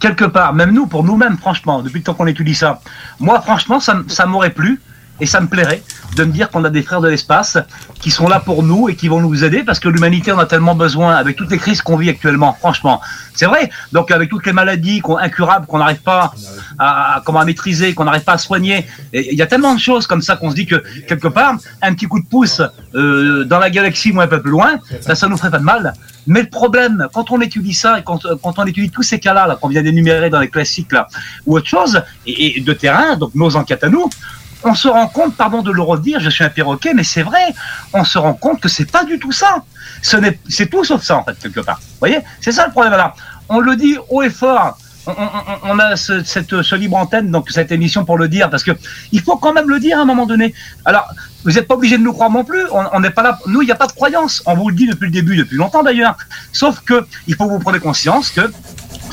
quelque part, même nous, pour nous-mêmes, franchement, depuis le temps qu'on étudie ça, moi, franchement, ça m'aurait plu et ça me plairait de me dire qu'on a des frères de l'espace qui sont là pour nous et qui vont nous aider parce que l'humanité en a tellement besoin avec toutes les crises qu'on vit actuellement, franchement. C'est vrai. Donc avec toutes les maladies qu'on incurables qu'on n'arrive pas à, comment à maîtriser, qu'on n'arrive pas à soigner, il y a tellement de choses comme ça qu'on se dit que quelque part un petit coup de pouce euh, dans la galaxie ou un peu plus loin, ça, ça nous ferait pas de mal. Mais le problème, quand on étudie ça et quand, quand on étudie tous ces cas-là, là, qu'on vient d'énumérer dans les classiques là, ou autre chose, et de terrain, donc nos enquêtes à nous, on se rend compte, pardon de le redire, je suis un perroquet, mais c'est vrai, on se rend compte que c'est pas du tout ça. Ce n'est, c'est tout sauf ça, en fait, quelque part. Vous voyez? C'est ça le problème, là. On le dit haut et fort. On, a ce, libre antenne, donc cette émission pour le dire, parce que il faut quand même le dire à un moment donné. Alors, vous n'êtes pas obligé de nous croire non plus. On n'est pas là. Nous, il n'y a pas de croyance. On vous le dit depuis le début, depuis longtemps d'ailleurs. Sauf que il faut vous preniez conscience que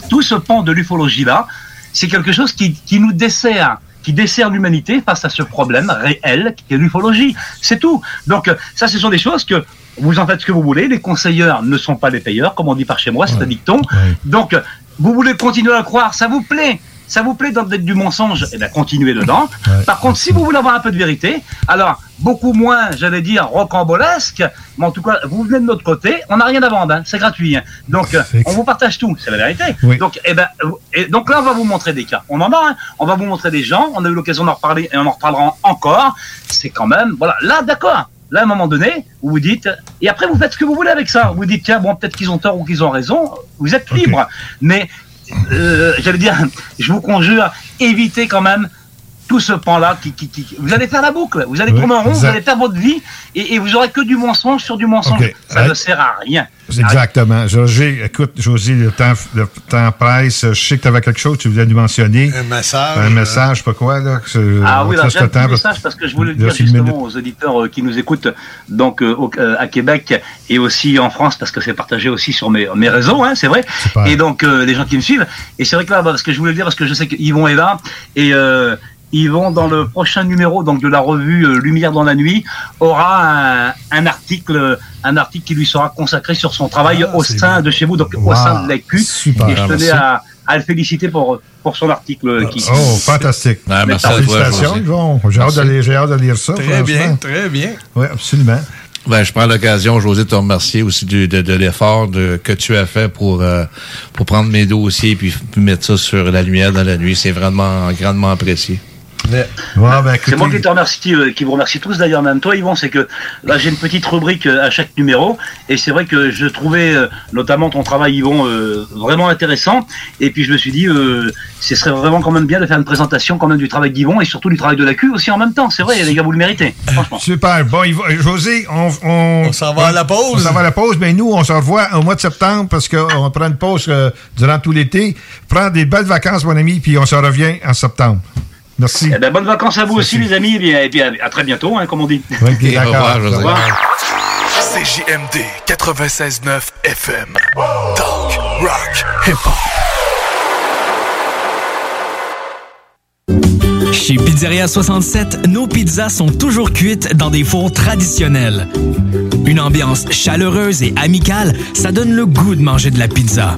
tout ce pan de l'ufologie là, c'est quelque chose qui, qui nous dessert qui dessert l'humanité face à ce problème réel qui est l'ufologie. C'est tout. Donc euh, ça, ce sont des choses que vous en faites ce que vous voulez. Les conseilleurs ne sont pas les payeurs, comme on dit par chez moi, c'est un dicton. Donc, euh, vous voulez continuer à croire, ça vous plaît. Ça vous plaît d'être du mensonge, eh bien continuez dedans. Par contre, si vous voulez avoir un peu de vérité, alors beaucoup moins, j'allais dire, rocambolesque, mais en tout cas, vous venez de notre côté, on n'a rien à vendre, hein, c'est gratuit. hein. Donc, euh, on vous partage tout, c'est la vérité. Donc, eh ben, euh, et donc là, on va vous montrer des cas. On en a, hein. on va vous montrer des gens, on a eu l'occasion d'en reparler et on en reparlera encore. C'est quand même, voilà, là, d'accord. Là, à un moment donné, vous vous dites, et après, vous faites ce que vous voulez avec ça. Vous dites, tiens, bon, peut-être qu'ils ont tort ou qu'ils ont raison. Vous êtes libre. Mais, euh, j'allais dire, je vous conjure, évitez quand même tout ce pan-là qui, qui, qui- vous allez faire la boucle, vous allez Oui, tourner en rond, vous allez faire votre vie et, et vous aurez que du mensonge sur du mensonge. Ça ne sert à rien. Exactement. José, écoute, José, le temps, le temps presse. Je sais que tu avais quelque chose que tu voulais nous mentionner. Un message. Un message, pas quoi, là? Ah oui, j'ai un temps, message parce que je voulais le dire justement aux auditeurs euh, qui nous écoutent donc euh, au- euh, à Québec et aussi en France parce que c'est partagé aussi sur mes, mes réseaux, hein, c'est vrai. Et donc euh, les gens qui me suivent. Et c'est vrai que là, bah, parce que je voulais le dire parce que je sais qu'Yvon est là et euh, Yvon dans le prochain numéro donc de la revue euh, Lumière dans la nuit aura un, un article un article qui lui sera consacré sur son travail au sein de chez vous donc au sein de l'AQ. Super. Et je tenais à, à le féliciter pour pour son article qui Oh, fantastique. Ah, merci à toi, Félicitations. Yvon. J'ai hâte, d'aller- j'ai hâte de lire ça. Très bien, très bien. Oui, absolument. Ben, je prends l'occasion, José, de te remercier aussi du- de, de l'effort de- que tu as fait pour, euh, pour prendre mes dossiers et puis mettre ça sur la lumière dans la nuit. C'est vraiment grandement apprécié. Ben, C'est moi qui te remercie, euh, qui vous remercie tous d'ailleurs, même toi Yvon, c'est que là j'ai une petite rubrique euh, à chaque numéro et c'est vrai que je trouvais euh, notamment ton travail Yvon euh, vraiment intéressant et puis je me suis dit euh, ce serait vraiment quand même bien de faire une présentation quand même du travail d'Yvon et surtout du travail de la Q aussi en même temps, c'est vrai les gars vous le méritez, franchement. Super. Bon, Yvon- José, on, on, s'en va à la pause. On s'en va à la pause, mais nous, on se revoit au mois de septembre parce qu'on prend une pause euh, durant tout l'été. Prends des belles vacances, mon ami, puis on se revient en septembre. Merci. Eh ben, bonnes vacances à vous aussi les amis et, bien, et puis à, à très bientôt hein, comme on dit. Ok, d'accord. Au revoir, José. Au revoir. CJMD 96.9 FM. Talk, rock, hip-hop. Chez Pizzeria 67, nos pizzas sont toujours cuites dans des fours traditionnels. Une ambiance chaleureuse et amicale, ça donne le goût de manger de la pizza.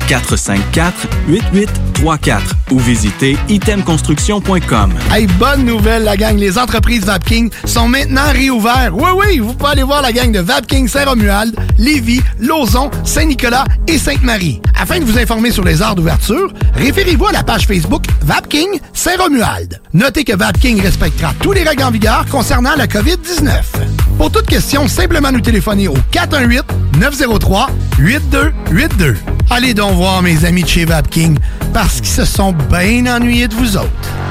418-454-8834 ou visitez itemconstruction.com. Hey, bonne nouvelle, la gang. Les entreprises Vapking sont maintenant réouvertes. Oui, oui, vous pouvez aller voir la gang de Vapking Saint-Romuald, Lévis, Lauson, Saint-Nicolas et Sainte-Marie. Afin de vous informer sur les heures d'ouverture, référez-vous à la page Facebook Vapking Saint-Romuald. Notez que Vapking respectera tous les règles en vigueur concernant la COVID-19. Pour toute question, simplement nous téléphoner au 418-903-8282. Allez donc voir mes amis de chez Vapking parce qu'ils se sont bien ennuyés de vous autres.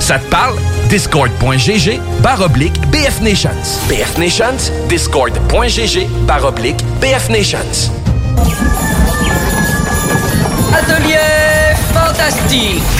Ça te parle? Discord.gg barre oblique BF Nations. BF Nations, Discord.gg barre oblique BF Nations. Atelier fantastique.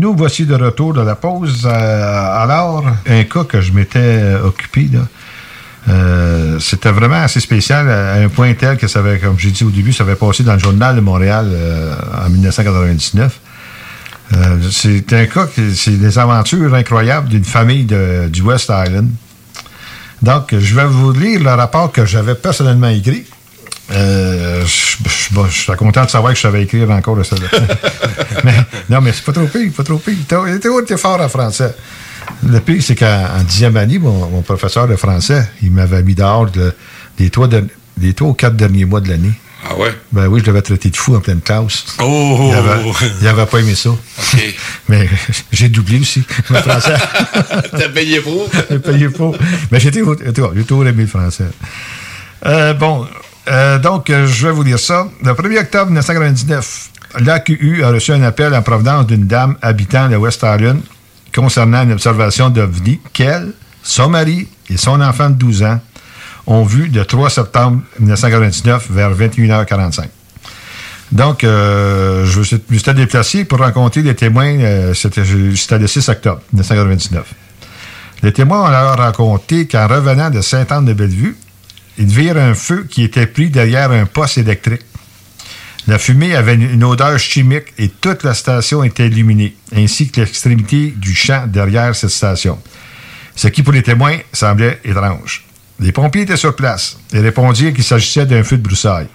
Nous voici de retour de la pause. Euh, alors, un cas que je m'étais occupé, euh, c'était vraiment assez spécial à un point tel que ça avait, comme j'ai dit au début, ça avait passé dans le journal de Montréal euh, en 1999. Euh, c'est un cas, c'est des aventures incroyables d'une famille du West Island. Donc, je vais vous lire le rapport que j'avais personnellement écrit. Euh, je, je- bon, je suis content de savoir que je savais écrire encore de ça. là. mais, non, mais c'est pas trop pire, pas trop pire. T'es fort en français. Le pire, c'est qu'en en dixième année, mon, mon professeur de français, il m'avait mis dehors de- des, trois de- des trois ou quatre derniers mois de l'année. Ah ouais? Ben oui, je l'avais traité de fou en pleine classe. Oh! Il avait, il avait pas aimé ça. Mais j'ai doublé aussi, le français. T'as payé pour? J'ai payé pour. Mais j'étais au- j'ai toujours j'ai toujours aimé le français. Euh, bon, euh, donc, euh, je vais vous dire ça. Le 1er octobre 1999, l'AQU a reçu un appel en provenance d'une dame habitant le West Island concernant une observation d'OVNI qu'elle, son mari et son enfant de 12 ans ont vu le 3 septembre 1999 vers 21h45. Donc, euh, je me suis- déplacé pour rencontrer les témoins. C'était le 6 octobre 1999. Les témoins ont alors raconté qu'en revenant de Sainte-Anne-de-Bellevue, ils virent un feu qui était pris derrière un poste électrique. La fumée avait une odeur chimique et toute la station était illuminée, ainsi que l'extrémité du champ derrière cette station. Ce qui, pour les témoins, semblait étrange. Les pompiers étaient sur place et répondirent qu'il s'agissait d'un feu de broussailles.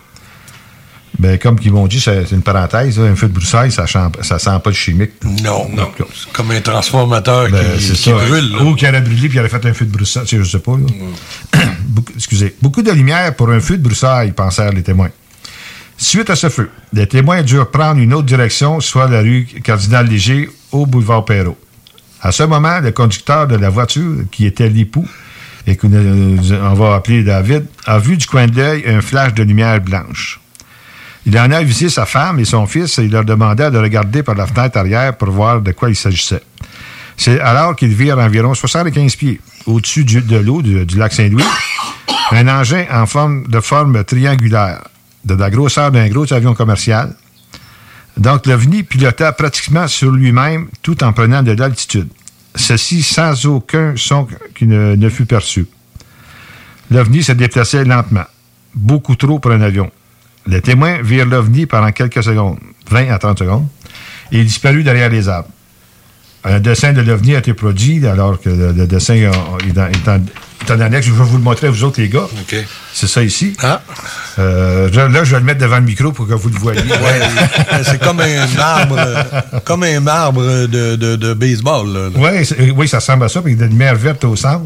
Ben, comme ils m'ont dit, c'est une parenthèse, là, un feu de broussailles, ça ne sent pas le chimique. Non, non. Comme un transformateur Ben, qui, ça. brûle. là. Ou qui aurait brûlé puis il aurait fait un feu de sais, Je sais pas. là. Beaucoup- excusez. Beaucoup de lumière pour un feu de broussailles, pensèrent les témoins. Suite à ce feu, les témoins durent prendre une autre direction, soit la rue Cardinal Léger au boulevard Perrault. À ce moment, le conducteur de la voiture, qui était l'époux, et qu'on on va appeler David, a vu du coin de l'œil un flash de lumière blanche. Il en a avisé sa femme et son fils et il leur demanda de regarder par la fenêtre arrière pour voir de quoi il s'agissait. C'est alors qu'ils virent environ 75 pieds au-dessus de l'eau du, du lac Saint-Louis un engin en forme de forme triangulaire, de la grosseur d'un gros avion commercial. Donc, l'OVNI pilota pratiquement sur lui-même tout en prenant de l'altitude. Ceci sans aucun son qui ne, ne fut perçu. L'OVNI se déplaçait lentement, beaucoup trop pour un avion. Les témoins virent l'OVNI pendant quelques secondes, 20 à 30 secondes, et il disparut derrière les arbres. Un dessin de l'OVNI a été produit, alors que le, le dessin euh, est, en, annexe. Je vais vous le montrer à vous autres, les gars. C'est ça ici. Euh, je- là, je vais le mettre devant le micro pour que vous le voyez. Ouais, c'est comme un arbre, euh, comme un marbre de, de, de baseball. là. Ouais, c'est- oui, ça ressemble à ça. Puis il y a des lumières vertes au centre,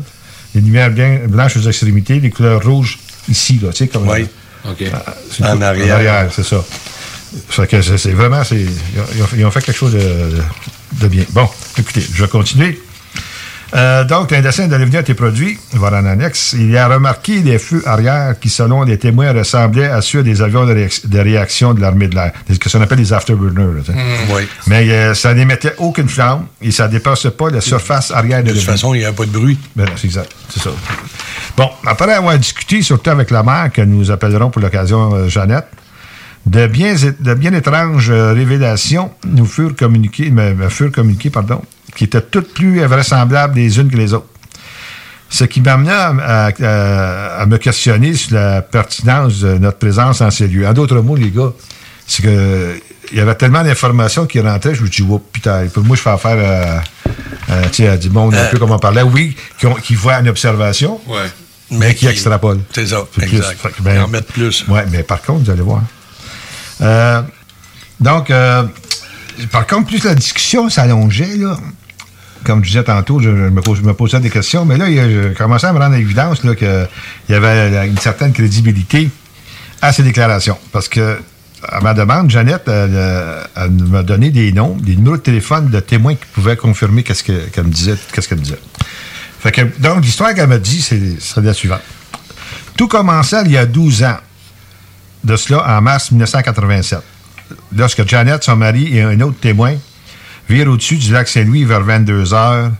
des lumières bien blanches aux extrémités, des couleurs rouges ici, là, tu sais, comme. Oui. C'est En tout- arrière. c'est ça. Fait que c'est vraiment, ils, ont, ils ont fait quelque chose de, de bien. Bon, écoutez, je vais continuer. Euh, donc, un dessin de l'OVNI a été produit, voilà en annexe. Il y a remarqué des feux arrière qui, selon les témoins, ressemblaient à ceux des avions de, réac- de réaction de l'armée de l'air, ce que qu'on appelle les afterburners. là, tu sais. Mm, oui. Mais euh, ça n'émettait aucune flamme et ça ne dépassait pas la surface arrière de De toute façon, il n'y a pas de bruit. Ben, c'est exact, c'est ça. Bon, après avoir discuté, surtout avec la mère, que nous appellerons pour l'occasion euh, Jeannette, de bien, de bien étranges révélations nous furent communiquées, me, me furent communiquées, pardon, qui étaient toutes plus invraisemblables les unes que les autres. Ce qui m'amena à, à- à me questionner sur la pertinence de notre présence en ces lieux. En d'autres mots, les gars, c'est que il y avait tellement d'informations qui rentraient, je me dis, oh, putain, pour moi, je fais affaire à, à, sais, à du monde un Euh. peu comme on parlait, oui, qui, ont- qui voient une observation, Ouais. mais qui extrapolent. C'est ça, plus. exact. Ben, Ils en mettent plus. Oui, mais par contre, vous allez voir. Euh, donc, euh, par contre, plus la discussion s'allongeait, là, comme je disais tantôt, je, me, posais des questions, mais là, je commençais à me rendre à l'évidence qu'il y avait une certaine crédibilité à ces déclarations. Parce que, à ma demande, Jeannette euh, m'a donné des noms, des numéros de téléphone de témoins qui pouvaient confirmer qu'est-ce que- qu'elle me disait. Qu'est-ce qu'elle disait. Fait que, donc, l'histoire qu'elle m'a dit, c'est c'est la suivante. Tout commençait il y a 12 ans, de cela en mars 1987, lorsque Janet, son mari et un autre témoin virent au-dessus du lac Saint-Louis vers 22 heures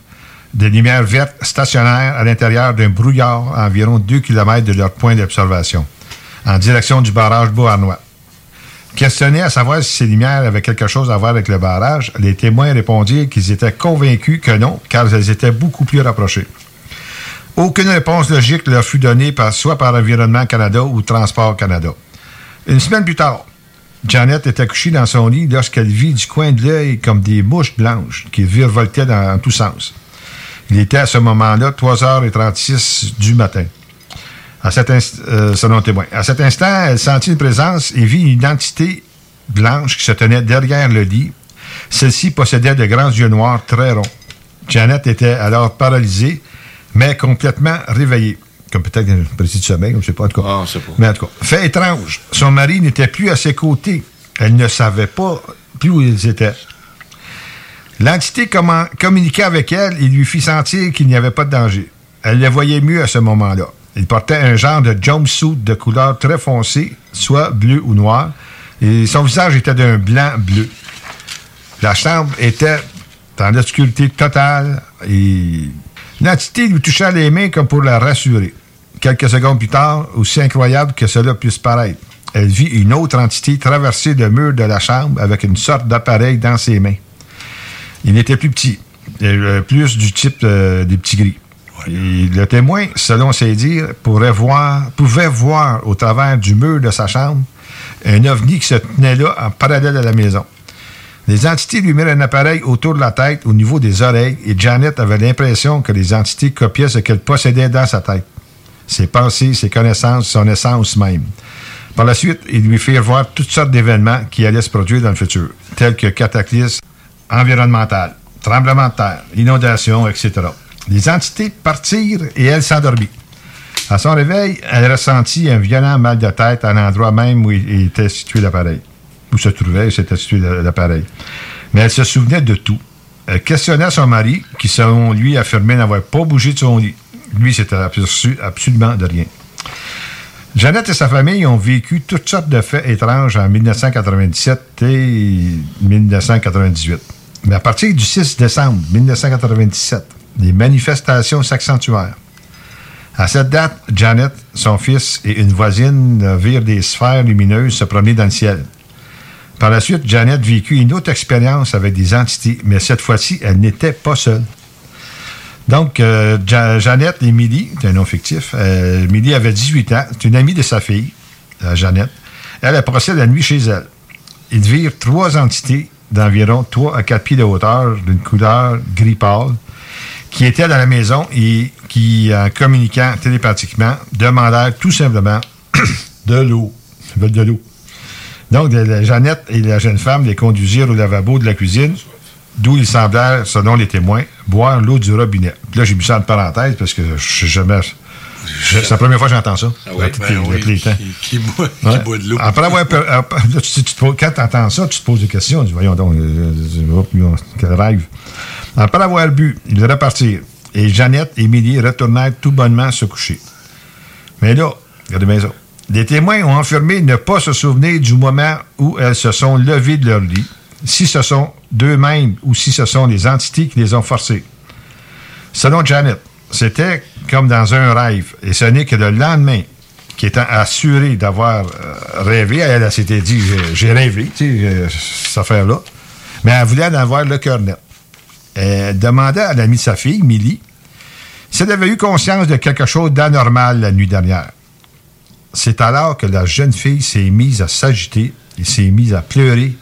des lumières vertes stationnaires à l'intérieur d'un brouillard à environ 2 km de leur point d'observation, en direction du barrage Beauharnois. Questionnés à savoir si ces lumières avaient quelque chose à voir avec le barrage, les témoins répondirent qu'ils étaient convaincus que non, car elles étaient beaucoup plus rapprochées. Aucune réponse logique leur fut donnée par, soit par Environnement Canada ou Transport Canada. Une semaine plus tard, Janet était couchée dans son lit lorsqu'elle vit du coin de l'œil comme des mouches blanches qui virevoltaient dans, tous sens. Il était à ce moment-là 3h36 du matin. À cet euh. À cet instant, elle sentit une présence et vit une entité blanche qui se tenait derrière le lit. Celle-ci possédait de grands yeux noirs très ronds. Janet était alors paralysée, mais complètement réveillée. Comme peut-être une petite sommeil, je ne sais pas. En tout cas. Ah, pas. Mais en tout cas, fait étrange, son mari n'était plus à ses côtés. Elle ne savait pas plus où ils étaient. L'entité communiquait avec elle et lui fit sentir qu'il n'y avait pas de danger. Elle le voyait mieux à ce moment-là. Il portait un genre de jumpsuit de couleur très foncée, soit bleu ou noir, et son visage était d'un blanc bleu. La chambre était dans l'obscurité totale et l'entité lui toucha les mains comme pour la rassurer. Quelques secondes plus tard, aussi incroyable que cela puisse paraître, elle vit une autre entité traverser le mur de la chambre avec une sorte d'appareil dans ses mains. Il était plus petit, euh, plus du type euh, des petits gris. Et le témoin, selon ses dires, pourrait voir, pouvait voir au travers du mur de sa chambre un ovni qui se tenait là en parallèle à la maison. Les entités lui mirent un appareil autour de la tête, au niveau des oreilles, et Janet avait l'impression que les entités copiaient ce qu'elle possédait dans sa tête. Ses pensées, ses connaissances, son essence même. Par la suite, ils lui firent voir toutes sortes d'événements qui allaient se produire dans le futur, tels que cataclysmes environnemental, tremblements de terre, inondations, etc. Les entités partirent et elle s'endormit. À son réveil, elle ressentit un violent mal de tête à l'endroit même où il était situé l'appareil. Où se trouvait, s'était situé l'appareil. Mais elle se souvenait de tout. Elle questionnait son mari, qui, selon lui, affirmait n'avoir pas bougé de son lit. Lui, s'était aperçu absolument de rien. Jeannette et sa famille ont vécu toutes sortes de faits étranges en 1997 et 1998. Mais à partir du 6 décembre 1997, les manifestations s'accentuèrent. À cette date, Janet, son fils et une voisine virent des sphères lumineuses se promener dans le ciel. Par la suite, Janet vécut une autre expérience avec des entités, mais cette fois-ci, elle n'était pas seule. Donc, euh, Jeannette et Millie, c'est un nom fictif, euh, Millie avait 18 ans, c'est une amie de sa fille, euh, Jeannette. Elle a passé la nuit chez elle. Ils virent trois entités d'environ 3 à 4 pieds de hauteur, d'une couleur gris pâle, qui étaient dans la maison et qui, en communiquant télépathiquement, demandèrent tout simplement de l'eau. Ils veulent de l'eau. Donc, Jeannette et la jeune femme les conduisirent au lavabo de la cuisine d'où il semblait, selon les témoins, boire l'eau du robinet. Puis là, j'ai mis ça en parenthèse parce que je sais jamais. C'est la première fois que j'entends ça. Ah oui, ben oui, qui, qui, boit, qui, boit, de l'eau. Après avoir, tu, tu, tu, quand tu entends ça, tu te poses des questions. Tu voyons donc, euh, euh, quel rêve. Après avoir bu, ils repartirent. Et Jeannette et Émilie retournèrent tout bonnement se coucher. Mais là, regardez bien ça. Les témoins ont affirmé ne pas se souvenir du moment où elles se sont levées de leur lit si ce sont d'eux-mêmes ou si ce sont les entités qui les ont forcés. Selon Janet, c'était comme dans un rêve, et ce n'est que le lendemain qui étant assuré d'avoir euh, rêvé, elle, s'était dit j'ai rêvé, tu sais, euh, cette affaire-là, mais elle voulait en avoir le cœur net. Elle demandait à l'ami de sa fille, Millie, si elle avait eu conscience de quelque chose d'anormal la nuit dernière. C'est alors que la jeune fille s'est mise à s'agiter et s'est mise à pleurer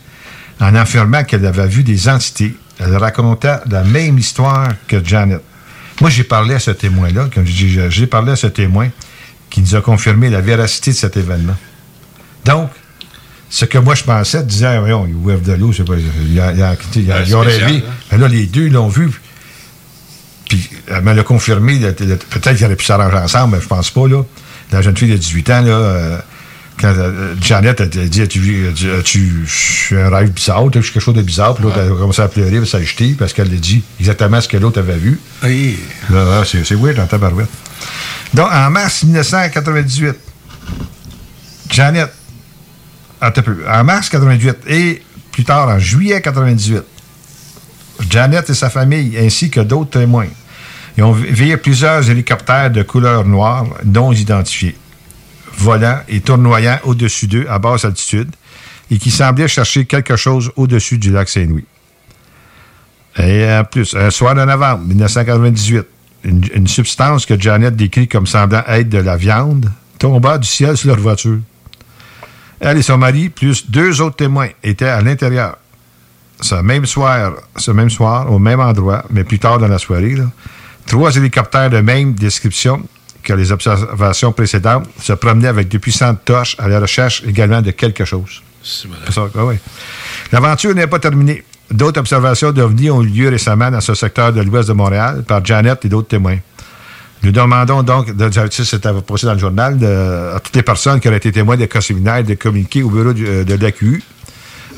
en affirmant qu'elle avait vu des entités. Elle racontait la même histoire que Janet. Moi, j'ai parlé à ce témoin-là, comme je dis, j'ai parlé à ce témoin qui nous a confirmé la véracité de cet événement. Donc, ce que moi je pensais, disait, voyons, ils ouvrent de l'eau, je sais pas, ils ont rêvé. Mais là, les deux l'ont vu. Puis, elle me l'a confirmé. Peut-être qu'ils auraient pu s'arranger ensemble, mais je pense pas, là. La jeune fille de 18 ans, là, euh, quand euh, Janet a dit As-tu as un rêve bizarre, as quelque chose de bizarre, puis l'autre a commencé à pleurer, puis s'acheter, parce qu'elle a dit exactement ce que l'autre avait vu. Oui. c'est weird dans ta barouette. Donc, en mars 1998, Janet, un peu, en mars 1998 et plus tard en juillet 1998, Janet et sa famille, ainsi que d'autres témoins, ils ont vu plusieurs hélicoptères de couleur noire non identifiés volant et tournoyant au-dessus d'eux à basse altitude et qui semblait chercher quelque chose au-dessus du lac Saint-Louis. Et en plus, un soir de novembre 1998, une, substance que Janet décrit comme semblant être de la viande tomba du ciel sur leur voiture. Elle et son mari, plus deux autres témoins, étaient à l'intérieur. Ce même soir, ce même soir, au même endroit, mais plus tard dans la soirée, trois hélicoptères de même description que les observations précédentes, se promenaient avec de puissantes torches à la recherche également de quelque chose. Ah L'aventure n'est pas terminée. D'autres observations d'OVNI ont eu lieu récemment dans ce secteur de l'ouest de Montréal par Janet et d'autres témoins. Nous demandons donc, de, c'était passé dans le journal, à toutes les personnes qui auraient été témoins des cas séminaires de communiquer au bureau euh, de l'AQU.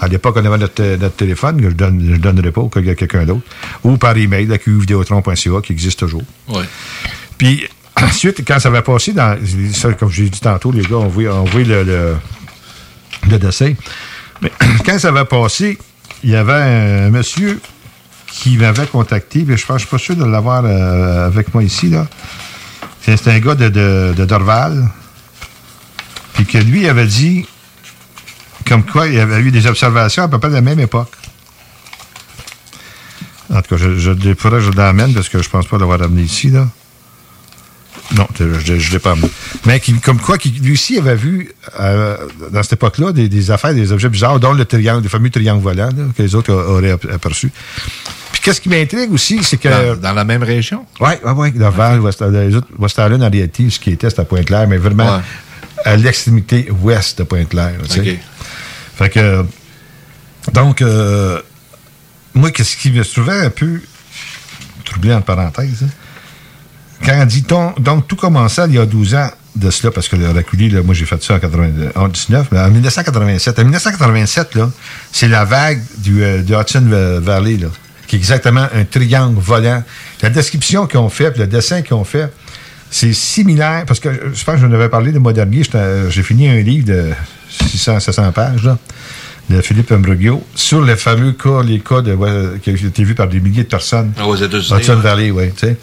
À l'époque, on avait notre, téléphone, que je ne donnerai pas, ou quelqu'un d'autre, ou par email, laquvidéotron.ca, qui existe toujours. Oui. Puis, Ensuite, quand ça va passer dans. comme j'ai dit tantôt, les gars, on voit, le, le, dessin. Mais quand ça va passer, il y avait un monsieur qui m'avait contacté, mais je ne suis pas sûr de l'avoir euh, avec moi ici. là. C'est un gars de, de, Dorval. Puis que lui avait dit, comme quoi il avait eu des observations à peu près de la même époque. En tout cas, je, je, je, je l'amène parce que je pense pas l'avoir amené ici, là. Non, je ne l'ai pas amené. Mais comme quoi, lui aussi avait vu, euh, dans cette époque-là, des, affaires, des objets bizarres, dont le triangle, le fameux triangle volant, que les autres auraient aperçu. Puis qu'est-ce qui m'intrigue aussi, c'est que... Dans, la même région? Oui, oui, oui. West, les autres, West Island, en réalité, ce qui était, c'était à Pointe-Claire, mais vraiment à l'extrémité ouest de Pointe-Claire. OK. Fait que... Donc, euh, moi, qu'est-ce qui me trouvait un peu troublé, en parenthèse, hein, quand on dit ton- donc tout commençait il y a 12 ans de cela, parce que le reculé, là, moi j'ai fait ça en 1999, mais en 1987. En 1987, là, c'est la vague du, euh, Hudson Valley, là, qui est exactement un triangle volant. La description qu'ils ont fait, puis le dessin qu'ils ont fait, c'est similaire, parce que euh, je pense que je en avais parlé le mois dernier, euh, j'ai fini un livre de 600-700 pages, là, de Philippe Imbrugio, sur les fameux cas, les cas de, ouais, qui ont été vus par des milliers de personnes. Ah, aux États-Unis, Hudson ouais. Valley, oui, tu sais.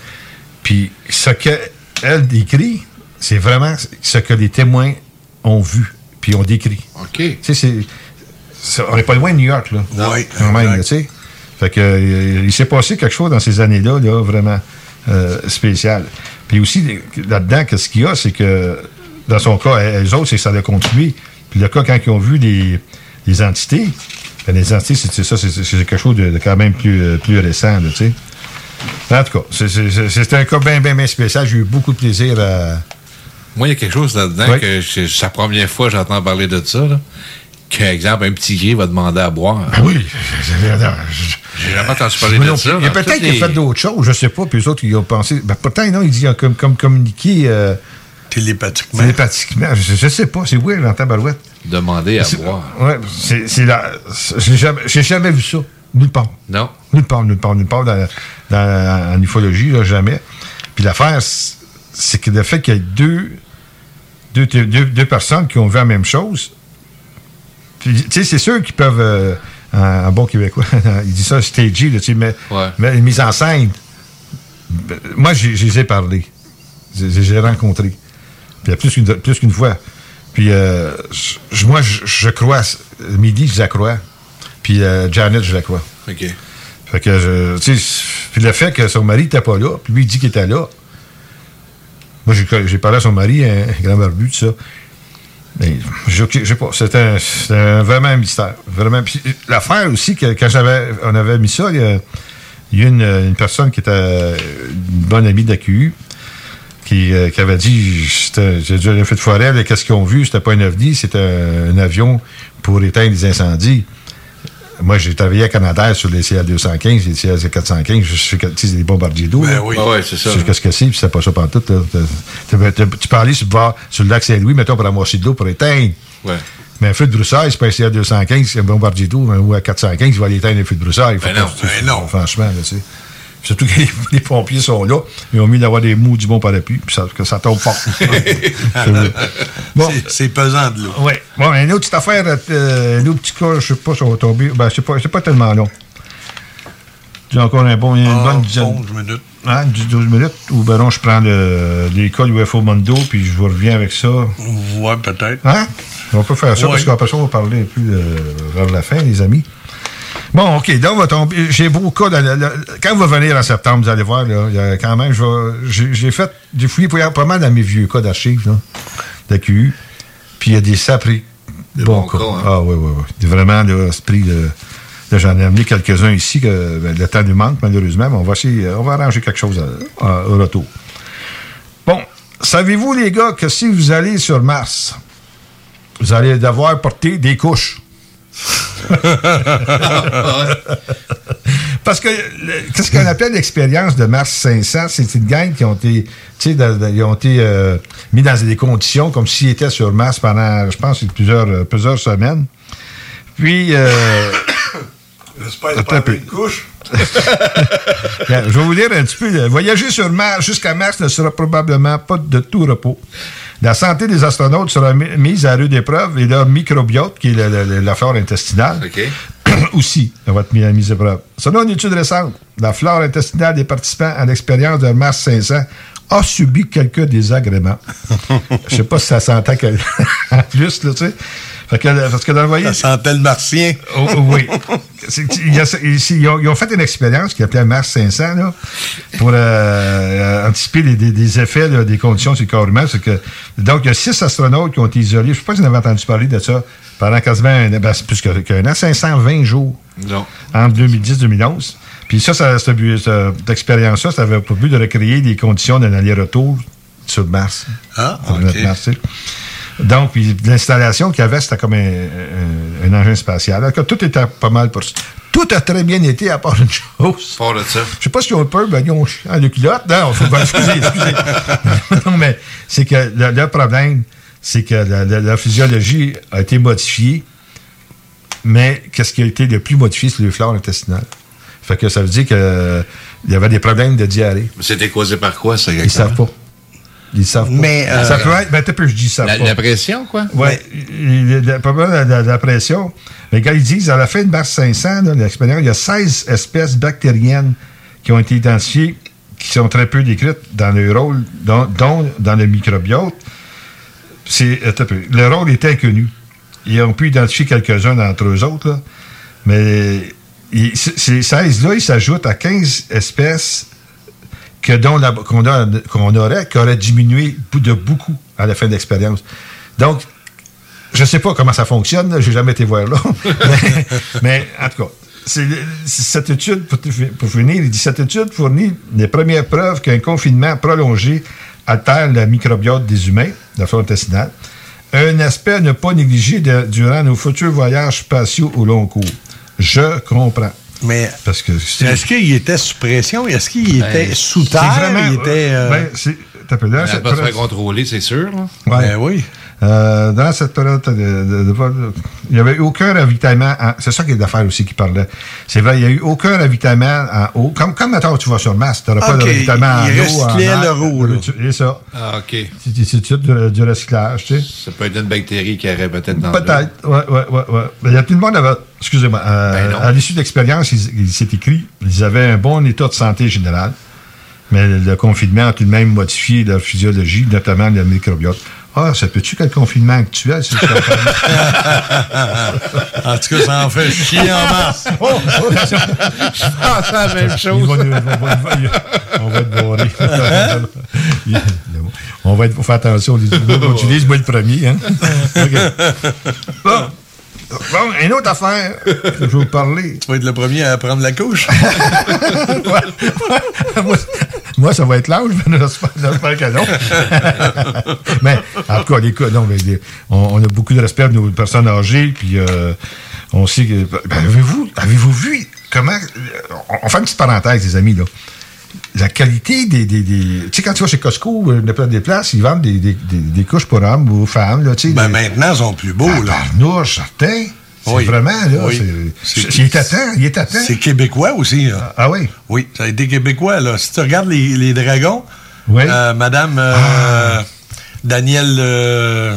Puis ce qu'elle décrit, c'est vraiment ce que les témoins ont vu, puis ont décrit. OK. Tu sais, c'est- c'est- on n'est pas loin de New York, là. Oui, Quand même, tu sais. Fait que, euh, il s'est passé quelque chose dans ces années-là, là, vraiment euh, spécial. Puis aussi, là-dedans, qu'est-ce qu'il y a, c'est que, dans son cas, les autres, c'est que ça a continué. Puis le cas, quand ils ont vu les, les entités, ben, les entités, c'est c'est ça, c'est c'est quelque chose de, de quand même plus, euh, plus récent, là, tu sais. En tout cas, c'est- un cas bien, bien, bien spécial. J'ai eu beaucoup de plaisir à... Moi, il y a quelque chose là-dedans Oui. que c'est la première fois que j'entends parler de ça. Là. Qu'un exemple, un petit gris va demander à boire. Ah oui, j'ai jamais entendu parler de ça. dans peut-être qu'il a fait d'autres choses, je sais pas, puis les autres, ils ont pensé. Ben, pourtant, non, il dit comme, comme communiquer. euh, télépathiquement. Télépathiquement. Je, je sais pas, c'est weird en tabarouette. Demander à boire. Ouais, c'est la. J'ai jamais, j'ai jamais vu ça. Nulle part. Non. Nulle part, nulle part, nulle part dans, dans- en ufologie, là, jamais. Puis l'affaire, c'est que le fait qu'il y ait deux, deux, deux, deux personnes qui ont vu la même chose, tu sais, c'est sûr qu'ils peuvent, euh, en, en bon québécois, il dit ça, stagey, tu sais, mais, mais une mise en scène. Ben, Moi, je les ai parlé. Je les ai rencontrés. Puis, plus qu'une plus qu'une fois. Puis, euh, moi, je, je crois. Midi, je la crois. Puis, euh, Janet, je la crois. OK. Fait que, je- tu sais, puis le fait que son mari n'était pas là, puis lui, il dit qu'il était là. Moi, j'ai parlé à son mari, un, un grand barbu, tout ça. Mais, je je sais pas, c'était un- un- vraiment un mystère. Vraiment. Puis, l'affaire aussi, que quand j'avais, on avait mis ça, il y a, il y a une, une personne qui était une bonne amie d'AQU qui, euh, qui avait dit j'ai dit un feu de forêt, qu'est-ce qu'ils ont vu? C'était pas un ovni, c'était un, un avion pour éteindre les incendies. Moi, j'ai travaillé à Canada sur les CA-215, les CA-415, je sais que tu sais, des bombardiers d'eau. Ben oui. Ah ouais, c'est ça. Je sais qu'est-ce que c'est, puis c'est pas ça t'as- Tu peux aller sur, le bord- sur le lac Saint-Louis, mettons, pour ramasser de l'eau pour éteindre. Ouais. Mais un feu de broussailles, c'est pas un CA-215, c'est un bombardier d'eau, ou à 415, il va aller éteindre un feu de broussailles. Faut Ben non, ben non. Franchement, là, tu sais. Surtout que les, les pompiers sont là. Ils ont mis d'avoir des mous du bon parapluie, puis ça, que ça tombe fort. Bon. C'est- pesant de l'eau. Oui. Bon, une autre petite affaire, euh, un autre petit cas, je sais pas si on va tomber. Ben, c'est pas, c'est pas tellement long. J'ai encore un bon, une Ah, bonne dizaine. 11 minutes. Hein, 10, 12 minutes. Ou ben non, je prends le- l'école UFO Mondo, puis je vous reviens avec ça. Ouais, peut-être. Hein? On peut faire ça, Ouais. parce qu'après ça, on va parler un peu euh, vers la fin, les amis. Bon, OK, là, on va tomber. J'ai beaucoup de le- le- quand vous venir en septembre, vous allez voir, là, il y a quand même, j'ai fait, fouillé pour- pas mal dans mes vieux cas d'archives, là, d'AQU. Puis il y a des sapris. bons cas. Ah, oui, oui, oui. Vraiment, là, de. Là, j'en ai amené quelques-uns ici, que ben, le temps nous manque, malheureusement, mais on va essayer, on va arranger quelque chose à- à- au retour. Bon, savez-vous, les gars, que si vous allez sur Mars, vous allez devoir porter des couches. Parce que qu'est-ce qu'on appelle l'expérience de Mars 500, c'est une gang qui ont été, dans- dans- ils ont été euh, mis dans des conditions comme s'ils étaient sur Mars pendant, je pense, plusieurs, euh, plusieurs semaines. Puis, euh, J'espère pas une couche. Je vais vous lire un petit peu. Voyager sur Mars jusqu'à Mars ne sera probablement pas de tout repos. La santé des astronautes sera mi- mise à rude épreuve et leur microbiote, qui est la flore intestinale, aussi va être mis à mise à épreuve. Selon une étude récente, la flore intestinale des participants à l'expérience de Mars 500 a subi quelques désagréments. Je sais pas si ça s'entend que- en plus, là, tu sais. Fait que, parce que dans le voyage. Ça sentait le martien. Oh, oui. Ils, ont, ils ont fait une expérience qui appelait Mars 500 là, pour euh, euh, anticiper les, des, des effets là, des conditions sur le corps humain. Que, donc, il y a six astronautes qui ont été isolés. Je ne sais pas si vous avez entendu parler de ça pendant quasiment un, ben, c'est plus qu'un an, 520 jours Non. entre 2010 et 2011. Puis ça, ça cette, expérience-là, ça avait pour but de recréer des conditions d'un aller-retour sur Mars. Ah, Sur ok. notre Mars. Donc, puis l'installation qu'il y avait, c'était comme un, un- un engin spatial. Alors tout était pas mal pour Tout a très bien été, à part une chose. Pas de ça. Je sais pas s'ils ont peur, ben, ils ont ah, le culotte. Non, faut, ben, excusez, excusez. non, mais c'est que le, le problème, c'est que la, la- la physiologie a été modifiée, mais qu'est-ce qui a été le plus modifié, c'est le flore intestinal. Fait que ça veut dire que il y avait des problèmes de diarrhée. Mais C'était causé par quoi, ça, Ils savent pas. Ils savent pas. Mais, euh, ça peut être. Ben, peu, je dis ça. La- la pression, quoi? Oui. Le problème de la, la pression. Mais quand ils disent, à la fin de mars 500, là, l'expérience, il y a 16 espèces bactériennes qui ont été identifiées, qui sont très peu décrites dans le rôle, dont, dont dans le microbiote. C'est, peu. le rôle est inconnu. Ils ont pu identifier quelques-uns d'entre eux autres, là. mais ces 16-là, ils s'ajoutent à 15 espèces qu'on, aurait, qui auraient diminué de beaucoup à la fin de l'expérience. Donc, je ne sais pas comment ça fonctionne, là, j'ai jamais été voir là. mais, en tout cas, cette étude, pour, finir, il dit cette étude fournit les premières preuves qu'un confinement prolongé altère le microbiote des humains, la flore intestinale. Un aspect à ne pas négliger durant nos futurs voyages spatiaux au long cours. Je comprends. Mais Parce que est-ce qu'il était sous pression? Est-ce qu'il Ben, était sous terre? vraiment- il était. euh, ben, c'est- là, atmosphère période- contrôlée, c'est sûr. Là. Ouais. Ben oui. Euh, dans cette période de, de- de vol, il n'y avait eu aucun ravitaillement. en- C'est ça qui est l'affaire aussi qui parlait. C'est vrai, il n'y a eu aucun ravitaillement en eau. Comme, comme mettons, tu vas sur Mars, tu n'auras pas de ravitaillement en il eau. en le air. roux, là. C'est ça. Ah, OK. C'est tout du, du recyclage, tu sais. Ça peut être une bactérie qui aurait peut-être dans Peut-être, oui, oui, oui. Ouais. Il y a tout le monde avait, excusez-moi, euh, Ben à l'issue de l'expérience, il, il s'est écrit, ils avaient un bon état de santé général, mais le confinement a tout de même modifié leur physiologie, notamment le microbiote. Ah, ça peut-tu que le confinement actuel, c'est ça? en tout cas, ça en fait chier en masse. Oh, oh. Je pense à la même chose. va nous- on va- on va être on va être, faut faire attention, on utilise moi le premier. Hein? Bon. Bon, une autre affaire que je vais vous parler. Tu vas être le premier à prendre la couche. moi, moi, ça va être l'âge, mais j'espère j'espère que non. mais en tout cas, les cas- non, mais on, on a beaucoup de respect pour nos personnes âgées, puis euh, on sait que. ben, avez-vous, avez-vous vu comment. On, on fait une petite parenthèse, les amis, là. La qualité des. des- des- tu sais, quand tu vas chez Costco, euh, n'importe des places, ils vendent des, des- des- des couches pour hommes ou femmes, là, tu sais. Ben, des- maintenant, ils sont plus beaux, là. Tabarnouche, certain. C'est Oui. vraiment, là. Oui. c'est- C'est- il est à temps, il est à temps. C'est québécois aussi. là. Ah oui? Oui, ça a été québécois. Là. Si tu regardes les, les dragons, Oui. euh, Madame euh, Ah. Danielle... euh,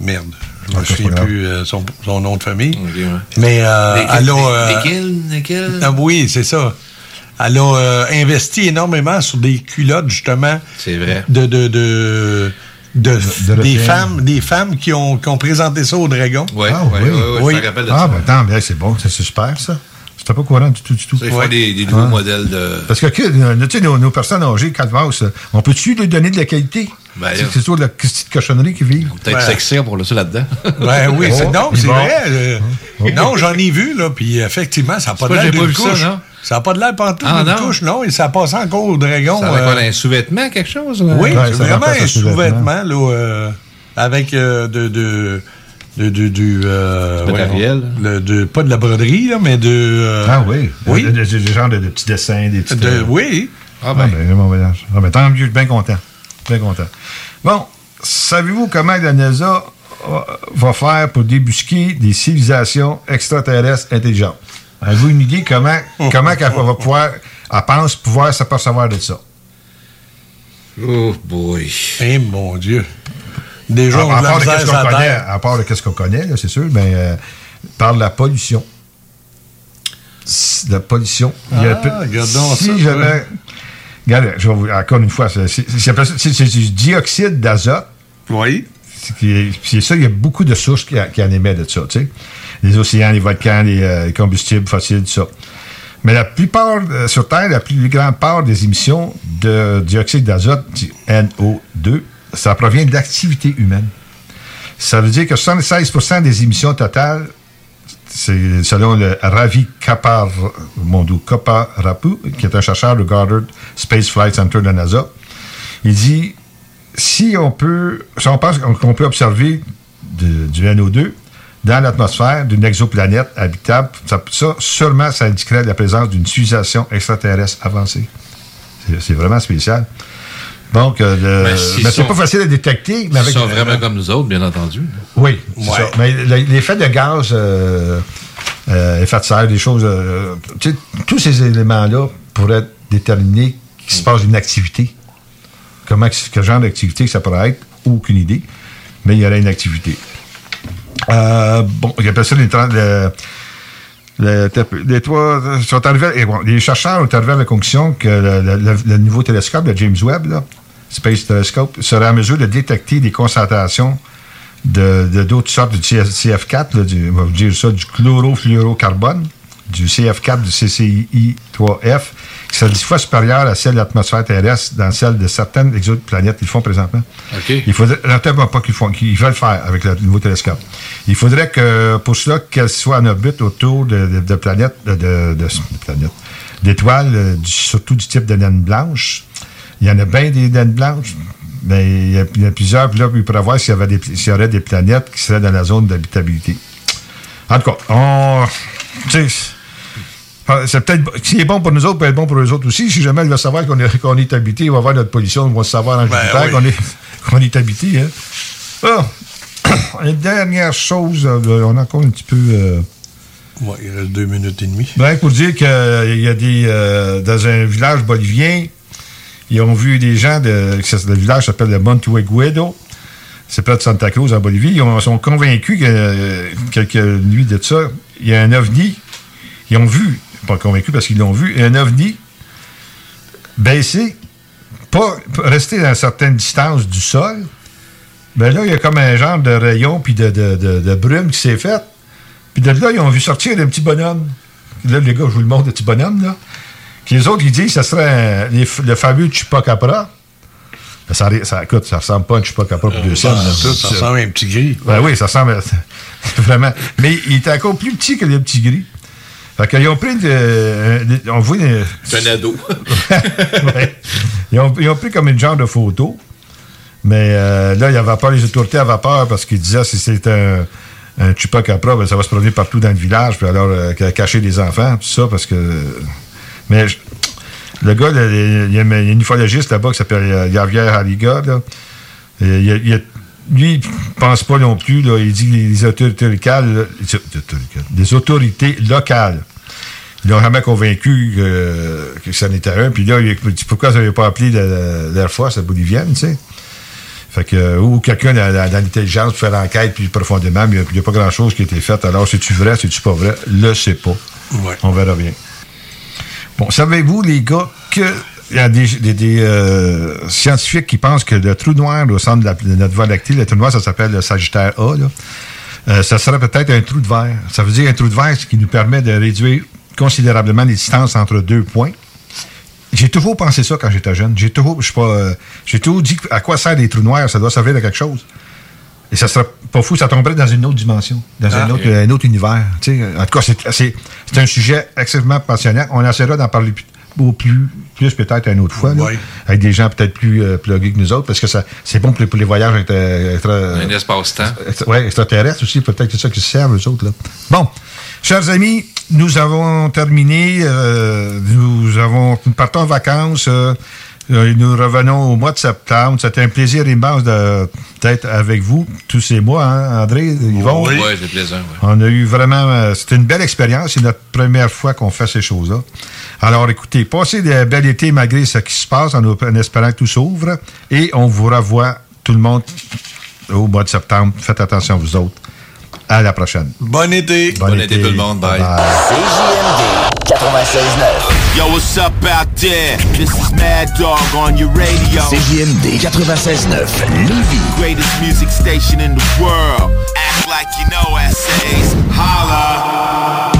merde, je me Ah, souviens plus euh, son, son nom de famille. Ouais. Mais euh, Lesquels- elle a... euh, ah oui, c'est ça. Elle a euh, investi énormément sur des culottes, justement. C'est vrai. De, de, de, de- de des, femmes, des femmes qui ont, qui ont présenté ça au dragon. Oui, Ah, oui, oui. oui, oui, Oui. je me rappelle de Ah, ça. ben attends, mais c'est bon, c'est super, ça. C'était pas courant du tout, du tout. Ça, Ils font des, des nouveaux modèles de. Parce que, euh, tu sais, nos, nos personnes âgées, calvasse, euh, on peut-tu lui donner de la qualité? Ben, c'est toujours de la petite cochonnerie qui vit. Peut-être sexy pour le ça là-dedans. Ben oui, c'est, Oh, non, il c'est vrai. euh, Non, j'en ai vu, là, puis effectivement, ça n'a pas de pas, l'air j'ai pas ça, non? Ça n'a pas de l'air pantoute Ah, d'une non? couche, non, et ça passe encore au dragon. Ça a euh, quoi, un sous-vêtement, quelque chose? Oui, Ouais, c'est vraiment un sous-vêtement. là, euh, avec euh, de, de, du... euh, Du matériel. le- de, pas de la broderie, là, mais de... euh, Ah oui. Oui. De, de- de- de genre de, de petits dessins, des petits. de- oui. Ah, Ah ben. ben, bon voyage. Ah ben, tant mieux, je suis bien content. Bien content. Bon, savez-vous comment la NASA va faire pour débusquer des civilisations extraterrestres intelligentes? Avez-vous une idée comment, comment qu'elle va pouvoir, elle pense pouvoir s'apercevoir de ça? Oh boy. Eh, mon Dieu. Déjà, à, on à part de qu'est-ce qu'on connaît, à part de qu'est-ce qu'on connaît, là, c'est sûr, mais euh, par la pollution. La pollution. Il y a Ah, peu- regardons si ça, j'avais- je vais vous, encore une fois, c'est c'est- c'est appelé ça- c'est- c'est du dioxyde d'azote. Oui. C'est ça, il y a beaucoup de sources qui, qui en émettent de ça, tu sais. Les océans, les volcans, les, euh, les combustibles fossiles, tout ça. Mais la plupart, euh, sur Terre, la plus grande part des émissions de dioxyde d'azote, du NO2, ça provient de l'activité humaine. Ça veut dire que 76% des émissions totales, c'est selon le Ravi Kapar, mon Dieu, Kaparapu, qui est un chercheur du Goddard Space Flight Center de NASA, il dit si on peut, on pense qu'on peut observer du NO2 dans l'atmosphère d'une exoplanète habitable, ça, ça, seulement ça indiquerait la présence d'une civilisation extraterrestre avancée. C'est- C'est vraiment spécial. Donc, euh, Mais c'est sont- pas facile à détecter. Mais Ils avec, sont vraiment comme nous autres, bien entendu. oui, c'est ça. Mais le- l'effet de gaz, euh, euh, effet de serre, des choses, euh, tous ces éléments-là pourraient déterminer qu'il se passe une activité. Comment, que- quel genre d'activité que ça pourrait être, aucune idée, mais il y aurait une activité. Euh, bon, il appelle ça les, le- le- les trois, sont arrivés, les chercheurs ont arrivé à la conclusion que le, nouveau télescope, le James Webb, là, Space Telescope, serait en mesure de détecter des concentrations de d'autres sortes du CF4, là, du, on va vous dire ça, du chlorofluorocarbone, du CF4, du CCI3F, qui serait dix fois supérieur à celle de l'atmosphère terrestre dans celle de certaines exoplanètes qu'ils font présentement. OK. Il faudrait, pas qu'ils font, qu'ils veulent faire avec le nouveau télescope. Il faudrait que, pour cela, qu'elles soient en orbite autour de, de- de planètes, de, de- de- de planètes, d'étoiles, euh, surtout du type de naine blanche. Il y en a bien des naines blanches, mais il y, a, il y en a plusieurs. Puis là, il pourrait voir s'il y, avait des- s'il y aurait des planètes qui seraient dans la zone d'habitabilité. En tout cas, on. tu sais, ah, C'est peut-être. Ce qui est bon pour nous autres peut être bon pour eux autres aussi. Si jamais il va savoir qu'on est, qu'on est habité, il va voir notre pollution, il va savoir en Jupiter oui. qu'on est, qu'on est habité. Hein. Ah, une dernière chose, euh, on a encore un petit peu. euh, Ouais, il reste deux minutes et demie. ben, pour dire qu'il y a des. euh, dans un village bolivien, ils ont vu des gens de. Le village s'appelle le. C'est près de Santa Cruz, en Bolivie. Ils ont- sont convaincus que euh, quelques nuits de ça, il y a un ovni. Ils ont vu, pas convaincus parce qu'ils l'ont vu, un ovni baissé, pas rester à une certaine distance du sol. Ben là, il y a comme un genre de rayon puis de, de- de- de brume qui s'est fait. Puis de là, ils ont vu sortir un petit bonhomme. Là, les gars, je vous le montre, le petit bonhomme, là. Puis les autres, ils disent que ce serait un- les f- le fameux Chupacabra. Ben, Ça, écoute, ça ressemble pas à un Chupacabra pour deux là. ça, ça ressemble à un petit gris. Ben oui, ça ressemble à- Vraiment. Mais il était encore plus petit que le petit gris. Fait qu'ils ont pris de- on voit une- un ado. Ouais. ils, ont, ils ont pris comme une genre de photo. Mais euh, là, il n'y avait pas les autorités à vapeur parce qu'ils disaient si c'est un, un chupacabra, ben, ça va se promener partout dans le village, puis alors euh, ca- cacher des enfants, tout ça, parce que. Mais je- le gars, il y a un y uffologiste là-bas qui s'appelle euh, Javier Hariga, là. Il y y lui, il pense pas non plus, là, il dit que les autorités locales, les autorités locales, ils l'ont jamais convaincu que, que ça n'était un. Puis là, il dit pourquoi vous n'avez pas appelé la- l'Air Force à bolivienne, tu sais? Fait que, ou quelqu'un dans, l'intelligence pour faire l'enquête plus profondément, mais il n'y a, pas grand-chose qui a été fait. Alors, c'est-tu vrai, c'est-tu pas vrai? Le sais pas. On verra bien. Bon, savez-vous, les gars, qu'il y a des, des- des, euh, scientifiques qui pensent que le trou noir au centre de, la- de notre voie lactée, le trou noir, ça s'appelle le Sagittaire A, là, euh, ça serait peut-être un trou de verre. Ça veut dire un trou de verre ce qui nous permet de réduire considérablement les distances entre deux points. J'ai toujours pensé ça quand j'étais jeune. J'ai toujours, je pas, euh, j'ai toujours dit à quoi servent les trous noirs. Ça doit servir à quelque chose. Et ça serait pas fou, ça tomberait dans une autre dimension, dans Ah, un, autre, ok. un autre univers. Tu sais, en tout cas, c'est un sujet extrêmement passionnant. On essaiera d'en parler plus, au plus, plus peut-être une autre fois, là, avec des gens peut-être plus euh, plugués que nous autres, parce que ça c'est bon pour les, pour les voyages extra- extra- Un espace-temps. Extra- ouais, extraterrestres aussi, peut-être que c'est ça qui se servent, eux autres. Là. Bon, chers amis, nous avons terminé. euh, nous avons nous partons en vacances. euh, euh, nous revenons au mois de septembre. C'était un plaisir immense d'être avec vous tous ces mois, hein, André, Yvon. Oui, c'est plaisant. On a eu vraiment. euh, C'était une belle expérience. C'est notre première fois qu'on fait ces choses-là. Alors, écoutez, passez de bel été malgré ce qui se passe en, en espérant que tout s'ouvre. Et on vous revoit, tout le monde, au mois de septembre. Faites attention, vous autres. À la prochaine. Bon été. Bon, été, tout le monde. Bye. CJMD 96.9. Yo, what's up out there? This is Mad Dog on your radio. CJMD 96.9. Lévis. Greatest music station in the world. Act like you know essays. Holla.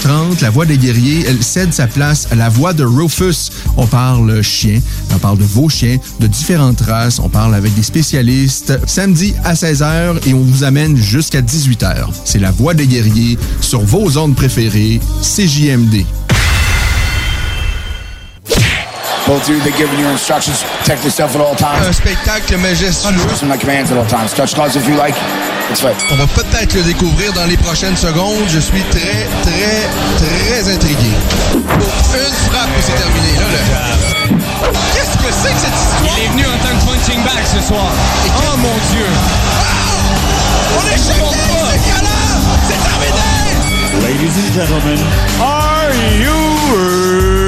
La Voix des guerriers, elle cède sa place à La Voix de Rufus. On parle chien, on parle de vos chiens, de différentes races, on parle avec des spécialistes. Samedi à 16h et on vous amène jusqu'à 18h. C'est La Voix des guerriers sur vos zones préférées, CJMD. Both of you, they're giving you instructions. Protect yourself at all times. Un spectacle majestueux. Listen my commands at all times. Touch gloves if you like. It's right. On va peut-être le découvrir dans les prochaines secondes. Je suis très, très, très intrigué. Pour une frappe et c'est terminé. Là, là. Qu'est-ce que c'est que cette histoire? Il est venu en tant que punching bag ce soir. Oh mon Dieu! On est choqués, ce gars-là! C'est terminé! Ladies and gentlemen, are you